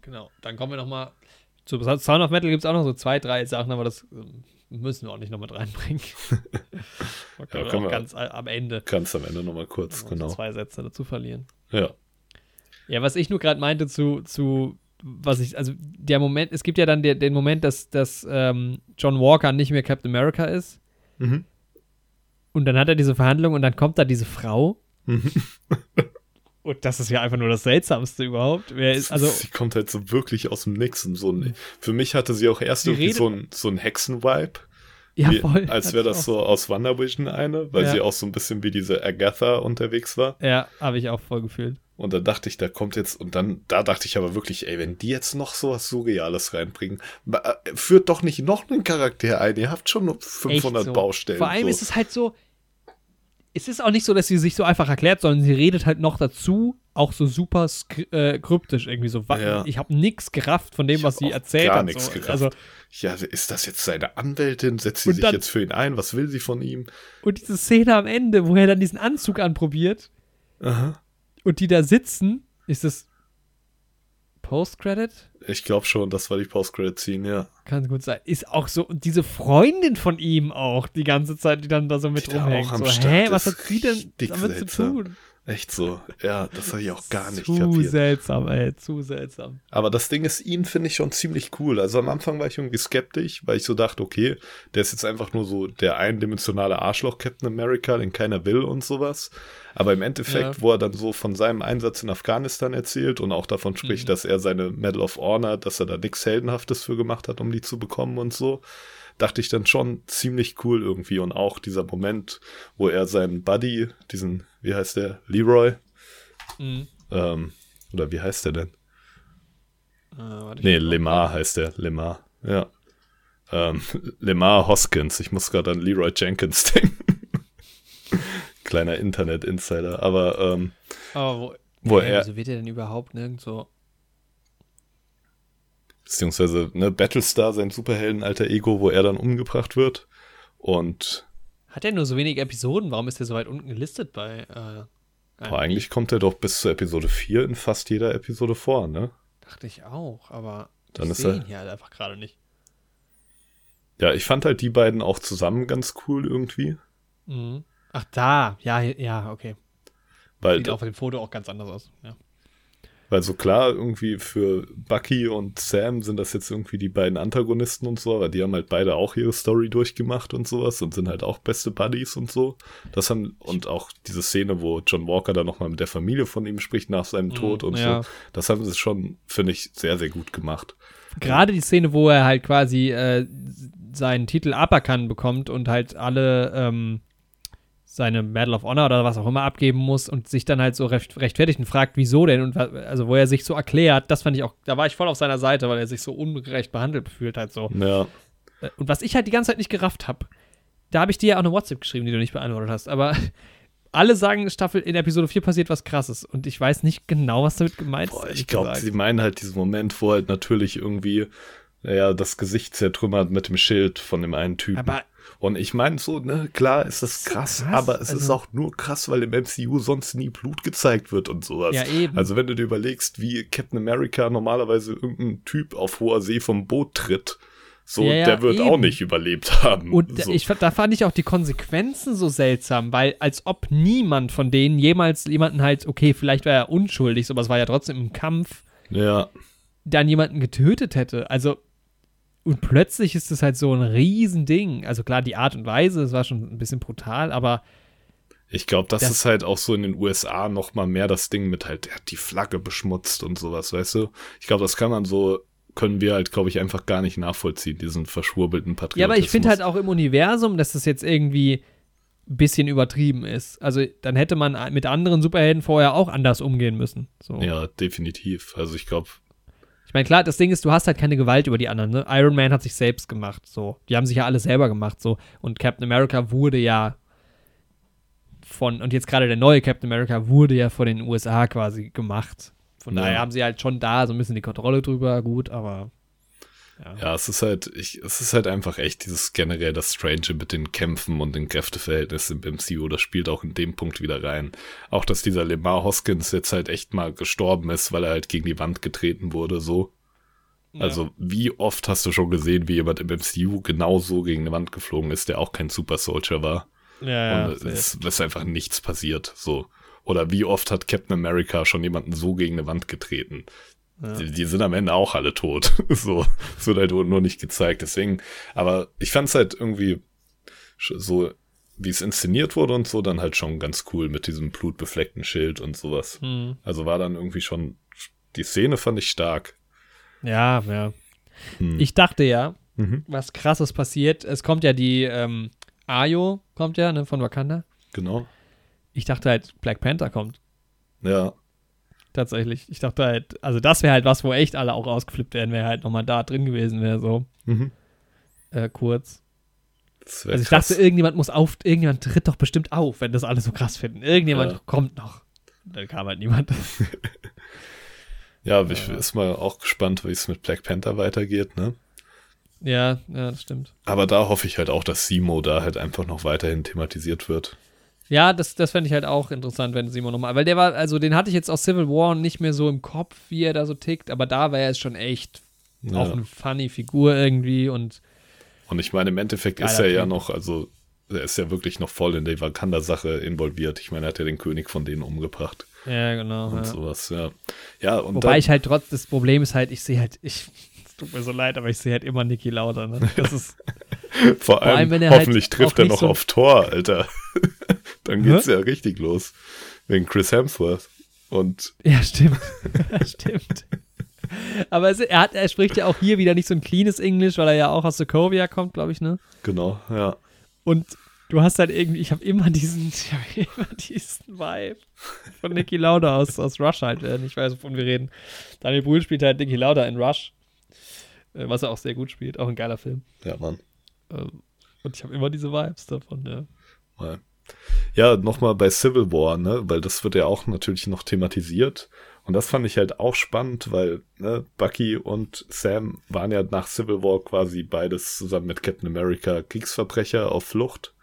Genau. Dann kommen wir noch mal zu Sound of Metal gibt es auch noch so zwei, drei Sachen, aber das ähm, müssen wir auch nicht noch mit reinbringen. *laughs* ja, können wir ganz am Ende. Ganz am Ende noch mal kurz, genau. Zwei Sätze dazu verlieren. Ja. Ja, was ich nur gerade meinte zu, zu, was ich, also der Moment, es gibt ja dann der, den Moment, dass, dass ähm, John Walker nicht mehr Captain America ist. Mhm. Und dann hat er diese Verhandlung und dann kommt da diese Frau. Mhm. *laughs* und das ist ja einfach nur das Seltsamste überhaupt. Wer ist, also, sie kommt halt so wirklich aus dem Nix. Und so ein, für mich hatte sie auch erst irgendwie so ein, so ein Hexen-Vibe. Ja, voll. Als wäre das so aus WandaVision eine, weil ja. sie auch so ein bisschen wie diese Agatha unterwegs war. Ja, habe ich auch voll gefühlt. Und dann dachte ich, da kommt jetzt, und dann, da dachte ich aber wirklich, ey, wenn die jetzt noch so was Surreales reinbringen, äh, führt doch nicht noch einen Charakter ein. Ihr habt schon 500 so. Baustellen. Vor allem so. ist es halt so, es ist auch nicht so, dass sie sich so einfach erklärt, sondern sie redet halt noch dazu, auch so super äh, kryptisch irgendwie so. Ja. Ich habe nichts gerafft von dem, was sie erzählt gar hat. nichts so. gerafft. Also, ja, ist das jetzt seine Anwältin? Setzt sie sich dann, jetzt für ihn ein? Was will sie von ihm? Und diese Szene am Ende, wo er dann diesen Anzug anprobiert. Aha und die da sitzen, ist das Post-Credit? Ich glaube schon, das war die Post-Credit-Scene, ja. Kann gut sein. Ist auch so, und diese Freundin von ihm auch die ganze Zeit, die dann da so mit die rumhängt. So, hä, was hat sie denn damit seltsam. zu tun? Echt so. Ja, das habe ich auch gar nicht zu kapiert. Zu seltsam, ey, zu seltsam. Aber das Ding ist, ihn finde ich schon ziemlich cool. Also am Anfang war ich irgendwie skeptisch, weil ich so dachte, okay, der ist jetzt einfach nur so der eindimensionale Arschloch Captain America, den keiner will und sowas. Aber im Endeffekt, ja. wo er dann so von seinem Einsatz in Afghanistan erzählt und auch davon spricht, mhm. dass er seine Medal of Honor, dass er da nichts Heldenhaftes für gemacht hat, um die zu bekommen und so, dachte ich dann schon ziemlich cool irgendwie. Und auch dieser Moment, wo er seinen Buddy, diesen, wie heißt der, Leroy? Mhm. Ähm, oder wie heißt der denn? Äh, nee, Lemar heißt der, Lemar, ja. Ähm, *laughs* Lemar Hoskins, ich muss gerade an Leroy Jenkins *laughs* denken. Kleiner Internet-Insider, aber, ähm, aber wo, wo ey, er. Wieso wird er denn überhaupt nirgendwo beziehungsweise ne, Battlestar, sein Superhelden-alter Ego, wo er dann umgebracht wird. Und. Hat er nur so wenige Episoden? Warum ist er so weit unten gelistet bei. Äh, boah, eigentlich kommt er doch bis zur Episode 4 in fast jeder Episode vor, ne? Dachte ich auch, aber dann ist er hier halt einfach gerade nicht. Ja, ich fand halt die beiden auch zusammen ganz cool irgendwie. Mhm. Ach, da, ja, ja, okay. Weil, Sieht auf dem Foto auch ganz anders aus, ja. Weil so klar, irgendwie für Bucky und Sam sind das jetzt irgendwie die beiden Antagonisten und so, aber die haben halt beide auch ihre Story durchgemacht und sowas und sind halt auch beste Buddies und so. Das haben, und auch diese Szene, wo John Walker dann nochmal mit der Familie von ihm spricht nach seinem mhm, Tod und ja. so, das haben sie schon, finde ich, sehr, sehr gut gemacht. Gerade die Szene, wo er halt quasi äh, seinen Titel aberkannt bekommt und halt alle ähm, seine Medal of Honor oder was auch immer abgeben muss und sich dann halt so recht, rechtfertigt und fragt, wieso denn und also wo er sich so erklärt, das fand ich auch, da war ich voll auf seiner Seite, weil er sich so ungerecht behandelt fühlt halt so. Ja. Äh, und was ich halt die ganze Zeit nicht gerafft habe, da habe ich dir ja auch eine WhatsApp geschrieben, die du nicht beantwortet hast, aber *laughs* alle sagen, Staffel in Episode 4 passiert was krasses und ich weiß nicht genau, was damit gemeint Boah, ist. Ich glaube, sie meinen halt diesen Moment, wo halt natürlich irgendwie ja, das Gesicht zertrümmert mit dem Schild von dem einen Typen. Aber und ich meine so, ne, klar ist das krass, krass aber es also, ist auch nur krass, weil im MCU sonst nie Blut gezeigt wird und sowas. Ja, eben. Also wenn du dir überlegst, wie Captain America normalerweise irgendein Typ auf hoher See vom Boot tritt, so, ja, ja, der wird eben. auch nicht überlebt haben. Und so. ich, da fand ich auch die Konsequenzen so seltsam, weil als ob niemand von denen jemals jemanden halt, okay, vielleicht war er unschuldig, aber es war ja trotzdem im Kampf, ja. dann jemanden getötet hätte. Also und plötzlich ist es halt so ein Riesending. Also klar, die Art und Weise, es war schon ein bisschen brutal, aber ich glaube, das, das, ist halt auch so in den USA noch mal mehr das Ding mit halt, er hat die Flagge beschmutzt und sowas, weißt du? Ich glaube, das kann man so, können wir halt, glaube ich, einfach gar nicht nachvollziehen, diesen verschwurbelten Patriotismus. Ja, aber ich finde halt auch im Universum, dass das jetzt irgendwie ein bisschen übertrieben ist. Also dann hätte man mit anderen Superhelden vorher auch anders umgehen müssen. So. Ja, definitiv. Also ich glaube, Ich meine, klar, das Ding ist, du hast halt keine Gewalt über die anderen, ne? Iron Man hat sich selbst gemacht, so. Die haben sich ja alle selber gemacht, so. Und Captain America wurde ja von, und jetzt gerade der neue Captain America wurde ja von den USA quasi gemacht. Von ja. daher haben sie halt schon da so ein bisschen die Kontrolle drüber, gut, aber. Ja. ja, es ist halt, ich, es ist halt einfach echt dieses generell das Strange mit den Kämpfen und den Kräfteverhältnissen im MCU, das spielt auch in dem Punkt wieder rein. Auch, dass dieser Lemar Hoskins jetzt halt echt mal gestorben ist, weil er halt gegen die Wand getreten wurde, so. Ja. Also, wie oft hast du schon gesehen, wie jemand im MCU genauso gegen eine Wand geflogen ist, der auch kein Super Soldier war? Ja, und es ist einfach nichts passiert, so. Oder wie oft hat Captain America schon jemanden so gegen eine Wand getreten? Ja. Die, die, sind am Ende auch alle tot. *laughs* so, es wird halt nur nicht gezeigt. Deswegen, aber ich fand es halt irgendwie so, wie es inszeniert wurde und so, dann halt schon ganz cool mit diesem blutbefleckten Schild und sowas. Hm. Also war dann irgendwie schon, die Szene fand ich stark. Ja, ja. Hm. Ich dachte ja, mhm. was krasses passiert. Es kommt ja die ähm, Ayo, kommt ja, ne, von Wakanda. Genau. Ich dachte halt, Black Panther kommt. Ja tatsächlich. Ich dachte halt, also das wäre halt was, wo echt alle auch ausgeflippt wären, wäre halt nochmal da drin gewesen wäre, so. Mhm. Äh, kurz. Also ich krass. dachte, irgendjemand muss auf, irgendjemand tritt doch bestimmt auf, wenn das alle so krass finden. Irgendjemand ja. kommt noch. Dann kam halt niemand. *laughs* ja, ich ja. ist mal auch gespannt, wie es mit Black Panther weitergeht, ne? Ja, ja, das stimmt. Aber da hoffe ich halt auch, dass Simo da halt einfach noch weiterhin thematisiert wird. Ja, das, das fände ich halt auch interessant, wenn Simon nochmal. Weil der war, also den hatte ich jetzt aus Civil War nicht mehr so im Kopf, wie er da so tickt, aber da war er jetzt schon echt ja. auch eine funny Figur irgendwie und. Und ich meine, im Endeffekt ist er ja noch, also er ist ja wirklich noch voll in der Wakanda-Sache involviert. Ich meine, er hat ja den König von denen umgebracht. Ja, genau. Und ja. sowas, ja. ja und Wobei ich halt trotz, das Problem ist halt, ich sehe halt, ich, es tut mir so leid, aber ich sehe halt immer Niki Lauda. Ne? Das ist. *laughs* Vor, allem, vor allem, wenn er halt hoffentlich halt trifft er noch so auf Tor, Alter. Dann geht's Hä? ja richtig los. Wegen Chris Hemsworth. Und ja, stimmt. *laughs* stimmt. Aber es, er, hat, er spricht ja auch hier wieder nicht so ein cleanes Englisch, weil er ja auch aus Sokovia kommt, glaube ich, ne? Genau, ja. Und du hast halt irgendwie, ich habe immer diesen, *laughs* ich habe immer diesen Vibe von Nicky Lauda aus, aus Rush halt, äh, ich weiß, wovon wir reden. Daniel Brühl spielt halt Nicky Lauda in Rush, äh, was er auch sehr gut spielt, auch ein geiler Film. Ja, Mann. Ähm, und ich habe immer diese Vibes davon, ja. Mal. Ja, nochmal bei Civil War, ne, weil das wird ja auch natürlich noch thematisiert. Und das fand ich halt auch spannend, weil ne, Bucky und Sam waren ja nach Civil War quasi beides zusammen mit Captain America Kriegsverbrecher auf Flucht.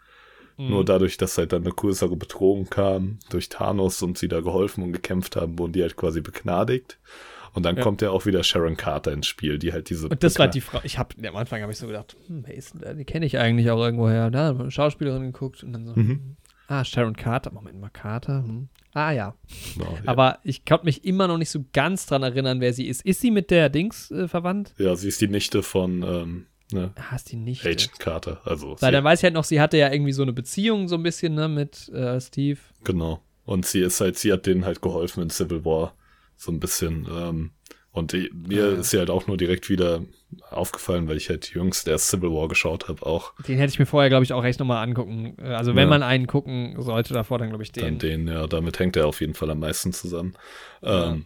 Mhm. Nur dadurch, dass halt dann eine größere Bedrohung kam durch Thanos und sie da geholfen und gekämpft haben, wurden die halt quasi begnadigt. Und dann ja. kommt ja auch wieder Sharon Carter ins Spiel, die halt diese. Und das war die Frau. Ich habe am Anfang habe ich so gedacht, hm, wer ist denn da? Die kenne ich eigentlich auch irgendwoher. Da eine Schauspielerin geguckt und dann so. Mhm. Hm, ah, Sharon Carter. Moment mal, Carter. Hm. Ah ja. Genau, ja. Aber ich konnte mich immer noch nicht so ganz dran erinnern, wer sie ist. Ist sie mit der Dings äh, verwandt? Ja, sie ist die Nichte von ähm, ne? ah, ist die Nichte. Agent Carter. Also Weil dann weiß ich halt noch, sie hatte ja irgendwie so eine Beziehung so ein bisschen ne, mit äh, Steve. Genau. Und sie ist halt, sie hat denen halt geholfen in Civil War so ein bisschen. Ähm, und die, mir ah. ist sie halt auch nur direkt wieder aufgefallen, weil ich halt jüngst erst Civil War geschaut habe auch. Den hätte ich mir vorher, glaube ich, auch echt nochmal angucken. Äh, also wenn ja. man einen gucken sollte davor, dann glaube ich den. Dann den, ja, damit hängt er auf jeden Fall am meisten zusammen. Ja. Ähm,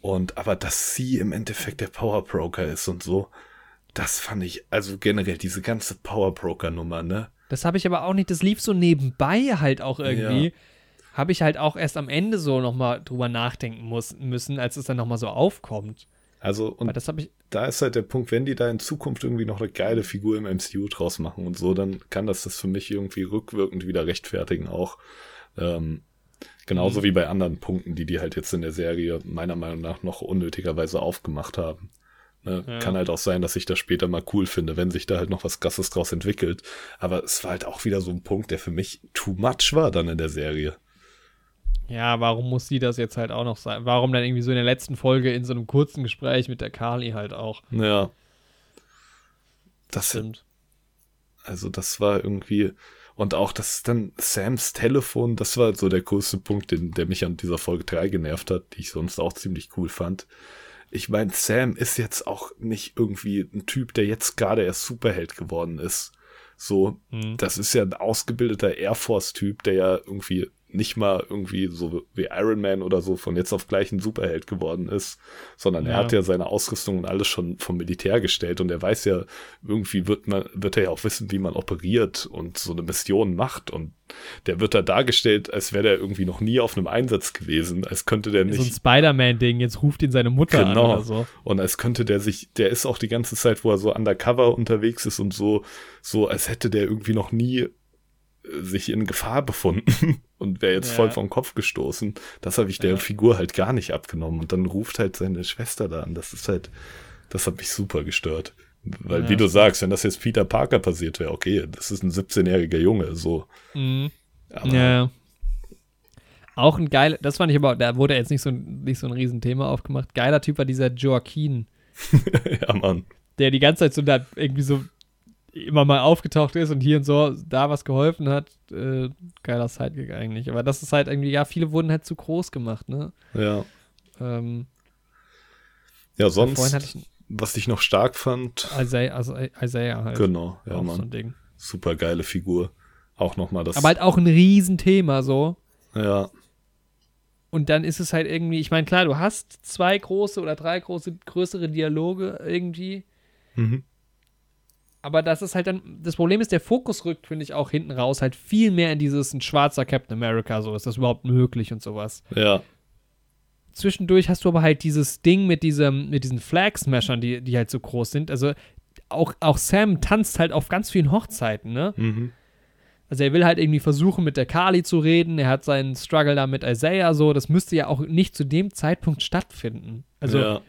und aber dass sie im Endeffekt der Power Broker ist und so, das fand ich, also generell diese ganze Power Broker Nummer, ne? Das habe ich aber auch nicht, das lief so nebenbei halt auch irgendwie. Habe ich halt auch erst am Ende so nochmal drüber nachdenken muss, müssen, als es dann nochmal so aufkommt. Also, und das ich, da ist halt der Punkt, wenn die da in Zukunft irgendwie noch eine geile Figur im MCU draus machen und so, dann kann das das für mich irgendwie rückwirkend wieder rechtfertigen auch. Ähm, genauso mhm. wie bei anderen Punkten, die die halt jetzt in der Serie meiner Meinung nach noch unnötigerweise aufgemacht haben. Ne? Ja. Kann halt auch sein, dass ich das später mal cool finde, wenn sich da halt noch was Gasses draus entwickelt. Aber es war halt auch wieder so ein Punkt, der für mich too much war dann in der Serie. Ja, warum muss sie das jetzt halt auch noch sein? Warum dann irgendwie so in der letzten Folge in so einem kurzen Gespräch mit der Carly halt auch? Ja. Das stimmt. Also, das war irgendwie. Und auch das dann Sams Telefon, das war so der größte Punkt, den, der mich an dieser Folge 3 genervt hat, die ich sonst auch ziemlich cool fand. Ich meine, Sam ist jetzt auch nicht irgendwie ein Typ, der jetzt gerade erst Superheld geworden ist. So, mhm. das ist ja ein ausgebildeter Air Force-Typ, der ja irgendwie nicht mal irgendwie so wie Iron Man oder so von jetzt auf gleich ein Superheld geworden ist, sondern ja. er hat ja seine Ausrüstung und alles schon vom Militär gestellt und er weiß ja, irgendwie wird man, wird er ja auch wissen, wie man operiert und so eine Mission macht und der wird da dargestellt, als wäre der irgendwie noch nie auf einem Einsatz gewesen, als könnte der nicht. So ein Spider-Man-Ding, jetzt ruft ihn seine Mutter genau. an oder so. Und als könnte der sich, der ist auch die ganze Zeit, wo er so undercover unterwegs ist und so, so als hätte der irgendwie noch nie sich in Gefahr befunden *laughs* und wäre jetzt ja. voll vom Kopf gestoßen. Das habe ich der ja. Figur halt gar nicht abgenommen. Und dann ruft halt seine Schwester da an. Das ist halt, das hat mich super gestört. Weil, ja. wie du sagst, wenn das jetzt Peter Parker passiert wäre, okay, das ist ein 17-jähriger Junge, so. Mhm. ja. Auch ein geiler, das fand ich aber, da wurde jetzt nicht so, nicht so ein Riesenthema aufgemacht. Geiler Typ war dieser Joaquin. *laughs* ja, Mann. Der die ganze Zeit so da irgendwie so immer mal aufgetaucht ist und hier und so da was geholfen hat, äh, geiler Sidekick eigentlich. Aber das ist halt irgendwie, ja, viele wurden halt zu groß gemacht, ne? Ja. Ähm, ja, sonst, ich, was ich noch stark fand. Isaiah, also Isaiah halt. Genau, ja, Mann. So ein Ding. Super geile Figur. Auch nochmal das. Aber halt auch ein Riesenthema, so. Ja. Und dann ist es halt irgendwie, ich meine, klar, du hast zwei große oder drei große, größere Dialoge irgendwie. Mhm. Aber das ist halt dann, das Problem ist, der Fokus rückt, finde ich, auch hinten raus, halt viel mehr in dieses ein schwarzer Captain America, so ist das überhaupt möglich und sowas. Ja. Zwischendurch hast du aber halt dieses Ding mit diesem, mit diesen Flag-Smashern, die, die halt so groß sind. Also auch, auch Sam tanzt halt auf ganz vielen Hochzeiten, ne? Mhm. Also er will halt irgendwie versuchen, mit der Kali zu reden. Er hat seinen Struggle da mit Isaiah so. Das müsste ja auch nicht zu dem Zeitpunkt stattfinden. Also ja.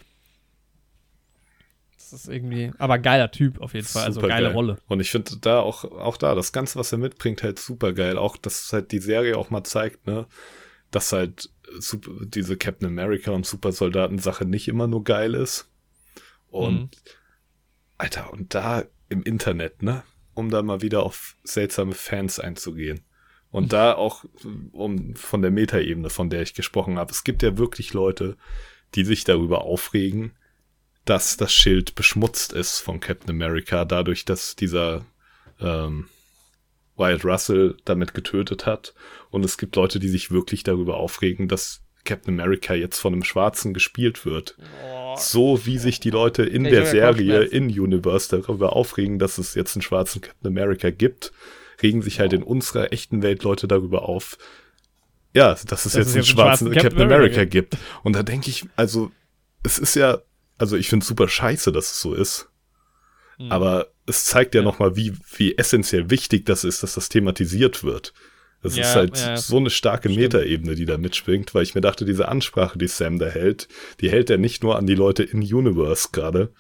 Das ist irgendwie, aber geiler Typ auf jeden Fall, also super geile geil. Rolle. Und ich finde da auch, auch da, das Ganze, was er mitbringt, halt super geil. Auch, dass halt die Serie auch mal zeigt, ne, dass halt super, diese Captain America und Supersoldaten-Sache nicht immer nur geil ist. Und, mhm. Alter, und da im Internet, ne, um da mal wieder auf seltsame Fans einzugehen. Und da auch, um von der Metaebene, von der ich gesprochen habe, es gibt ja wirklich Leute, die sich darüber aufregen, dass das Schild beschmutzt ist von Captain America, dadurch, dass dieser ähm, Wyatt Russell damit getötet hat. Und es gibt Leute, die sich wirklich darüber aufregen, dass Captain America jetzt von einem Schwarzen gespielt wird. Oh. So wie sich die Leute in ich der Serie in Universe darüber aufregen, dass es jetzt einen schwarzen Captain America gibt, regen sich halt in unserer echten Welt Leute darüber auf, ja, dass es das jetzt einen schwarzen Captain, Captain America gibt. Und da denke ich, also, es ist ja also ich finde es super scheiße, dass es so ist. Mhm. Aber es zeigt ja, ja. nochmal, wie, wie essentiell wichtig das ist, dass das thematisiert wird. Das ja, ist halt ja, so eine starke Metaebene, die da mitspringt, weil ich mir dachte, diese Ansprache, die Sam da hält, die hält er nicht nur an die Leute in Universe gerade,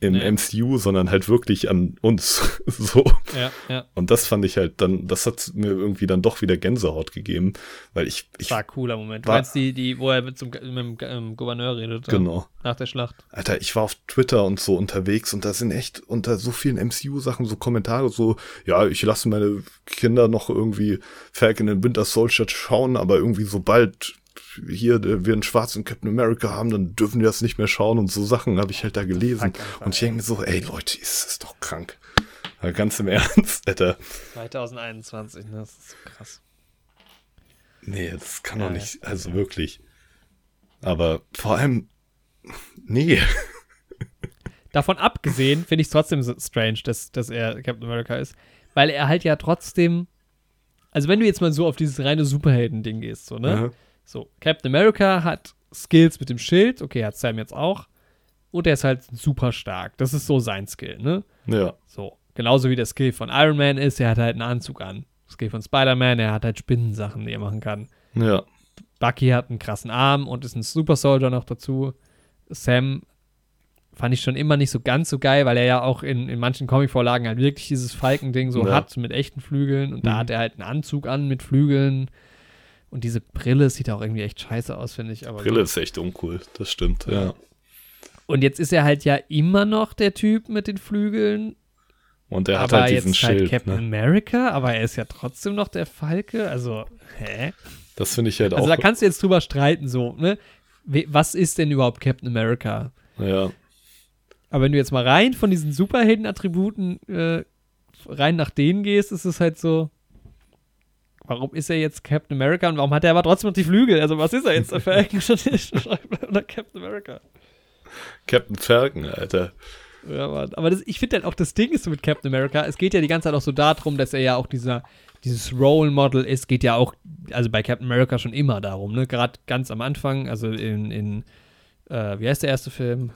im ja. MCU, sondern halt wirklich an uns. *laughs* so. Ja, ja. Und das fand ich halt dann, das hat mir irgendwie dann doch wieder Gänsehaut gegeben, weil ich. ich war ein cooler Moment. War, du meinst die, die, wo er mit, zum, mit dem ähm, Gouverneur redet? Genau. Nach der Schlacht. Alter, ich war auf Twitter und so unterwegs und da sind echt unter so vielen MCU-Sachen so Kommentare so, ja, ich lasse meine Kinder noch irgendwie Falcon in Winter Soldier schauen, aber irgendwie sobald hier, wir einen schwarzen Captain America haben, dann dürfen wir das nicht mehr schauen und so Sachen habe ich halt da gelesen. Und ich denke mir so, ey Leute, ist das doch krank. Aber ganz im *laughs* Ernst, Alter. 2021, ne? Das ist so krass. Nee, das kann ja, doch nicht, also wirklich. Aber vor allem, nee. *laughs* Davon abgesehen finde ich es trotzdem so strange, dass, dass er Captain America ist. Weil er halt ja trotzdem, also wenn du jetzt mal so auf dieses reine Superhelden-Ding gehst, so, ne? Mhm so, Captain America hat Skills mit dem Schild, okay, hat Sam jetzt auch. Und er ist halt super stark. Das ist so sein Skill, ne? Ja. So, genauso wie der Skill von Iron Man ist, er hat halt einen Anzug an. Skill von Spider-Man, er hat halt Spinnensachen, die er machen kann. Ja. Bucky hat einen krassen Arm und ist ein Super Soldier noch dazu. Sam fand ich schon immer nicht so ganz so geil, weil er ja auch in, in manchen Comic-Vorlagen halt wirklich dieses Falkending so ja. hat mit echten Flügeln und mhm. da hat er halt einen Anzug an mit Flügeln und diese Brille sieht auch irgendwie echt scheiße aus, finde ich. Aber Brille so. ist echt uncool, das stimmt, ja. ja. Und jetzt ist er halt ja immer noch der Typ mit den Flügeln. Und er hat halt diesen jetzt Schild. Halt Captain ne? America, aber er ist ja trotzdem noch der Falke. Also, hä? Das finde ich halt also auch. Also da kannst du jetzt drüber streiten, so, ne? Was ist denn überhaupt Captain America? Ja. Aber wenn du jetzt mal rein von diesen Superhelden-Attributen äh, rein nach denen gehst, ist es halt so, warum ist er jetzt Captain America und warum hat er aber trotzdem noch die Flügel? Also was ist er jetzt, der Falcon oder Captain America? Captain Falcon, Alter. Ja, Mann. Aber das, ich finde halt auch, das Ding ist so mit Captain America, es geht ja die ganze Zeit auch so darum, dass er ja auch dieser, dieses Role Model ist, geht ja auch, also bei Captain America schon immer darum, ne? Gerade ganz am Anfang, also in, in äh, wie heißt der erste Film?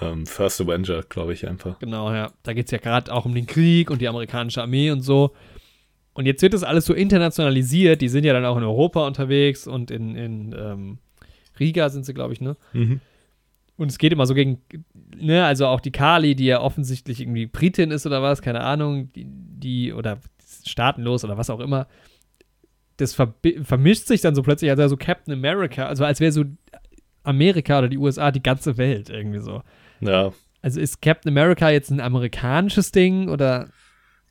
Um, ähm, First Avenger, glaube ich einfach. Genau, ja. Da geht es ja gerade auch um den Krieg und die amerikanische Armee und so. Und jetzt wird das alles so internationalisiert. Die sind ja dann auch in Europa unterwegs und in, in ähm, Riga sind sie, glaube ich, ne? Mhm. Und es geht immer so gegen, ne, also auch die Kali, die ja offensichtlich irgendwie Britin ist oder was, keine Ahnung, die, die oder staatenlos oder was auch immer. Das ver vermischt sich dann so plötzlich, als wäre so Captain America, also als wäre so Amerika oder die USA die ganze Welt irgendwie so. Ja. Also ist Captain America jetzt ein amerikanisches Ding oder?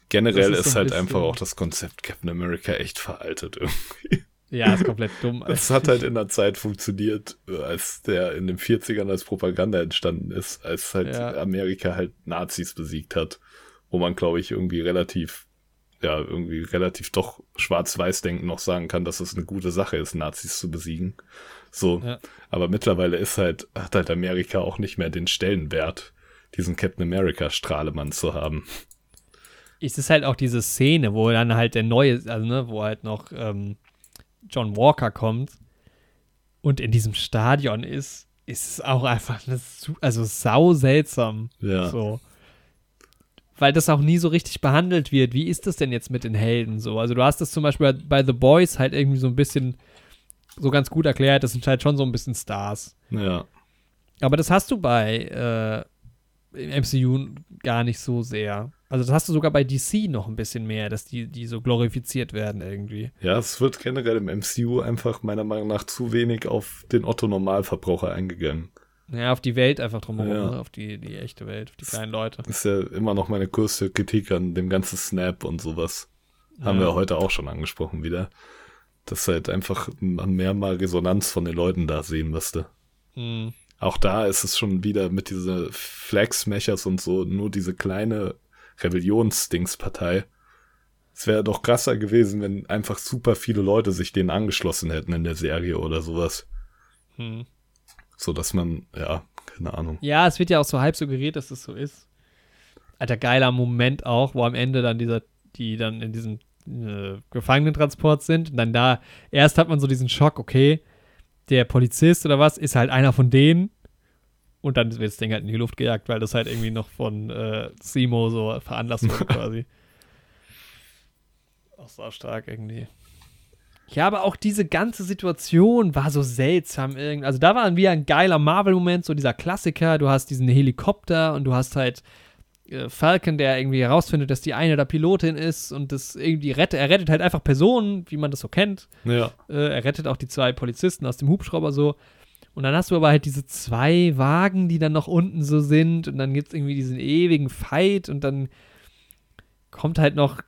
Generell ist, ist so ein halt einfach auch das Konzept Captain America echt veraltet irgendwie. *laughs* Ja, ist komplett dumm. *laughs* Es hat halt in der Zeit funktioniert, als der in den 40ern als Propaganda entstanden ist, als halt ja. Amerika halt Nazis besiegt hat, wo man, glaube ich, irgendwie relativ, ja, irgendwie relativ doch schwarz-weiß denken noch sagen kann, dass es eine gute Sache ist, Nazis zu besiegen. So. Ja. Aber mittlerweile ist halt, hat halt Amerika auch nicht mehr den Stellenwert, diesen Captain America Strahlemann zu haben. Es ist halt auch diese Szene, wo dann halt der neue, also ne, wo halt noch ähm, John Walker kommt und in diesem Stadion ist, ist es auch einfach eine, also sau seltsam. Ja. So. Weil das auch nie so richtig behandelt wird. Wie ist das denn jetzt mit den Helden so? Also du hast das zum Beispiel bei The Boys halt irgendwie so ein bisschen so ganz gut erklärt. Das sind halt schon so ein bisschen Stars. Ja. Aber das hast du bei äh, MCU gar nicht so sehr. Also das hast du sogar bei DC noch ein bisschen mehr, dass die, die so glorifiziert werden irgendwie. Ja, es wird generell im MCU einfach meiner Meinung nach zu wenig auf den Otto-Normalverbraucher eingegangen. Ja, auf die Welt einfach drumherum, ja. ne? auf die, die echte Welt, auf die kleinen Leute. Das ist ja immer noch meine größte Kritik an dem ganzen Snap und sowas. Ja. Haben wir heute auch schon angesprochen wieder. Dass halt einfach man mehr mal Resonanz von den Leuten da sehen müsste. Mhm. Auch da ist es schon wieder mit diese Flag-Smashers und so, nur diese kleine Rebellionsdingspartei. Es wäre doch krasser gewesen, wenn einfach super viele Leute sich denen angeschlossen hätten in der Serie oder sowas. Hm. So dass man, ja, keine Ahnung. Ja, es wird ja auch so halb suggeriert, dass es das so ist. Alter, geiler Moment auch, wo am Ende dann dieser, die dann in diesem äh, Gefangenentransport sind. Und dann da, erst hat man so diesen Schock, okay, der Polizist oder was ist halt einer von denen. Und dann wird das Ding halt in die Luft gejagt, weil das halt irgendwie noch von äh, Simo so veranlasst wurde *laughs* quasi. Auch so stark irgendwie. Ja, aber auch diese ganze Situation war so seltsam irgendwie. Also da war wie ein geiler Marvel-Moment, so dieser Klassiker. Du hast diesen Helikopter und du hast halt Falcon, der irgendwie herausfindet, dass die eine der Pilotin ist und das irgendwie rettet. Er rettet halt einfach Personen, wie man das so kennt. Ja. Äh, er rettet auch die zwei Polizisten aus dem Hubschrauber so. Und dann hast du aber halt diese zwei Wagen, die dann noch unten so sind. Und dann gibt es irgendwie diesen ewigen Fight. Und dann kommt halt noch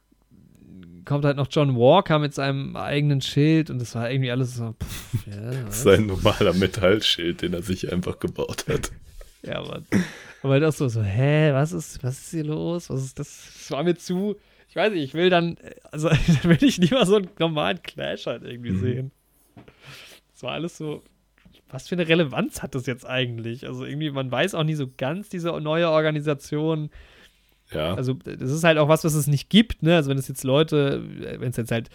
kommt halt noch John Walker mit seinem eigenen Schild und das war irgendwie alles so. Pff, ja, *laughs* Sein normaler Metallschild, den er sich einfach gebaut hat. *laughs* ja, aber, aber halt auch so, so, hä, was ist, was ist hier los? Was ist das? Das war mir zu. Ich weiß nicht, ich will dann, also *laughs* dann will ich lieber so einen normalen Clash halt irgendwie mhm. sehen. Das war alles so was für eine Relevanz hat das jetzt eigentlich? Also irgendwie, man weiß auch nie so ganz, diese neue Organisation. Ja. Also, das ist halt auch was, was es nicht gibt, ne? Also, wenn es jetzt Leute, wenn es jetzt halt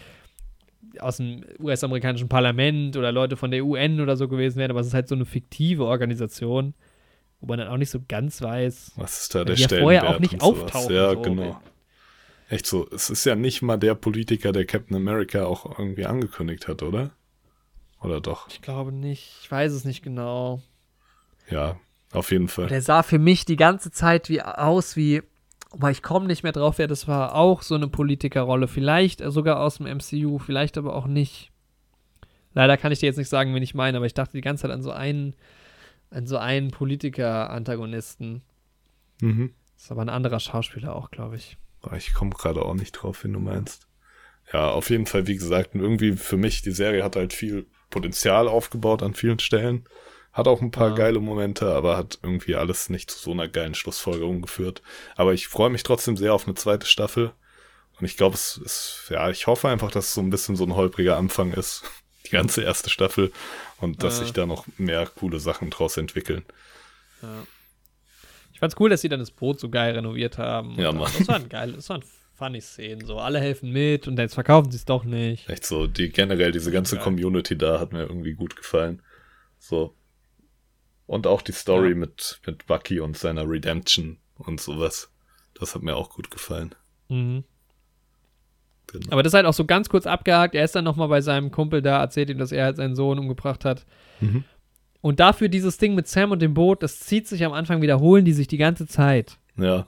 aus dem US-amerikanischen Parlament oder Leute von der UN oder so gewesen wären, aber es ist halt so eine fiktive Organisation, wo man dann auch nicht so ganz weiß, was ist da der die ja vorher auch nicht auftauchen. Ja, so. genau. Echt so, es ist ja nicht mal der Politiker, der Captain America auch irgendwie angekündigt hat, oder? Oder doch? Ich glaube nicht. Ich weiß es nicht genau. Ja, auf jeden Fall. Der sah für mich die ganze Zeit wie aus wie, aber ich komme nicht mehr drauf, wer das war. Auch so eine Politikerrolle. Vielleicht sogar aus dem MCU, vielleicht aber auch nicht. Leider kann ich dir jetzt nicht sagen, wen ich meine, aber ich dachte die ganze Zeit an so einen, an so einen Politiker-Antagonisten. Mhm. Ist aber ein anderer Schauspieler auch, glaube ich. Ich komme gerade auch nicht drauf, wen du meinst. Ja, auf jeden Fall, wie gesagt, irgendwie für mich, die Serie hat halt viel Potenzial aufgebaut an vielen Stellen. Hat auch ein paar ja. geile Momente, aber hat irgendwie alles nicht zu so einer geilen Schlussfolgerung geführt. Aber ich freue mich trotzdem sehr auf eine zweite Staffel. Und ich glaube, es ist, ja, ich hoffe einfach, dass es so ein bisschen so ein holpriger Anfang ist. Die ganze erste Staffel. Und dass Äh. sich da noch mehr coole Sachen draus entwickeln. Ja. Ich fand's cool, dass sie dann das Boot so geil renoviert haben. Ja, Mann. Das waren geil, das waren funny Szenen. So, alle helfen mit und jetzt verkaufen sie es doch nicht. Echt so, die generell, diese ganze Geil. Community da hat mir irgendwie gut gefallen. So. Und auch die Story Ja. mit, mit Bucky und seiner Redemption und sowas. Das hat mir auch gut gefallen. Mhm. Genau. Aber das ist halt auch so ganz kurz abgehakt. Er ist dann nochmal bei seinem Kumpel da, erzählt ihm, dass er halt seinen Sohn umgebracht hat. Mhm. Und dafür dieses Ding mit Sam und dem Boot, das zieht sich am Anfang, wiederholen die sich die ganze Zeit. Ja,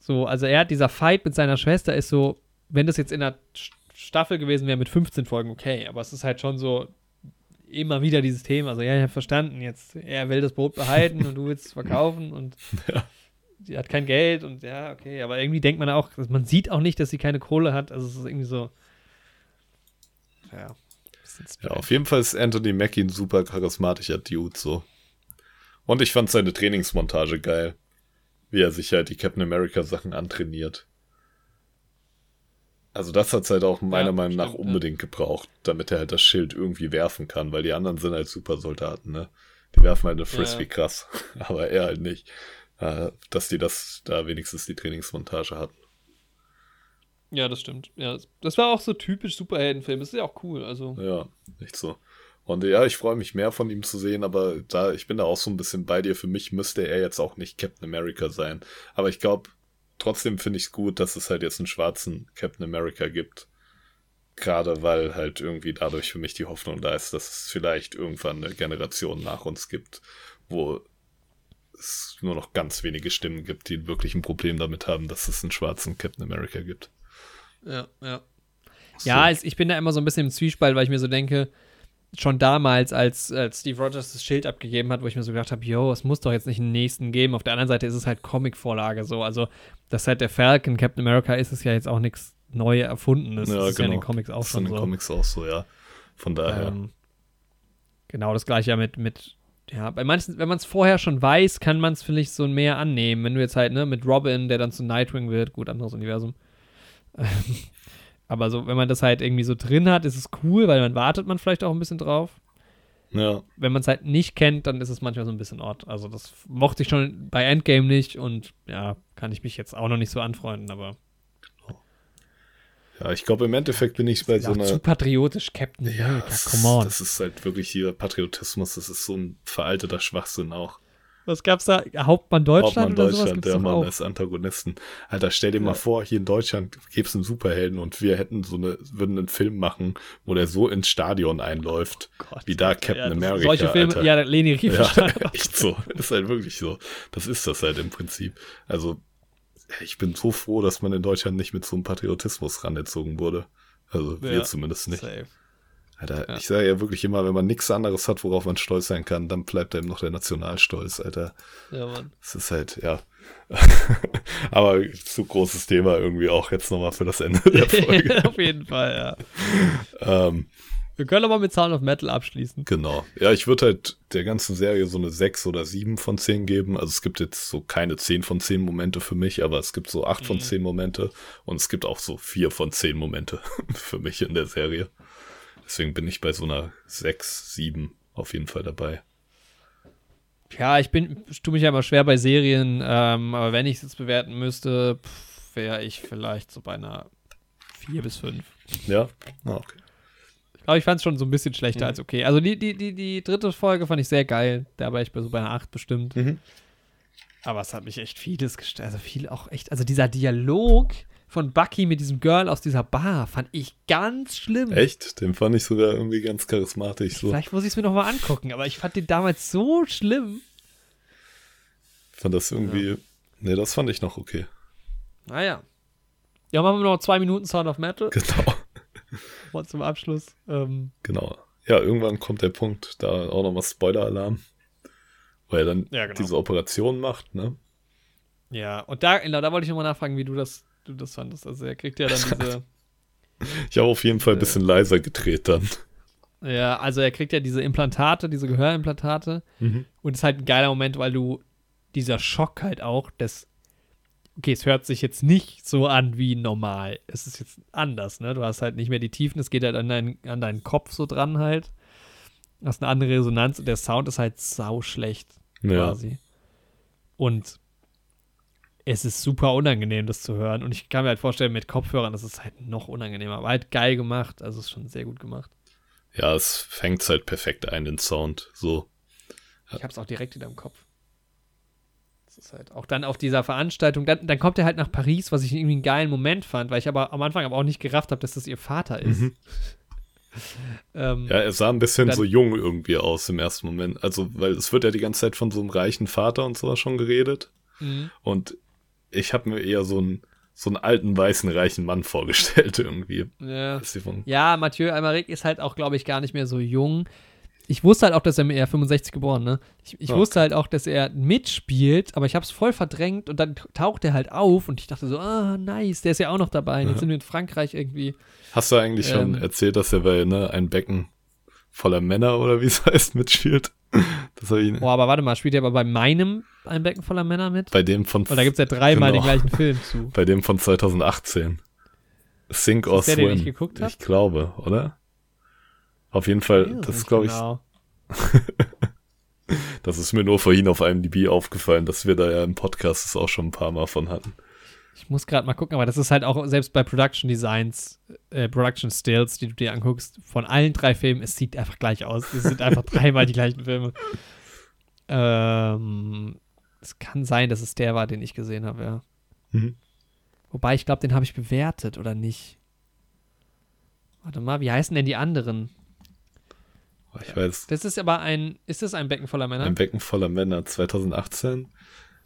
So, also er hat dieser Fight mit seiner Schwester ist so, wenn das jetzt in der St- Staffel gewesen wäre mit 15 Folgen, okay, aber es ist halt schon so immer wieder dieses Thema. Also, ja, ich habe verstanden, jetzt, er will das Boot behalten und du willst es verkaufen und *laughs* Ja. Sie hat kein Geld und ja, okay, aber irgendwie denkt man auch, man sieht auch nicht, dass sie keine Kohle hat. Also es ist irgendwie so. Ja. bisschen ja, auf jeden Fall ist Anthony Mackie ein super charismatischer Dude, so. Und ich fand seine Trainingsmontage geil. Wie er sich halt die Captain America Sachen antrainiert. Also das hat's halt auch meiner Ja, Meinung nach stimmt, ja. unbedingt gebraucht, damit er halt das Schild irgendwie werfen kann, weil die anderen sind halt Supersoldaten, ne? Die werfen halt eine Frisbee Ja. krass, *laughs* aber er halt nicht. Äh, Dass die das da wenigstens die Trainingsmontage hatten. Ja, das stimmt. Ja, das- war auch so typisch Superheldenfilm. Das ist ja auch cool. Also, Ja, nicht so. Und ja, ich freue mich mehr von ihm zu sehen, aber da, ich bin da auch so ein bisschen bei dir. Für mich müsste er jetzt auch nicht Captain America sein. Aber ich glaube, trotzdem finde ich es gut, dass es halt jetzt einen schwarzen Captain America gibt. Gerade weil halt irgendwie dadurch für mich die Hoffnung da ist, dass es vielleicht irgendwann eine Generation nach uns gibt, wo es nur noch ganz wenige Stimmen gibt, die wirklich ein Problem damit haben, dass es einen schwarzen Captain America gibt. ja, ja. So. Ja, ich bin da immer so ein bisschen im Zwiespalt, weil ich mir so denke, schon damals, als, als Steve Rogers das Schild abgegeben hat, wo ich mir so gedacht habe, yo, es muss doch jetzt nicht einen nächsten geben. Auf der anderen Seite ist es halt Comic-Vorlage so. Also, dass halt der Falcon Captain America ist, ist ja jetzt auch nichts neu erfundenes. Ja, das ist ja in den genau. Comics auch Das ist schon in den so. Comics auch so, ja. Von daher. Ähm, genau das gleiche ja mit, mit ja, bei manchen, wenn man es vorher schon weiß, kann man es vielleicht so mehr annehmen. Wenn du jetzt halt, ne, mit Robin, der dann zu Nightwing wird, gut, anderes Universum. *laughs* Aber so, wenn man das halt irgendwie so drin hat, ist es cool, weil dann wartet man vielleicht auch ein bisschen drauf. ja, Wenn man es halt nicht kennt, dann ist es manchmal so ein bisschen Ort. Also das mochte ich schon bei Endgame nicht und ja, kann ich mich jetzt auch noch nicht so anfreunden, aber Ja, ich glaube, im Endeffekt bin ich bei ja, so einer. zu patriotisch, Captain Ja, America, das, come on. das ist halt wirklich hier Patriotismus, das ist so ein veralteter Schwachsinn auch. Was gab's da? Hauptmann Deutschland Hauptmann oder? Deutschland, der Mann als Antagonisten. Alter, stell dir mal Ja. vor, hier in Deutschland gäbe es einen Superhelden und wir hätten so eine, würden einen Film machen, wo der so ins Stadion einläuft, Gott. wie da Captain Ja, das- America. Solche Filme, Alter. ja, Leni *laughs* Ja, Riefenstahl. echt so. *laughs* Ist halt wirklich so. Das ist das halt im Prinzip. Also, ich bin so froh, dass man in Deutschland nicht mit so einem Patriotismus ranerzogen wurde. Also, wir Ja, zumindest nicht. Safe. Alter, Ja. ich sage ja wirklich immer, wenn man nichts anderes hat, worauf man stolz sein kann, dann bleibt einem noch der Nationalstolz, Alter. Ja, Mann. Das ist halt, ja. *laughs* Aber zu großes Thema irgendwie auch jetzt nochmal für das Ende der *laughs* Folge. Auf jeden Fall, ja. ähm, Wir können aber mit Sound of Metal abschließen. genau. Ja, ich würde halt der ganzen Serie so eine 6 oder 7 von 10 geben. Also es gibt jetzt so keine 10 von 10 Momente für mich, aber es gibt so 8 von Mhm. 10 Momente und es gibt auch so 4 von 10 Momente *laughs* für mich in der Serie. Deswegen bin ich bei so einer 6, 7 auf jeden Fall dabei. Ja, ich bin, ich tue mich ja immer schwer bei Serien, ähm, aber wenn ich es jetzt bewerten müsste, wäre ich vielleicht so bei einer 4 bis 5. Ja? Ah, okay. Ich glaube, ich fand es schon so ein bisschen schlechter Mhm. als okay. Also die, die, die, die dritte Folge fand ich sehr geil. Da war ich bei so bei einer 8 bestimmt. Mhm. Aber es hat mich echt vieles gestellt. Also viel auch echt. Also dieser Dialog von Bucky mit diesem Girl aus dieser Bar fand ich ganz schlimm. Echt? Den fand ich sogar irgendwie ganz charismatisch. So. Vielleicht muss ich es mir nochmal angucken, aber ich fand den damals so schlimm. fand das irgendwie. Nee, das fand ich noch okay. Naja. Ja, machen wir noch zwei Minuten Sound of Metal. Genau. Mal zum Abschluss. Ähm, Genau. Ja, irgendwann kommt der Punkt, da auch nochmal Spoiler-Alarm. Wo er dann Ja, genau. diese Operation macht, ne? ja, und da, genau, da wollte ich nochmal nachfragen, wie du das, du das fandest. Also er kriegt ja dann *laughs* diese. Ich habe auf jeden Fall ein Äh. bisschen leiser gedreht dann. ja, also er kriegt ja diese Implantate, diese Gehörimplantate. Und es ist halt ein geiler Moment, weil du dieser Schock halt auch, dass okay, es hört sich jetzt nicht so an wie normal. Es ist jetzt anders, ne? Du hast halt nicht mehr die Tiefen, es geht halt an, dein, an deinen Kopf so dran halt. Du hast eine andere Resonanz und der Sound ist halt sau schlecht Ja. quasi. Und es ist super unangenehm, das zu hören. Und ich kann mir halt vorstellen, mit Kopfhörern, das ist halt noch unangenehmer. Aber halt geil gemacht. Also ist schon sehr gut gemacht. Ja, es fängt halt perfekt ein, den Sound. So. Ich hab's auch direkt wieder im Kopf. Ist halt auch dann auf dieser Veranstaltung, dann, dann kommt er halt nach Paris, was ich irgendwie einen geilen Moment fand, weil ich aber am Anfang aber auch nicht gerafft habe, dass das ihr Vater ist. Mhm. *laughs* ähm, Ja, er sah ein bisschen Dann- so jung irgendwie aus im ersten Moment. Also, weil es wird ja die ganze Zeit von so einem reichen Vater und sowas schon geredet. mhm. Und ich habe mir eher so einen, so einen alten, weißen, reichen Mann vorgestellt *laughs* irgendwie. ja. Ja, Mathieu Almaric ist halt auch, glaube ich, gar nicht mehr so jung. Ich wusste halt auch, dass er mit er 65 geboren, ne? Ich, ich Okay. wusste halt auch, dass er mitspielt, aber ich habe es voll verdrängt und dann taucht er halt auf und ich dachte so, ah, nice, der ist ja auch noch dabei. Und Jetzt Ja. sind wir in Frankreich irgendwie. Hast du eigentlich schon Ähm. erzählt, dass er bei ne, ein Becken voller Männer oder wie es *laughs* heißt mitspielt? Das habe ich Boah, aber warte mal, spielt er aber bei meinem Ein Becken voller Männer mit? bei dem von Und da gibt es ja dreimal Genau. den gleichen Film zu. bei dem von 2018. Sink or der, den Swim. ich geguckt hab? Ich glaube, oder? Auf jeden Fall, das ist glaube genau. ich, *laughs* das ist mir nur vorhin auf einem DB aufgefallen, dass wir da ja im Podcast das auch schon ein paar Mal von hatten. Ich muss gerade mal gucken, aber das ist halt auch selbst bei Production Designs, äh, Production Stills, die du dir anguckst, von allen drei Filmen, es sieht einfach gleich aus. Es sind einfach *laughs* dreimal die gleichen Filme. Ähm, es kann sein, dass es der war, den ich gesehen habe, ja. Mhm. Wobei, ich glaube, den habe ich bewertet, oder nicht? Warte mal, wie heißen denn die anderen? Ich weiß, Das ist aber ein, ist das ein Becken voller Männer? ein Becken voller Männer 2018.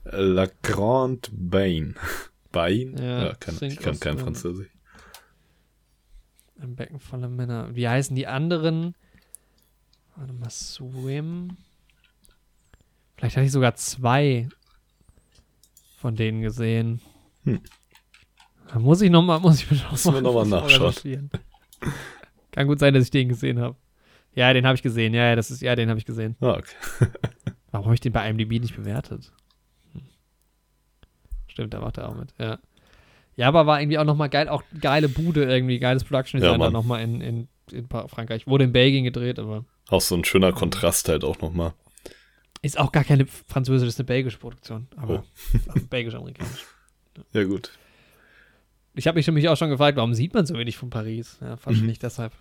äh, La Grande Bain. *laughs* Bain? Ja, kann, Sink ich kann kein. Französisch. Ein Becken voller Männer. Wie heißen die anderen? Warte mal, Swim. Vielleicht hatte ich sogar zwei von denen gesehen. Hm. Da muss ich nochmal, muss ich mir noch Müssen wir noch *laughs* nachschauen. Kann gut sein, dass ich den gesehen habe. Ja, den habe ich gesehen. Ja, ja, das ist, ja, den habe ich gesehen. Ah, okay. *laughs* Warum habe ich den bei IMDb nicht bewertet? Hm. Stimmt, da macht er auch mit, ja. Ja, aber war irgendwie auch nochmal geil, auch geile Bude irgendwie, geiles Production Ja, Design da Mann. nochmal in, in, in Frankreich. Wurde in Belgien gedreht, aber Auch so ein schöner Kontrast halt auch nochmal. ist auch gar keine französische, ist eine belgische Produktion. Aber Oh. *laughs* also belgisch-amerikanisch. Ja, gut. Ich habe mich nämlich auch schon gefragt, warum sieht man so wenig von Paris? Ja, wahrscheinlich Mhm. deshalb.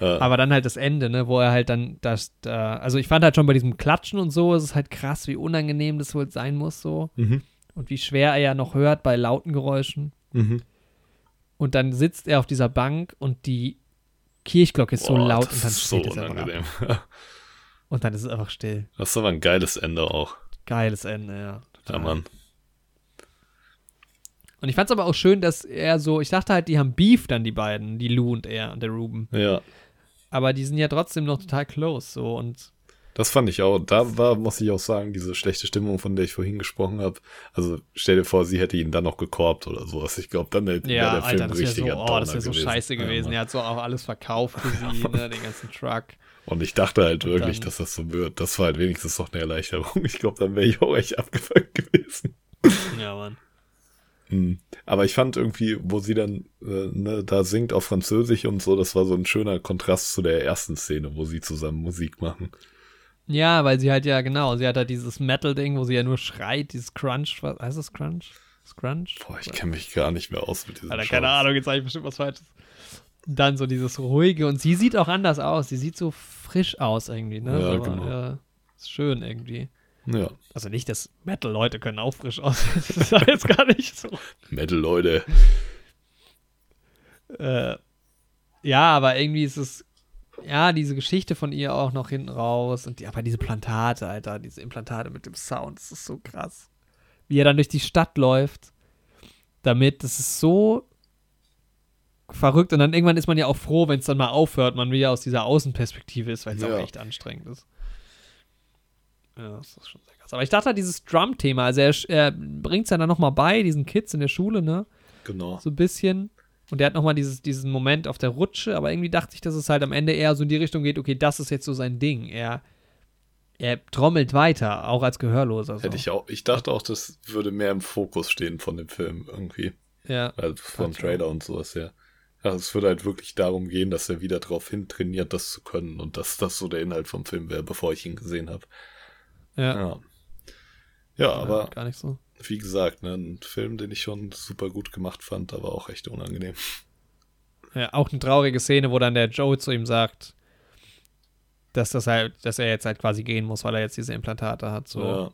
Äh, Aber dann halt das Ende, ne, wo er halt dann das, da, also ich fand halt schon bei diesem Klatschen und so, ist es halt krass, wie unangenehm das wohl sein muss so mhm. und wie schwer er ja noch hört bei lauten Geräuschen. Mhm. Und dann sitzt er auf dieser Bank und die Kirchglocke ist so Boah, laut und dann ist so unangenehm. *laughs* Und dann ist es einfach still. Das ist aber ein geiles Ende auch. Geiles Ende, ja. Ja, total. Mann. Und ich fand es aber auch schön, dass er so, ich dachte halt, die haben Beef dann, die beiden, die Lou und er und der Ruben. Ja, Aber die sind ja trotzdem noch total close, so und das fand ich auch. Da war, muss ich auch sagen, diese schlechte Stimmung, von der ich vorhin gesprochen habe. Also stell dir vor, sie hätte ihn dann noch gekorbt oder sowas. Ich glaube, dann wäre ja, der Film Alter, ein das wäre so, richtiger oh, das wäre so gewesen. scheiße gewesen. Mann. er hat so auch alles verkauft für sie, *laughs* ne, den ganzen Truck. Und ich dachte halt Und wirklich, dann- dass das so wird. Das war halt wenigstens noch eine Erleichterung. Ich glaube, dann wäre ich auch echt abgefuckt gewesen. Ja, Mann. Hm. Aber ich fand irgendwie, wo sie dann äh, ne, da singt auf Französisch und so, das war so ein schöner Kontrast zu der ersten Szene, wo sie zusammen Musik machen. Ja, weil sie halt ja, genau, sie hat halt dieses Metal-Ding, wo sie ja nur schreit, dieses Crunch, was heißt das Crunch? Scrunch? Boah, ich kenne mich gar nicht mehr aus mit diesem Alter, keine Ahnung, jetzt sage ich bestimmt was Falsches. Dann so dieses ruhige und sie sieht auch anders aus. Sie sieht so frisch aus irgendwie, ne? Ja, Aber, genau. ja, ist schön irgendwie. Ja, Also nicht, dass Metal-Leute können auch frisch aussehen. *laughs* Das ist jetzt gar nicht so. Metal, Leute. Äh, ja, aber irgendwie ist es, ja, diese Geschichte von ihr auch noch hinten raus und die, aber diese Plantate, Alter, diese Implantate mit dem Sound, das ist so krass. Wie er dann durch die Stadt läuft, damit, das ist so verrückt und dann irgendwann ist man ja auch froh, wenn es dann mal aufhört, man wieder aus dieser Außenperspektive ist, weil es Ja. auch echt anstrengend ist. Ja, das ist schon sehr krass. Aber ich dachte, dieses Drum-Thema, also er, er bringt es ja dann nochmal bei, diesen Kids in der Schule, ne? Genau. so ein bisschen. Und der hat nochmal dieses, diesen Moment auf der Rutsche, aber irgendwie dachte ich, dass es halt am Ende eher so in die Richtung geht, okay, das ist jetzt so sein Ding. Er, er trommelt weiter, auch als Gehörloser. So. Hätte ich auch, ich dachte auch, das würde mehr im Fokus stehen von dem Film irgendwie. Ja. Also vom Trailer und sowas, ja. Also es würde halt wirklich darum gehen, dass er wieder darauf hin trainiert, das zu können und dass das so der Inhalt vom Film wäre, bevor ich ihn gesehen habe. Ja. Ja. Ja, aber Gar nicht so. wie gesagt, ne, ein Film, den ich schon super gut gemacht fand, aber auch echt unangenehm. Ja, auch eine traurige Szene, wo dann der Joe zu ihm sagt, dass das halt, dass er jetzt halt quasi gehen muss, weil er jetzt diese Implantate hat. So. Ja.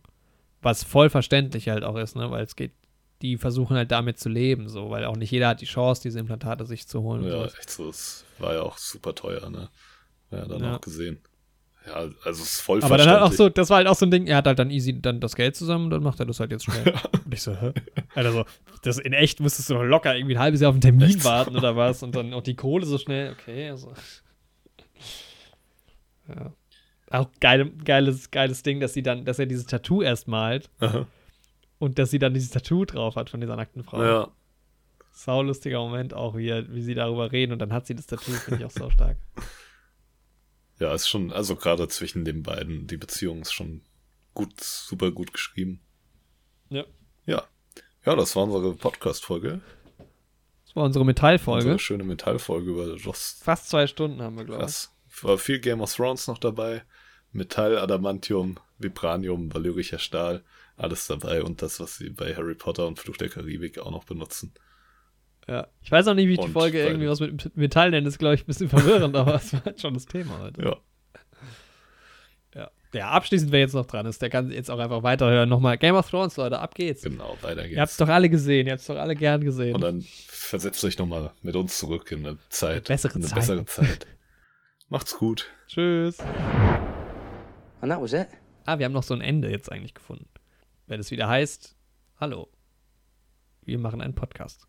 Was voll verständlich halt auch ist, ne? Weil es geht, die versuchen halt damit zu leben, so, weil auch nicht jeder hat die Chance, diese Implantate sich zu holen. Ja, echt so. Es war ja auch super teuer, ne? Ja, dann Ja. auch gesehen. Ja, also es ist voll Aber dann halt auch so, das war halt auch so ein Ding, er hat halt dann easy dann das Geld zusammen und dann macht er das halt jetzt schnell. *laughs* und ich so, hä? Alter, so, das in echt müsstest du noch locker irgendwie ein halbes Jahr auf einen Termin Echt warten oder was und dann auch die Kohle so schnell, okay, also. Ja. Auch geile, geiles, geiles Ding, dass sie dann, dass er dieses Tattoo erst malt Aha. und dass sie dann dieses Tattoo drauf hat von dieser nackten Frau. Ja, Saulustiger Moment auch, wie, wie sie darüber reden und dann hat sie das Tattoo, finde ich auch so stark. *laughs* ja, ist schon, also gerade zwischen den beiden, die Beziehung ist schon gut, super gut geschrieben. Ja. Ja. Ja, das war unsere Podcast-Folge. Das war unsere Metallfolge. Unsere schöne Metallfolge über Lost. Fast zwei Stunden haben wir, glaube ich. War viel Game of Thrones noch dabei. Metall, Adamantium, Vibranium, valyrischer Stahl, alles dabei und das, was sie bei Harry Potter und Fluch der Karibik auch noch benutzen. Ja. Ich weiß auch nicht, wie ich die Folge irgendwie was mit Metall nenne, ist, glaube ich, ein bisschen verwirrend, aber es war halt schon das Thema heute. Ja. Ja. Ja, abschließend, wer jetzt noch dran ist, der kann jetzt auch einfach weiterhören. Nochmal Game of Thrones, Leute, ab geht's. Genau, weiter Ihr habt's geht's. doch alle gesehen, ihr habt's doch alle gern gesehen. Und dann versetzt euch nochmal mit uns zurück in eine Zeit. Eine bessere in eine Zeit. bessere Zeit. Macht's gut. Tschüss. And that was it. Ah, wir haben noch so ein Ende jetzt eigentlich gefunden. Wenn es wieder heißt, hallo, wir machen einen Podcast.